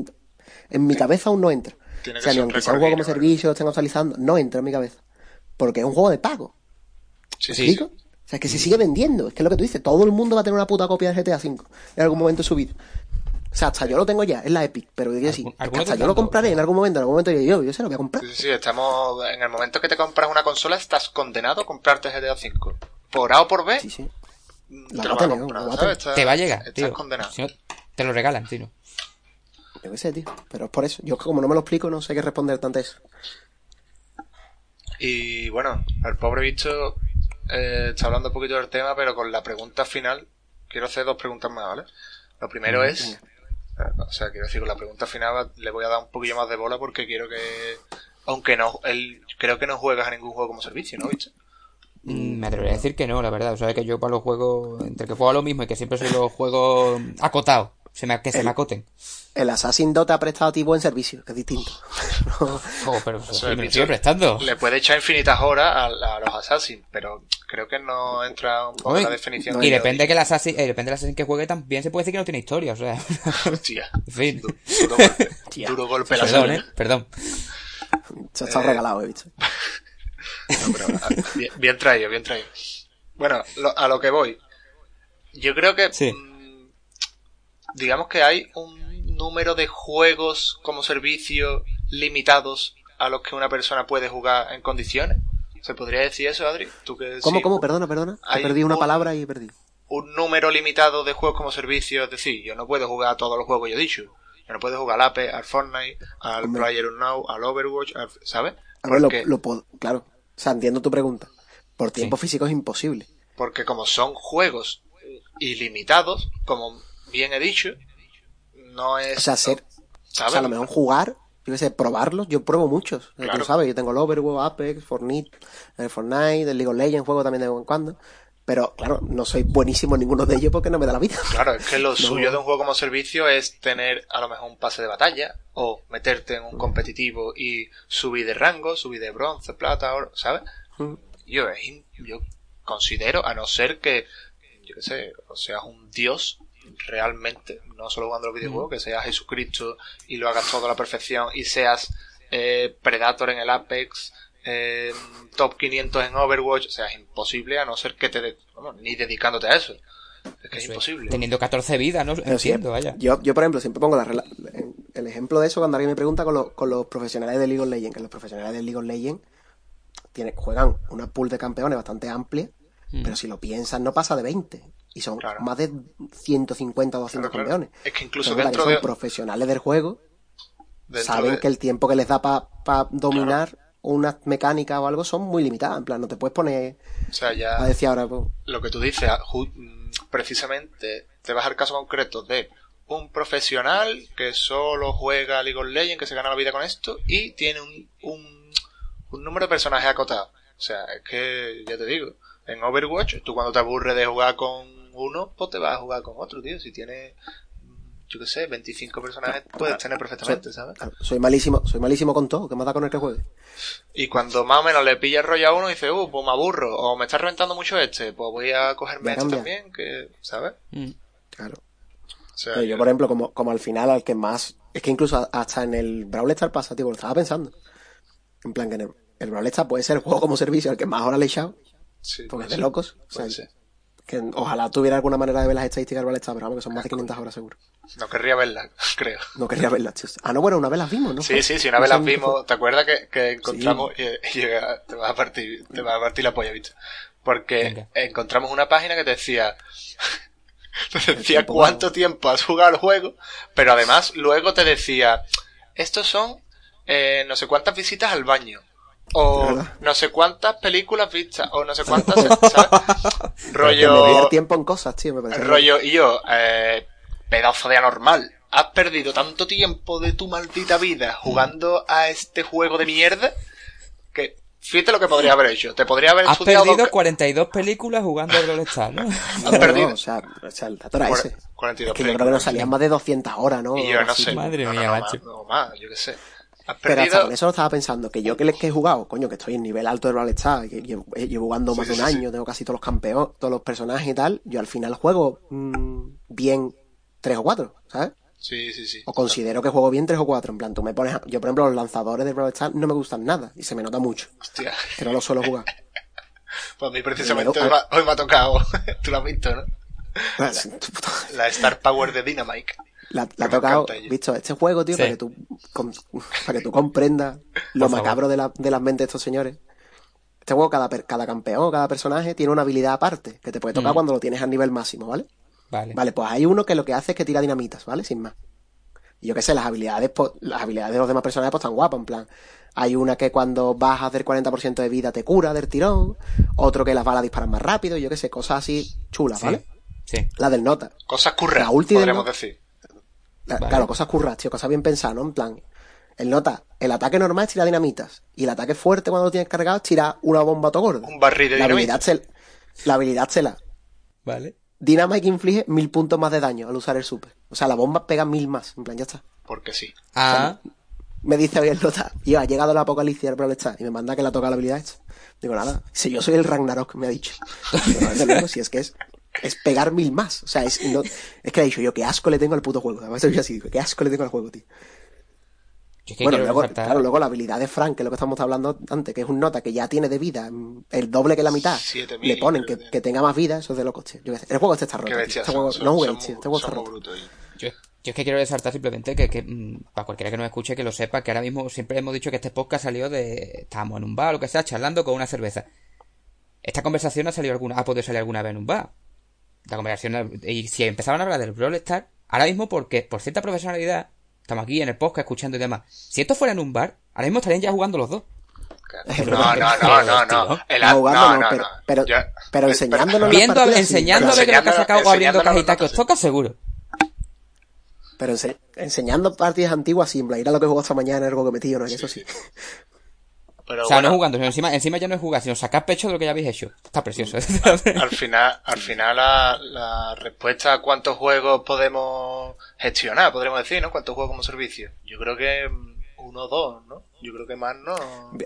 en, mi cabeza aún no entra. Tiene O que sea, ni aunque sea un juego como servicio, lo estén actualizando, no entra en mi cabeza. Porque es un juego de pago. Sí, ¿Me sí. O sea, es que se sigue vendiendo. Es que es lo que tú dices, todo el mundo va a tener una puta copia de GTA V en algún momento de su vida. O sea, hasta yo lo tengo ya, es la Epic, pero digo sí, hasta yo lo compraré en algún momento, en algún momento yo, yo se lo voy a comprar. Sí, sí, estamos, en el momento que te compras una consola estás condenado a comprarte GTA V. Por A o por B. Sí, sí. La te, lo comprar, ¿sabes? te va a llegar, estás tío. condenado. Si no, te lo regalan, tío. Yo qué sé, tío. Pero es por eso. Yo como no me lo explico, no sé qué responder tanto eso. Y bueno, el pobre bicho eh, está hablando un poquito del tema, pero con la pregunta final, quiero hacer dos preguntas más, ¿vale? Lo primero es, o sea, quiero decir, con la pregunta final le voy a dar un poquillo más de bola porque quiero que, aunque no, él, creo que no juegas a ningún juego como servicio, ¿no, bicho? Mm, me atrevería a decir que no, la verdad. O sea, que yo para los juegos, entre que juego a lo mismo y que siempre soy los juegos acotados, se me, que se me acoten. El Assassin 2 te ha prestado a ti buen servicio, que es distinto. [LAUGHS] oh, pero me lo sigue prestando. Le puede echar infinitas horas a, los Assassin, pero creo que no entra un poco en la definición. y depende que el Assassin, eh, depende del Assassin que juegue, también se puede decir que no tiene historia, o sea. [LAUGHS] Hostia. [LAUGHS] en fin. Duro, golpe. Duro golpe la Perdón, eh, perdón. Se ha estado eh, regalado, he dicho. No, pero, ah, bien, traído, bien traído. Bueno, a lo que voy. Yo creo que sí. Digamos que hay un número de juegos como servicio limitados a los que una persona puede jugar en condiciones. ¿Se podría decir eso, Adri? ¿Tú que ¿Cómo, cómo? Perdona, perdona. He perdí una palabra y perdí. Un número limitado de juegos como servicio, es decir, yo no puedo jugar a todos los juegos que yo he dicho. Yo no puedo jugar al Ape, al Fortnite, al Player Now, al Overwatch, ¿sabes? A ver, lo, lo, claro. O sea, entiendo tu pregunta. Por tiempo físico es imposible. Porque como son juegos ilimitados, como bien he dicho, no es... O sea, ser... ¿sabes? O sea, a lo mejor jugar, yo qué sé, probarlos, yo pruebo muchos. Claro. Tú sabes, yo tengo el Overwatch, Apex, Fortnite, el Fortnite, el League of Legends, juego también de vez en cuando. Pero claro, no soy buenísimo en ninguno de ellos porque no me da la vida. Claro, es que lo [LAUGHS] suyo de un juego como servicio es tener a lo mejor un pase de batalla o meterte en un competitivo y subir de rango, subir de bronce, plata, oro, ¿sabes? Mm. Yo, yo considero, a no ser que, yo qué sé, o seas un dios realmente, no solo jugando los videojuegos, mm. que seas Jesucristo y lo hagas todo a la perfección y seas eh, Predator en el Apex, eh, top 500 en Overwatch, o sea, es imposible a no ser que te, ni dedicándote a eso. Es que es imposible. Teniendo 14 vidas, ¿no? Entiendo, vaya. Yo, yo, por ejemplo, siempre pongo la, el ejemplo de eso cuando alguien me pregunta con, los, con los profesionales de League of Legends, que los profesionales de League of Legends tienen, juegan una pool de campeones bastante amplia, mm. pero si lo piensan no pasa de 20. Y son más de 150 o 200 campeones. Es que incluso dentro son profesionales del juego, saben que el tiempo que les da para dominar unas mecánicas o algo son muy limitadas. En plan, no te puedes poner o sea, ya a decir ahora. Pues, lo que tú dices, mm, precisamente te vas al caso concreto de un profesional que solo juega League of Legends, que se gana la vida con esto y tiene un, un, un número de personajes acotado. O sea, es que, ya te digo, en Overwatch, tú cuando te aburres de jugar con uno, pues te vas a jugar con otro, tío. Si tienes yo qué sé, 25 personajes puedes tener perfectamente, ¿sabes? Soy malísimo, soy malísimo con todo, que me da con el que juegue. Y cuando más o menos le pilla el rollo a uno y dice, uh, pues me aburro, o me está reventando mucho este, pues voy a cogerme este también, que, ¿sabes? Mm. Claro. yo, por ejemplo, como, como al final, al que más, es que incluso hasta en el Brawl Stars pasa, tío, lo estaba pensando. En plan, que en el, Brawl Stars puede ser el juego como servicio al que más ahora le he echado. Sí, porque es de locos. O sea, que ojalá tuviera alguna manera de ver las estadísticas del Brawl Stars, pero vamos, que son más de 500 horas seguro. No querría verlas, [LAUGHS] creo. No querría verlas, tío. Ah, no, bueno, una vez las vimos, ¿no? Sí, sí, sí, una vez las vimos. ¿Te acuerdas que, que encontramos y, [LAUGHS] te vas a partir, te vas a partir la polla, bicho? Porque encontramos una página que te decía, [LAUGHS] te decía cuánto tiempo has jugado al juego, pero además luego te decía, estos son eh, no sé cuántas visitas al baño o no sé cuántas películas vistas, o no sé [LAUGHS] cuántas, ¿sabes? rollo... tiempo en cosas, tío, me parece. Rollo, y yo, eh, pedazo de anormal. Has perdido tanto tiempo de tu maldita vida jugando a este juego de mierda que fíjate lo que podría haber hecho. Te podría haber Has perdido 42 películas jugando a Brawl Stars, ¿no? [LAUGHS] Has perdido. o sea, o sea, el dato era ese. 42 es que yo creo que nos salían más de 200 horas, ¿no? Y yo no sé. Madre mía, macho. No, más, yo qué sé. Pero hasta con eso lo estaba pensando, que yo que, que he jugado, coño, que estoy en nivel alto de Brawl Stars, que llevo, jugando más de un año, tengo casi todos los campeones, todos los personajes y tal, yo al final juego mmm, bien tres o cuatro, ¿sabes? Sí, sí, sí. O considero que juego bien tres o cuatro. En plan, tú me pones. Yo, por ejemplo, los lanzadores de Brawl Stars no me gustan nada y se me nota mucho. Hostia. Que no los suelo jugar. [LAUGHS] Pues a mí precisamente hoy, me ha, hoy me ha tocado, [LAUGHS] tú lo has visto, ¿no? La, [LAUGHS] La Star Power de Dynamite. La- la ha tocado, visto, este juego, tío, Sí. para que tú, para que tú comprendas lo macabro de, la, de las mentes de estos señores. Este juego, cada, per- cada campeón, cada personaje tiene una habilidad aparte, que te puede tocar Mm. cuando lo tienes al nivel máximo, ¿vale? Vale. Vale, pues hay uno que lo que hace es que tira dinamitas, ¿vale? Sin más. Y yo qué sé, las habilidades, pues, las habilidades de los demás personajes pues están guapas, en plan. Hay una que cuando bajas del 40% de vida te cura del tirón, otro que las balas disparan más rápido, yo qué sé, cosas así chulas, Sí. ¿vale? Sí. La del nota. Cosas curras, podríamos decir. Vale. Claro, cosas curras, tío, cosas bien pensadas, ¿no? En plan, el nota, el ataque normal es tirar dinamitas, y el ataque fuerte cuando lo tienes cargado es tirar una bomba gorda. Un barril de La dinamita. habilidad, se, la habilidad se la. Vale. Dynamite inflige mil puntos más de daño al usar el super. O sea, la bomba pega mil más, en plan, ya está. Porque sí. Ah, me dice hoy el nota, tío, ha llegado la apocalipsis Brawl Stars", y me manda que la toca la habilidad esta. Digo, nada, si yo soy el Ragnarok, me ha dicho. [LAUGHS] Digo, "No, desde luego, si es que es, es pegar mil más. O sea, es, no- es que le he dicho yo, qué asco le tengo al puto juego. Además, soy así, digo, qué asco le tengo al juego, tío. yo es que bueno, luego, resaltar- claro, luego la habilidad de Frank, que es lo que estamos hablando antes, que es un nota que ya tiene de vida, el doble que la mitad, 7000, le ponen que, que- tenga más vida, eso es de locos, tío. Yo el juego este está roto. Bestia. Este son- juego, son- no juguéis, tío, este juego son está muy roto. brutos. Yo, yo es que quiero resaltar simplemente que, que, mm, para cualquiera que nos escuche que lo sepa, que ahora mismo siempre hemos dicho que este podcast salió de... Estábamos en un bar o lo que sea, charlando con una cerveza. Esta conversación ha salido alguna, ha podido salir alguna vez en un bar. La conversación, y si empezaban a hablar del Brawl Stars, ahora mismo porque, por cierta profesionalidad, estamos aquí en el podcast escuchando y demás. Si esto fuera en un bar, ahora mismo estarían ya jugando los dos. No, no, no, no, no. El No, a- jugando no, no, no, pero- no. pero- Las Viendo, partidas sí, enseñando pero a ver lo que ha sacado o abriendo cajitas que os sí. toca, seguro. Pero ense- enseñando partidas antiguas, sin ir a lo que jugó esta mañana, algo que metido, ¿no? Que eso sí. Pero o sea, bueno, no jugando, sino encima, encima ya no es jugar, sino sacar pecho de lo que ya habéis hecho. Está precioso. [LAUGHS] al final, al final la, la respuesta a cuántos juegos podemos gestionar, podríamos decir, ¿no? ¿Cuántos juegos como servicio? Yo creo que mm, uno o dos, ¿no? Yo creo que más no.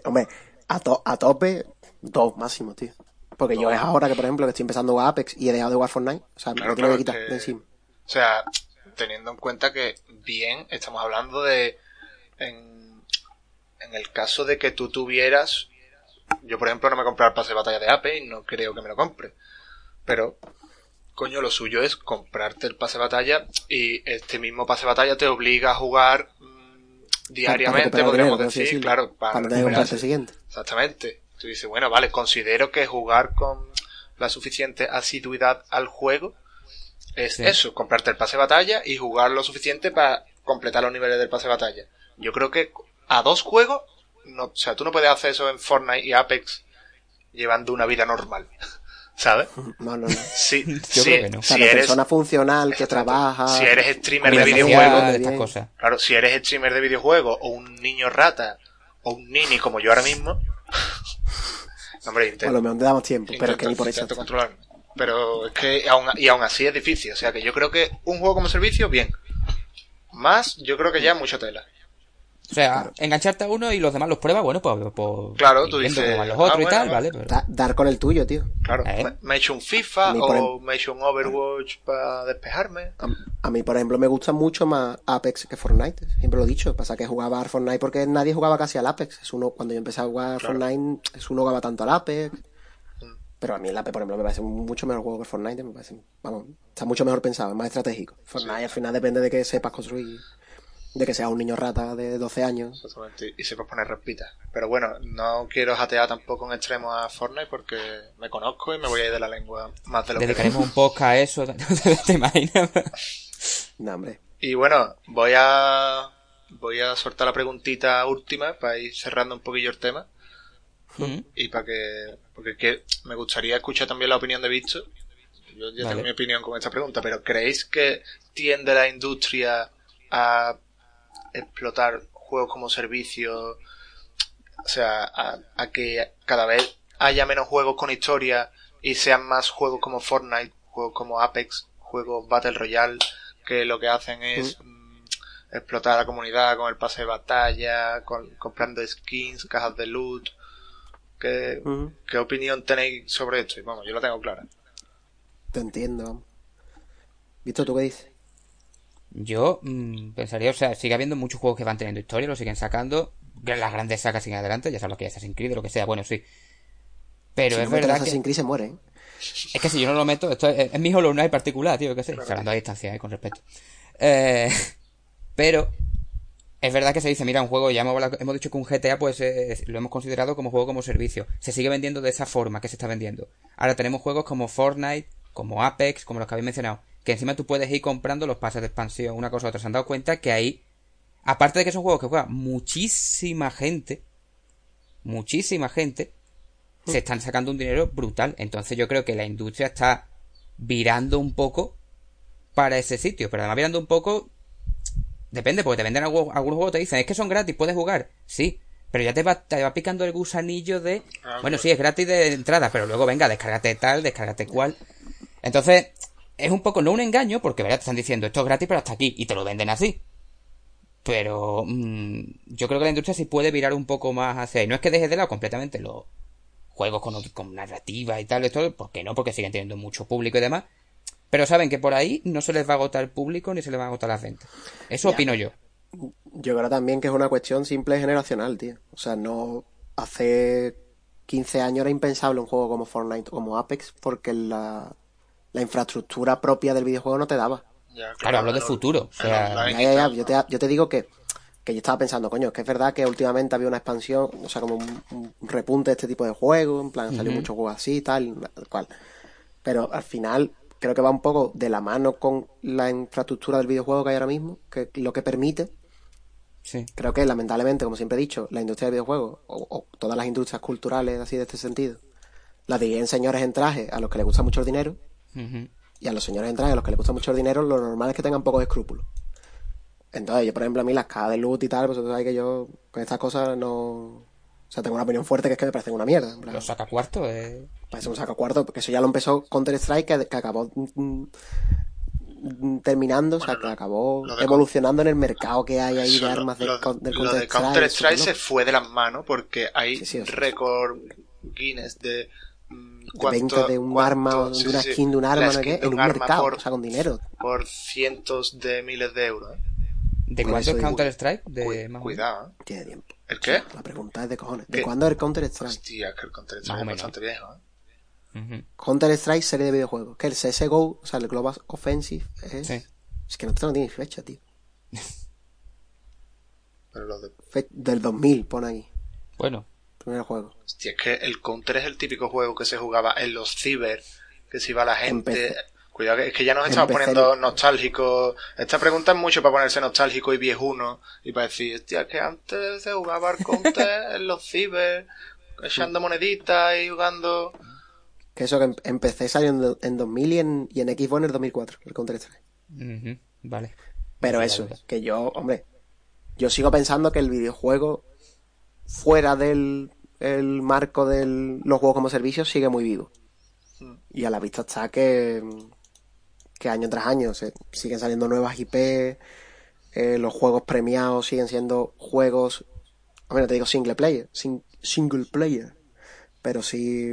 Hombre, a, to- a tope, dos máximo, tío. Porque yo es ahora que, por ejemplo, que estoy empezando a Apex y he dejado de jugar Fortnite. O sea, me lo tengo que quitar que- de encima. O sea, teniendo en cuenta que bien estamos hablando de en, en el caso de que tú tuvieras yo por ejemplo no me compré el pase de batalla de Ape y no creo que me lo compre pero coño lo suyo es comprarte el pase de batalla y este mismo pase de batalla te obliga a jugar mm, diariamente podríamos dinero, decir claro para, Para siguiente. Exactamente. Tú dices, bueno, vale, considero que jugar con la suficiente asiduidad al juego es Sí. eso, comprarte el pase de batalla y jugar lo suficiente para completar los niveles del pase de batalla. Yo creo que a dos juegos, no, o sea, tú no puedes hacer eso en Fortnite y Apex llevando una vida normal. [LAUGHS] ¿Sabes? No, no, no. Si, Yo si, creo que no. O sea, si de eres, persona funcional que trabaja. si eres streamer de videojuegos, estas cosas. Claro, si eres streamer de videojuegos o un niño rata o un nini como yo ahora mismo, [LAUGHS] hombre, A intento, lo mejor te damos tiempo, pero es que ni por eso. controlarme. Pero es que aún, y aún así es difícil, o sea que yo creo que un juego como servicio, bien. Más, yo creo que ya mucha tela. O sea, engancharte a uno y los demás los pruebas, bueno, pues, pues Claro, tú dices, ah. Pero- Da- dar con el tuyo, tío. Claro, ¿Eh? me, he hecho un FIFA o me he hecho un Overwatch para despejarme. A, a mí, por ejemplo, me gusta mucho más Apex que Fortnite. Siempre lo he dicho. Pasa que jugaba al Fortnite porque nadie jugaba casi al Apex. Es uno, cuando yo empecé a jugar Claro. Fortnite, es uno jugaba tanto al Apex. Pero a mí el Apex, por ejemplo, me parece un mucho mejor juego que Fortnite. Me parece, vamos, está mucho mejor pensado, es más estratégico. Fortnite al final depende de que sepas construir, de que seas un niño rata de 12 años. Exactamente, y se puede poner respitas. Pero bueno, no quiero jatear tampoco en extremo a Fortnite porque me conozco y me voy a ir de la lengua más de lo que Dedicaremos un podcast a eso, [LAUGHS] ¿te imaginas? No, hombre. Y bueno, voy a voy a soltar la preguntita última para ir cerrando un poquillo el tema Mm. y para que porque que me gustaría escuchar también la opinión de Víctor. Yo ya Vale. tengo mi opinión con esta pregunta, pero ¿creéis que tiende la industria a explotar juegos como servicio? O sea, a, a que cada vez haya menos juegos con historia y sean más juegos como Fortnite, juegos como Apex, juegos Battle Royale, que lo que hacen es mm, explotar a la comunidad con el pase de batalla, con, comprando skins, cajas de loot. ¿Qué, Ujú. ¿Qué opinión tenéis sobre esto? Y Vamos, yo la tengo clara. Te entiendo. ¿Visto tú qué dices? Yo mm, pensaría, o sea, sigue habiendo muchos juegos que van teniendo historia, lo siguen sacando. Las grandes sagas siguen adelante, ya sabes lo que es Assassin's Creed lo que sea, bueno, sí. Pero Si es no verdad Assassin's que... Creed se muere, ¿eh? Es que si yo no lo meto, esto es, es mi Hollow Knight particular, tío, que sé. Hablando a distancia, eh, con respeto. Eh, [LAUGHS] pero es verdad que se dice, mira, un juego, ya hemos, hemos dicho que un GTA, pues eh, lo hemos considerado como juego como servicio. Se sigue vendiendo de esa forma que se está vendiendo. Ahora tenemos juegos como Fortnite, como Apex, como los que habéis mencionado, que encima tú puedes ir comprando los pases de expansión, una cosa u otra. Se han dado cuenta que ahí, aparte de que son juegos que juega muchísima gente, muchísima gente, se están sacando un dinero brutal. Entonces yo creo que la industria está virando un poco para ese sitio. Pero además virando un poco... Depende, porque te venden algo- algunos juegos, te dicen, es que son gratis, puedes jugar. Sí, pero ya te va, te va picando el gusanillo de... Ah, Bueno, sí, es gratis de entrada, pero luego venga, descárgate tal, descárgate cual. Entonces, es un poco, no un engaño, porque ¿verdad? te están diciendo, esto es gratis, pero hasta aquí, y te lo venden así. Pero mm, yo creo que la industria sí puede virar un poco más hacia ahí. No es que deje de lado completamente los juegos con, con narrativa y tal, esto, porque no, porque siguen teniendo mucho público y demás. Pero saben que por ahí no se les va a agotar el público ni se les va a agotar las ventas. Eso Ya. opino yo. Yo creo también que es una cuestión simple generacional, tío. O sea, no. Hace 15 años era impensable un juego como Fortnite o como Apex porque la, la infraestructura propia del videojuego no te daba. Ya, Claro, hablo de futuro. O el sea, online Ya, y ya, ya. tal, Yo te, yo te digo que, que yo estaba pensando, coño, es que es verdad que últimamente había una expansión, o sea, como un, un repunte de este tipo de juegos, en plan, salió Ujú. muchos juegos así, tal, tal cual. Pero al final creo que va un poco de la mano con la infraestructura del videojuego que hay ahora mismo, que lo que permite sí. creo que lamentablemente, como siempre he dicho, la industria del videojuego, o, o todas las industrias culturales así de este sentido, las dividen señores en traje a los que les gusta mucho el dinero, Y a los señores en traje a los que les gusta mucho el dinero, lo normal es que tengan pocos escrúpulos. Entonces, yo, por ejemplo, a mí las cajas de loot y tal, pues tú sabes que yo con estas cosas no... O sea, tengo una opinión fuerte que es que me parecen una mierda. Los saca cuarto, eh. Parece un saco cuarto, porque eso ya lo empezó Counter-Strike, que, que acabó mm, mm, terminando, o sea, que acabó evolucionando en el mercado que hay ahí Eso, de armas de, lo, con- del de Counter-Strike. Counter-Strike se fue de las manos porque hay Sí, sí, récord Guinness de venta de un cuánto- arma o de sí, una sí, skin de un arma, ¿no? de en un arma mercado, por, o sea, con dinero. por cientos de miles de euros. ¿eh? ¿De eso es Counter-Strike? De Cu- cuidado. ¿eh? Tiene tiempo. ¿El qué? La pregunta es de cojones. ¿De ¿Qué? cuándo es el Counter-Strike? Hostia, que el Counter-Strike es bastante viejo. ¿eh? Ujú. Counter-Strike serie de videojuegos. Que el CSGO, o sea, el Global Offensive, es, Sí. es que no, no tiene fecha, tío. [LAUGHS] Pero lo de... Fe- del 2000, pone aquí. Bueno, Primer juego. Hostia, es que el Counter es el típico juego que se jugaba en los ciber, que se iba la gente... Empecé- Cuidado, que es que ya nos estamos Empecé- poniendo nostálgicos. Esta pregunta es mucho para ponerse nostálgico y viejuno y para decir, hostia, que antes se jugaba al Counter [LAUGHS] en los ciber, echando moneditas y jugando... Que eso que em- empecé saliendo en 2000 y en, y en Xbox en el 2004, el Counter-Strike. ujú, vale. Pero No sé, eso, verdad. que yo, hombre, yo sigo pensando que el videojuego fuera del el marco de los juegos como servicio sigue muy vivo. Mm. Y a la vista está que, que año tras año se siguen saliendo nuevas IP, eh, los juegos premiados siguen siendo juegos, a ver, no te digo single player, sin- single player, pero sí,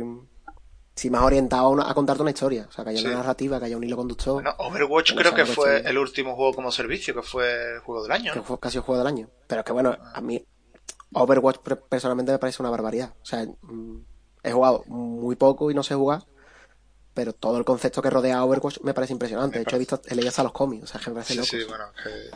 sí más orientado a, una- a contarte una historia, o sea, que haya Sí. una narrativa, que haya un hilo conductor, Bueno, Overwatch creo que fue el último juego como servicio, que fue el juego del año, que fue casi el juego del año. Pero es que bueno, a mí Overwatch personalmente me parece una barbaridad. O sea, mm, he jugado muy poco y no sé jugar, pero todo el concepto que rodea a Overwatch me parece impresionante. De hecho, he visto, he leído hasta los cómics, o sea, que me parece Sí, loco. sí, bueno, que...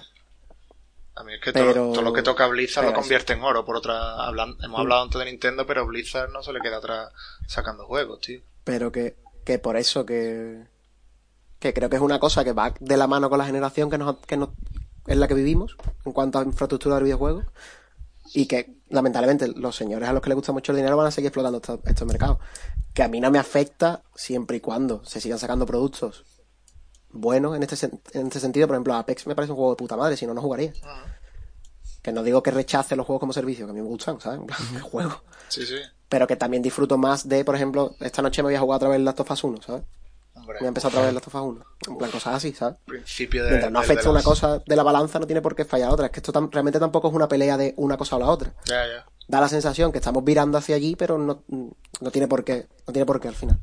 A mí es que Pero- todo, todo lo que toca Blizzard lo convierte en oro. Por otra, hablan- hemos Mm. hablado antes de Nintendo, pero Blizzard no se le queda atrás sacando juegos, tío. Pero que, que por eso que, que creo que es una cosa que va de la mano con la generación que nos, que nos, en la que vivimos en cuanto a infraestructura del videojuego y que lamentablemente los señores a los que les gusta mucho el dinero van a seguir explotando estos, estos mercados que a mí no me afecta siempre y cuando se sigan sacando productos buenos en este, en este sentido por ejemplo Apex me parece un juego de puta madre si no no jugaría que no digo que rechace los juegos como servicio que a mí me gustan ¿sabes? Que [LAUGHS] juego Sí, sí. pero que también disfruto más de, por ejemplo, esta noche me voy a jugar otra vez Last of Us 1, ¿sabes? Hombre, Voy a empezar otra vez Last of Us 1. En plan, cosas así, ¿sabes? principio de... Mientras no de una las- cosa de la balanza, no tiene por qué fallar otra. Es que esto tam- realmente tampoco es una pelea de una cosa o la otra. Ya, ya. Da la sensación que estamos virando hacia allí, pero no, no tiene por qué. No tiene por qué al final.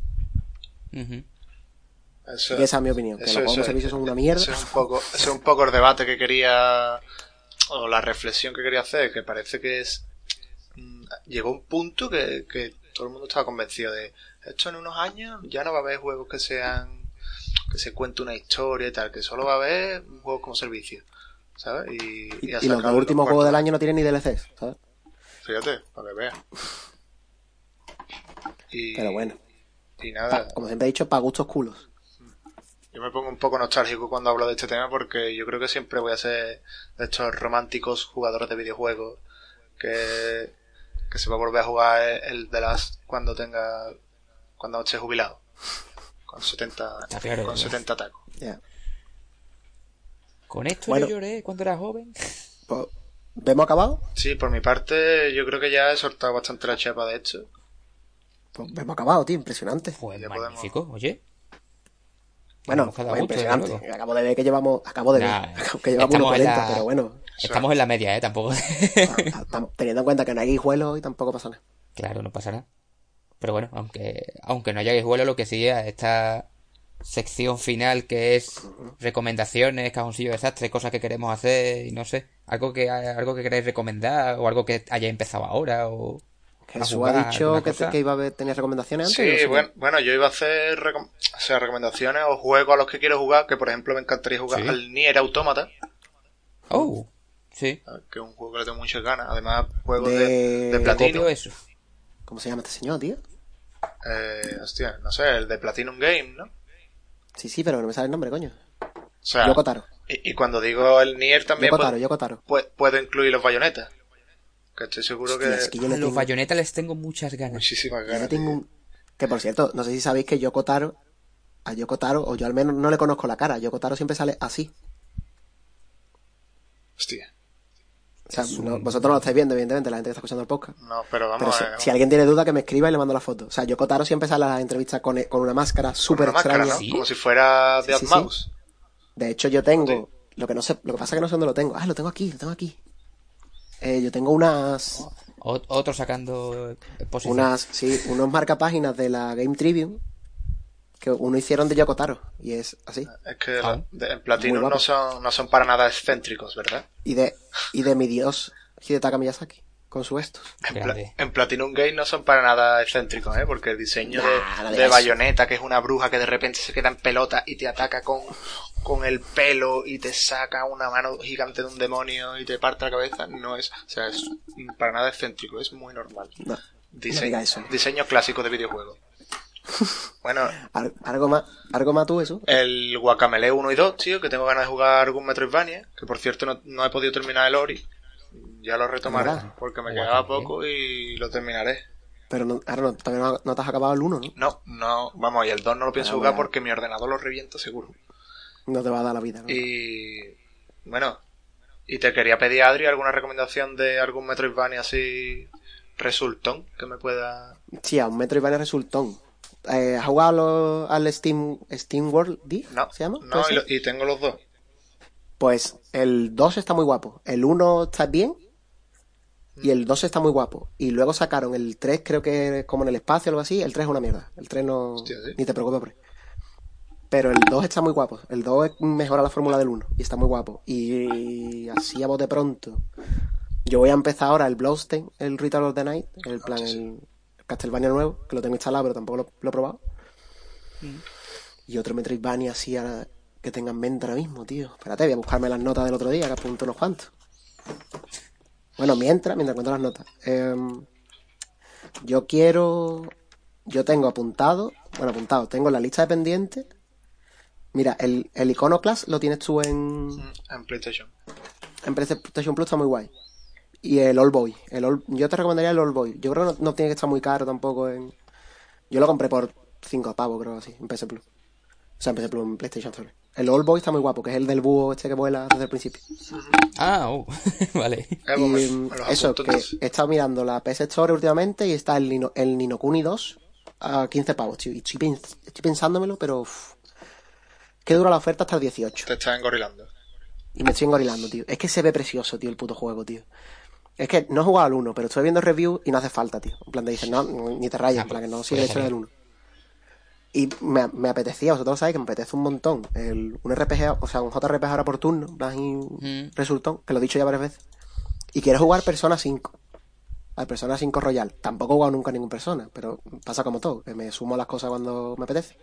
Eso, Y esa es mi opinión, que los eso- juegos de eso- servicio son una mierda. Ese es un poco, ese es un poco el debate que quería, o la reflexión que quería hacer, que parece que es, mm, llegó un punto que, que todo el mundo estaba convencido de esto en unos años ya no va a haber juegos que sean que se cuente una historia y tal, que solo va a haber un juego como servicio, ¿sabes? Y, Y, y los dos últimos juegos del de- año no tienen ni DLCs, ¿sabes? Fíjate, para que veas. Y, Pero bueno, Y pa- nada, como siempre he dicho, para gustos culos. yo me pongo un poco nostálgico cuando hablo de este tema porque yo creo que siempre voy a ser de estos románticos jugadores de videojuegos que, que se va a volver a jugar el The Last cuando tenga cuando esté jubilado con 70 Está claro, con ya. 70 tacos. Con esto Bueno. yo lloré cuando era joven. Pues, ¿Vemos acabado? sí por mi parte yo creo que ya he soltado bastante la chapa de hecho Pues vemos acabado, tío, impresionante. Pues Ya podemos- magnífico, oye. Bueno, pues gusto, impresionante. Acabo de ver que llevamos, acabo de ver [LAUGHS] que llevamos 1.40, la- pero bueno, Estamos en la media, ¿eh? Tampoco. tam- teniendo en cuenta que no hay guijuelos y tampoco pasa nada. claro, no pasará. Pero bueno, aunque, aunque no haya guijuelo, lo que sí es esta sección final que es recomendaciones, cajoncillo de desastre, cosas que queremos hacer y no sé. Algo que, algo que queréis recomendar o algo que haya empezado ahora o. Jesús jugar, ha dicho que, iba a tenía recomendaciones antes. no Sí, sé bueno, bueno, yo iba a hacer recom- o sea, recomendaciones o juegos a los que quiero jugar, que por ejemplo me encantaría jugar Sí. al Nier Automata, Oh, sí. que es un juego que le tengo muchas ganas. Además, juegos De- de, de platino. Copio eso. ¿Cómo se llama este señor, tío? Eh, hostia, no sé, el de Platinum Game, ¿no? Sí, sí, pero no me sale el nombre, coño. O sea, Yoko Taro. y, y cuando digo el Nier también Yoko puedo, Taro, Yoko Taro. pu- puedo incluir los bayonetas. Que estoy seguro Hostia, que... es que yo los tengo, bayonetas les tengo muchas ganas. Muchísimas yo ganas. tengo tío. un... Que por cierto, no sé si sabéis que Yoko Taro, a Yoko Taro, o yo al menos no le conozco la cara, Yoko Taro siempre sale así. Hostia. O sea, Es un- no- vosotros no lo estáis viendo, evidentemente, la gente que está escuchando el podcast. No, pero Pero vamos si, eh, si alguien tiene duda, que me escriba y le mando la foto. O sea, Yoko Taro siempre sale a las entrevistas con, con una máscara súper una máscara, extraña. ¿no? ¿Sí? Como si fuera de Sí, sí, sí. Mouse. De hecho, yo tengo. Lo que no sé, lo que pasa es que no sé dónde lo tengo. Ah, lo tengo aquí, lo tengo aquí. Eh, yo tengo unas. O- otro sacando posición. Unas. Sí, unos marcapáginas de la Game Tribune. Que uno hicieron de Yoko Taro. Y es así. Es que Ah. de- en guapo. no son, no son para nada excéntricos, ¿verdad? Y de. Y de mi dios, Hidetaka Miyazaki. Con su estos. En, Pla- en Platinum Game no son para nada excéntricos, ¿eh? Porque el diseño Nah, de, de. Bayonetta, que es una bruja que de repente se queda en pelota y te ataca con, con el pelo y te saca una mano gigante de un demonio y te parte la cabeza, no es, o sea, es para nada excéntrico, es muy normal. No. Diseño, diga eso. diseño clásico de videojuego. Bueno, Al- algo más. Algo más tú, eso. el Guacamele 1 y 2, tío, que tengo ganas de jugar algún Metroidvania, que por cierto no, no he podido terminar el Ori. Ya lo retomaré, ¿Verdad? porque me Guacamele. quedaba poco y lo terminaré. Pero no, ahora no, todavía no, no te has acabado el 1, ¿no? No, no, vamos, y el 2 no lo pienso Ah, jugar bueno. porque mi ordenador lo reviento seguro. No te va a dar la vida, ¿no? Y bueno, y te quería pedir, Adri, alguna recomendación de algún Metroidvania así resultón que me pueda... Sí, a un Metroidvania resultón. Eh, ¿Has jugado al Steam, Steam World D? No, ¿Se llama? no, ¿Puede y, lo- y tengo los dos. Pues el 2 está muy guapo. El 1 está bien. Y el 2 está muy guapo. Y luego sacaron el 3, creo que como en el espacio o algo así. El 3 es una mierda. El 3 no. Hostia, ¿sí? Ni te preocupes por él. Pero el 2 está muy guapo. El 2 es- mejora la fórmula del 1. Y está muy guapo. Y así a bote pronto. Yo voy a empezar ahora el Bloodstain, el Ritual of the Night. El plan, el Castlevania nuevo. Que lo tengo instalado, pero tampoco lo, lo he probado. Y otro Metroidvania así a la- que tenga en mente ahora mismo, tío. Espérate, voy a buscarme las notas del otro día, que apunto unos cuantos. Bueno, mientras, mientras encuentro las notas. Em, yo quiero. Yo tengo apuntado. Bueno, apuntado. Tengo la lista de pendientes. Mira, el, el Iconoclast lo tienes tú en. Mm, En PlayStation. En PlayStation Plus está muy guay. Y el All Boy. El All- yo te recomendaría el All Boy. Yo creo que no, no tiene que estar muy caro tampoco en. Yo lo compré por 5 pavos, creo así, en PS Plus. O sea, en PS Plus, en PlayStation Store. El All Boy está muy guapo, que es el del búho este que vuela desde el principio. Ah, oh, [LAUGHS] vale. Eh, Y eso, que he estado mirando la PS Store últimamente y está el, Nino, el Ninokuni 2 a 15 pavos, tío. Y estoy, pens- estoy pensándomelo, pero. uf, que dura la oferta hasta el 18. Te está engorilando. Y me estoy engorilando, tío. Es que se ve precioso, tío, el puto juego, tío. Es que no he jugado al 1, pero estoy viendo reviews y no hace falta, tío. En plan, te dicen, no, ni te rayes, Ah, en plan, que no sigue pues historia del 1. Y me, me apetecía, vosotros sabéis que me apetece un montón. El, un RPG, o sea, un JRPG ahora por turno, Mm. resultón, que lo he dicho ya varias veces. Y quiero jugar Persona 5. al Persona 5 Royal. Tampoco he jugado nunca a ningún Persona, pero pasa como todo, que me sumo a las cosas cuando me apetece.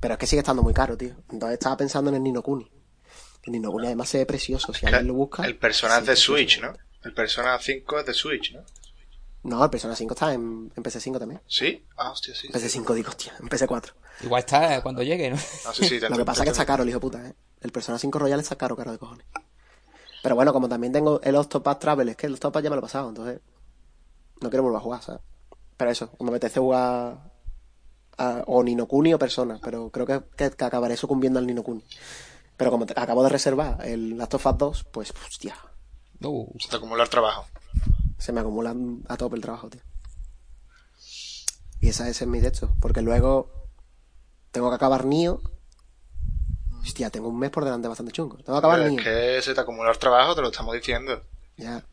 Pero es que sigue estando muy caro, tío. Entonces estaba pensando en el Nino Kuni. El Nino Kuni además se ve precioso, si alguien lo busca. El Persona de precioso. Switch, ¿no? El Persona 5 es de Switch, ¿no? No, el Persona 5 está en, en PC5 también. ¿Sí? Ah, hostia, sí. En PC5 digo, hostia, en PC4. Igual está cuando llegue, ¿no? Ah, sí, sí, [LAUGHS] te Lo que pasa es que está caro el hijo puta, ¿eh? El Persona 5 Royal está caro, caro de cojones. Pero bueno, como también tengo el Octopath Travel, es que el Octopath ya me lo he pasado, entonces no quiero volver a jugar, ¿sabes? Pero eso, me apetece jugar a, o Nino Kuni o Persona, pero creo que, que, que acabaré sucumbiendo al Nino Kuni. Pero como te- acabo de reservar el Last of Us 2, pues, hostia, Uh, Se te acumula el trabajo. se me acumula a tope el trabajo, tío. Y esa ese es mi texto, porque luego tengo que acabar Nio. Hostia, tengo un mes por delante bastante chungo. Tengo que acabar Pero Nio. es que se te acumula el trabajo, te lo estamos diciendo. Ya.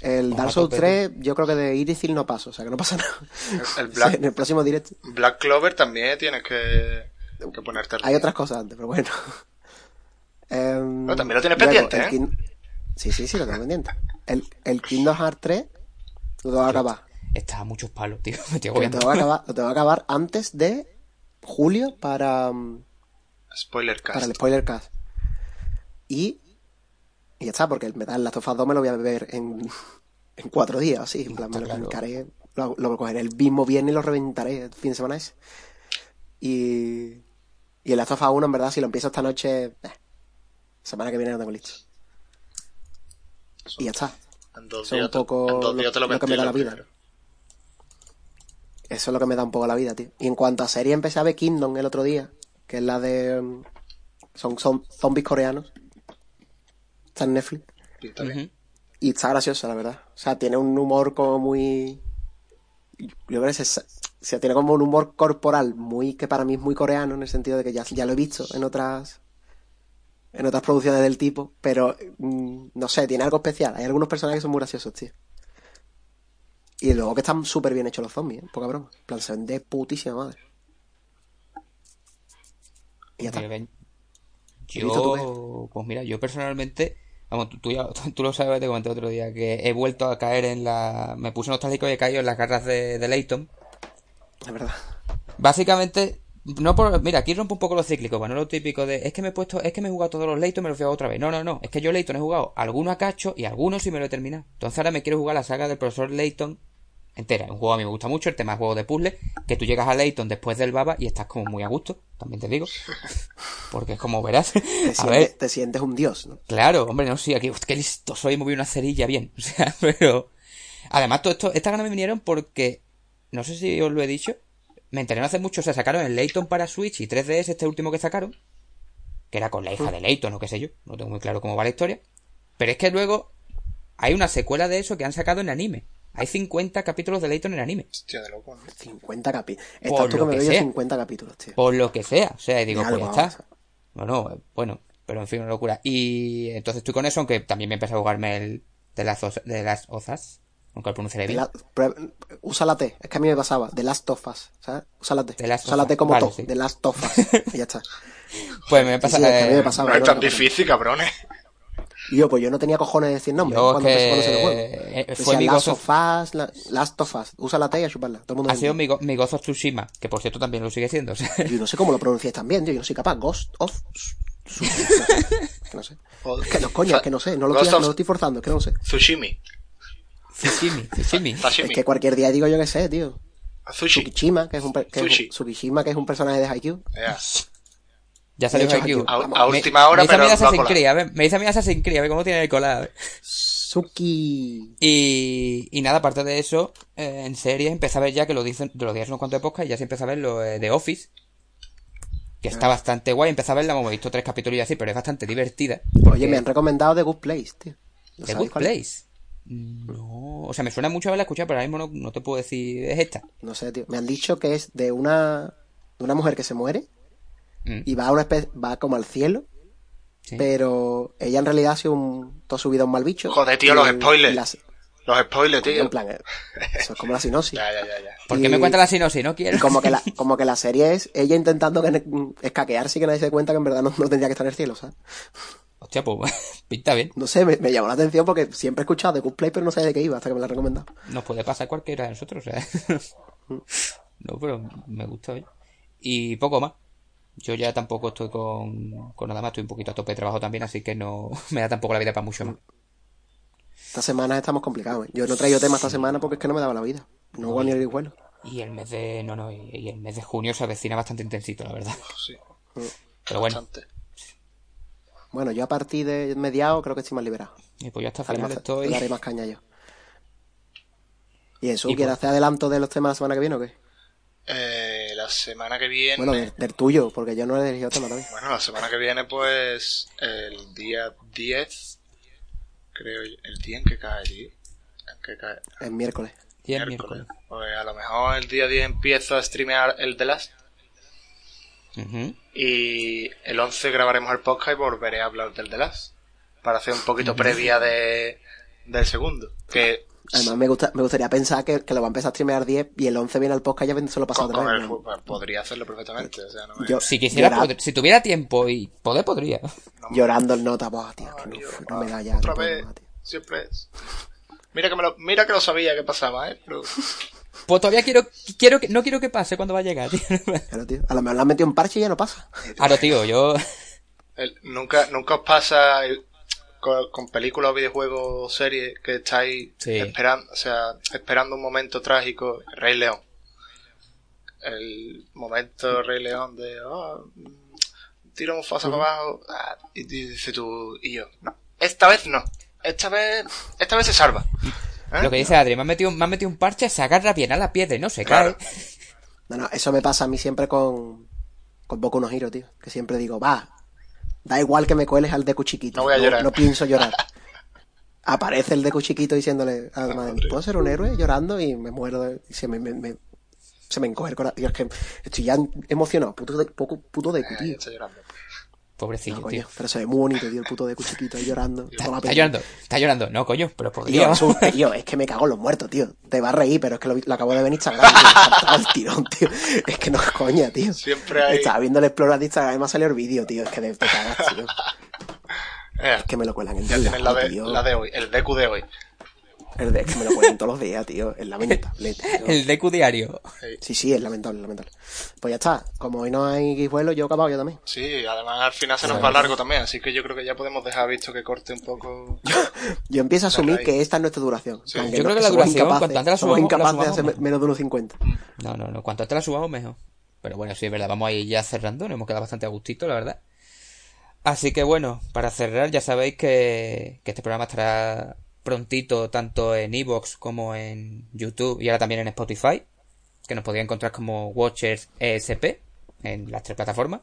El Dark Souls tope, 3, yo creo que de Irithil no paso, o sea que no pasa [LAUGHS] nada. El, el Black, en el próximo directo Black Clover también tienes que, que ponerte hay otras cosas antes, pero bueno. Em, [LAUGHS] Pero también lo tienes luego, pendiente, ¿eh? Sí, sí, sí, lo tengo pendiente. El, el Kingdom Hearts 3 lo tengo que acabar. está a muchos palos, tío. [LAUGHS] Me estoy Lo tengo que acabar, lo tengo que acabar antes de julio para, mm, Spoiler para cast. el spoiler cast. Y, y ya está, porque el Metal Last of Us 2 me lo voy a beber en, [LAUGHS] en cuatro días, así. En plan, me lo Claro. pincaré, lo, lo cogeré el mismo viernes y lo reventaré el fin de semana ese. Y, y el Last of Us 1, en verdad, si lo empiezo esta noche, eh, semana que viene lo tengo listo. Y ya está. En dos Son días, un te- poco en dos lo- días te lo, lo que me da la vida. primero. Eso es lo que me da un poco la vida, tío. Y en cuanto a serie, empecé a ver Kingdom el otro día, que es la de... mm, Son, son zombies coreanos. Está en Netflix. Bien. Y está graciosa, la verdad. O sea, tiene un humor como muy... Yo creo que se... O sea, tiene como un humor corporal muy... que para mí es muy coreano, en el sentido de que ya, ya lo he visto en otras... en otras producciones del tipo, pero mm, no sé, tiene algo especial. Hay algunos personajes que son muy graciosos, tío. Y luego que están súper bien hechos los zombies, ¿eh? Poca broma. En plan, se ven de putísima madre. Y ya está. Mira, ven, Benito, ¿tú Yo, pues mira, yo personalmente, vamos, tú, tú ya, [LAUGHS] tú lo sabes, te comenté otro día, que he vuelto a caer en la, me puse nostálgico y he caído en las garras de, de Leighton. Es verdad. Básicamente, no por, mira, aquí rompo un poco lo cíclico, bueno, lo típico de, es que me he puesto, es que me he jugado todos los Leighton y me los a jugar otra vez. No, no, no, es que yo Leighton he jugado algunos a cacho y algunos sí me lo he terminado. Entonces ahora me quiero jugar la saga del profesor Leighton entera. Un juego a mí me gusta mucho, el tema es juego de puzzle, que tú llegas a Leighton después del Baba y estás como muy a gusto, también te digo. [LAUGHS] Porque es como verás. Te, [LAUGHS] A sientes, ver, te sientes un dios, ¿no? Claro, hombre, no, sí, aquí, uf, qué listo soy, moví una cerilla bien. [LAUGHS] O sea, pero. Además, todo esto, estas ganas me vinieron porque, no sé si os lo he dicho, me enteré no hace mucho, o sea, sacaron el Layton para Switch y 3DS, este último que sacaron, que era con la hija de Layton o qué sé yo, no tengo muy claro cómo va la historia. Pero es que luego hay una secuela de eso que han sacado en anime. Hay 50 capítulos de Layton en anime. Hostia, de loco, ¿no? 50 capítulos. Por Estás tú lo que me que veo yo sea. 50 capítulos, tío. Por lo que sea. O sea, y digo, pues ya está. No, no, eh, bueno, pero en fin, una locura. Y entonces estoy con eso, aunque también me empecé a jugarme el de las, de las ozas, aunque lo pronunciaré De bien. la- pre- usa la T, es que a mí me pasaba. The Last of Us, ¿sabes? Usa la T. The Last usa la T como vale, to. sí. The Last of Us. y ya está. [LAUGHS] Pues me pasa, Sí, sí, es que a mí me eh, pasaba. No es tan difícil, cabrones. Y yo, pues yo no tenía cojones de decir nombre Yo cuando, que- cuando se juego. eh, fue mi Last gozo- of Us, la- Last of Us. Usa la T y a chuparla. Todo el mundo ha sido mi, go- mi Gozo Tsushima, que por cierto también lo sigue siendo. o sea, Yo no sé cómo lo pronunciáis también, tío. Yo no soy capaz. Ghost of... [LAUGHS] No sé. Es que no, coño, es que no sé. No lo, estoy, of- no lo estoy forzando, que no sé. Tsushimi. Tsushimi, Tsushimi. Sashimi. [LAUGHS] Es que cualquier día digo yo que sé, tío. Sushi. Tsukishima, que es un, que es un- Sushi. Tsukishima, que es un personaje de Haikyuu. Ya. Ya salió Haikyuu. A, última hora, me dice a mí no. Creed, a ver, me dice a mí Assassin's Creed, a ver cómo tiene el colado. Suki. Y, y nada, aparte de eso, eh, en series empecé a ver ya que lo dicen, de los días unos cuantos de podcast y ya se empieza a ver lo de The Office. Que está bastante guay, empecé a verla, hemos visto tres capítulos y así, pero es bastante divertida. Oye, me han recomendado The Good Place, tío. ¿No The Good cuál? Place. No, o sea, me suena mucho haberla escuchado, pero ahora mismo no, no te puedo decir, es esta. No sé, tío. Me han dicho que es de una, de una mujer que se muere Mm, y va a una especie, va como al cielo, sí. pero ella en realidad ha sido un, toda su vida un mal bicho. Joder, tío, Y- los spoilers. Los spoilers, tío. en plan, eh, eso es como la sinopsis. Ya, ya, ya, ya. ¿Por qué me cuenta la sinopsis? No quiero. Y como que la, como que la serie es ella intentando que, escaquearse y que nadie se dé cuenta que en verdad no, no tendría que estar en el cielo, ¿sabes? Hostia, pues [LAUGHS] pinta bien. No sé, me, me llamó la atención porque siempre he escuchado de Cookplay, pero no sabía de qué iba hasta que me la he recomendado. Nos puede pasar cualquiera de nosotros, o sea. [LAUGHS] no, pero me gusta bien. Y poco más. Yo ya tampoco estoy con, con nada más, estoy un poquito a tope de trabajo también, así que no [LAUGHS] me da tampoco la vida para mucho más. Esta semana estamos complicados. ¿eh? Yo no he traído tema esta semana porque es que no me daba la vida. No voy ni el bueno. Y el mes de. No, no, y y el mes de junio se avecina bastante intensito, la verdad. Sí, Pero bueno, bastante. Bueno, yo a partir de mediados creo que estoy más liberado. y pues ya hasta final más- estoy. le daré más caña yo. ¿Y eso? Y ¿Quieres pues- hacer adelanto de los temas la semana que viene o qué? Eh, la semana que viene. Bueno, del, del tuyo, porque yo no he elegido tema todavía. Bueno, la semana que viene, pues, el día 10, creo yo, el día en que cae, tío. En que cae. El miércoles. El miércoles. Pues a lo mejor el día 10 empiezo a streamear el The Last. Ujú. Y el 11 grabaremos el podcast y volveré a hablar del The Last. Para hacer un poquito previa de, del segundo. Que Además, me, gusta, me gustaría pensar que, que lo va a empezar a streamear 10 y el 11 viene al podcast ya se lo pasado con, otra vez. el ¿no? ju- pues, podría hacerlo perfectamente. O sea, no me- Yo- Si quisiera, Llorar. pod- si tuviera tiempo y poder, podría. Llorando el nota, buah, tío, que no, Tío, no me da ya. Otra vez, siempre es. Mira que, me lo, mira que lo sabía que pasaba, ¿eh? Pero Pues todavía quiero, quiero que, no quiero que pase cuando va a llegar, tío. [LAUGHS] Claro, tío. A lo mejor le han metido un parche y ya no pasa. Ahora, tío, yo. el- nunca, nunca os pasa el- con, con películas o videojuegos o series que estáis Sí. esperando, o sea, esperando un momento trágico. Rey León. El momento Rey León de, oh, tiro un paso para abajo, ah, y, y dice tú y yo, no, esta vez no, esta vez, esta vez se salva. ¿Eh? Lo que dice Adri, me han metido, me han metido un parche, se agarra bien a la piedra y no se Claro. cae. [LAUGHS] No, no, eso me pasa a mí siempre con, con Boku no Hero, tío. Que siempre digo, va, da igual que me cueles al Deku chiquito. No voy a llorar. No pienso llorar. [LAUGHS] Aparece el Deku chiquito diciéndole, a la madre, ¿puedo ser un héroe? Llorando y me muero, de- y se me, me- me- se me encoge el corazón. Tío, es que estoy ya emocionado. Puto, de, poco, puto Deku, Eh, tío. está llorando. Pobrecillo, No, tío. coño, pero se ve muy bonito, tío, el puto Deku chiquito ahí llorando. Está, Toda la está peli. llorando, está llorando. No, coño, pero Tío, podría. es, un- tío, es que me cago en los muertos, tío. Te va a reír, pero es que lo, acabo de ver en Instagram. tío. El tirón, tío. Es que no es coña, tío. Siempre hay- Estaba viendo el Explorer de Instagram y me ha salido el vídeo, tío. Es que de- te cagas, tío. [LAUGHS] Eh, Es que me lo cuelan en ya tienes la de, tío. la de hoy, el Deku de hoy. El de- es que me lo cuelan todos los días, tío. Es lamentable, [LAUGHS] tío. El Deku diario. Sí, sí, es lamentable, lamentable. Pues ya está. Como hoy no hay guijuelo, yo he acabado yo también. Sí, además al final se nos va largo también, así que yo creo que ya podemos dejar visto que corte un poco. Yo empiezo a asumir que esta es nuestra duración. Sí. Yo no, creo que la duración, incapaces- cuanto antes la somos subamos- la incapaces de subamos hacer menos de unos 50. No, no, no. Cuanto antes la subamos, mejor. Pero bueno, sí, es verdad. Vamos a ir ya cerrando. Nos hemos quedado bastante a gustito, la verdad. Así que bueno, para cerrar, ya sabéis que, que este programa estará prontito tanto en Evox como en YouTube y ahora también en Spotify. Que nos podéis encontrar como Watchers ESP en las tres plataformas.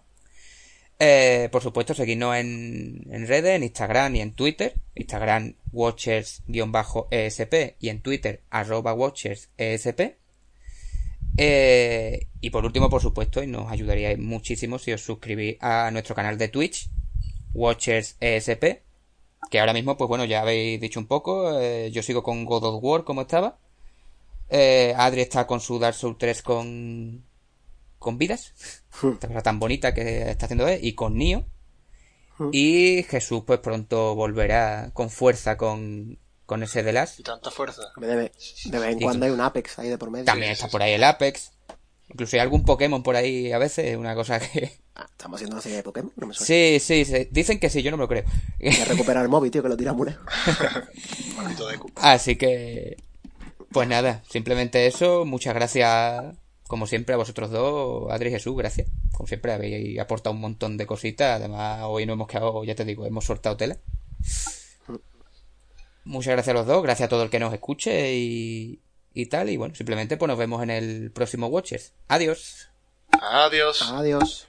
Eh, por supuesto, seguidnos en, en redes, en Instagram y en Twitter. Instagram Watchers-ESP y en Twitter arroba Watchers-ESP. Eh, y por último, por supuesto, y nos ayudaríais muchísimo si os suscribís a nuestro canal de Twitch, Watchers ESP, que ahora mismo, pues bueno, ya habéis dicho un poco, eh, yo sigo con God of War como estaba, eh, Adri está con su Dark Souls 3 con, con vidas, esta cosa tan bonita que está haciendo él, y con Nio, y Jesús pues pronto volverá con fuerza con, con ese de las Y tanta fuerza. De, vez- de vez en cuando hay un Apex ahí de por medio. También está por ahí el Apex. Incluso hay algún Pokémon por ahí a veces, una cosa que... Estamos haciendo una serie de Pokémon, no me suena. Sí, sí, sí, dicen que sí, yo no me lo creo. Voy a recuperar el móvil, tío, que lo tira muy lejos. [LAUGHS] Así que... Pues nada, simplemente eso. Muchas gracias, como siempre, a vosotros dos, Adri y Jesús, gracias. Como siempre, habéis aportado un montón de cositas. Además, hoy no hemos quedado, ya te digo, hemos soltado tela. Muchas gracias a los dos, gracias a todo el que nos escuche y, y tal. Y bueno, simplemente pues nos vemos en el próximo Watchers. Adiós. Adiós. Adiós.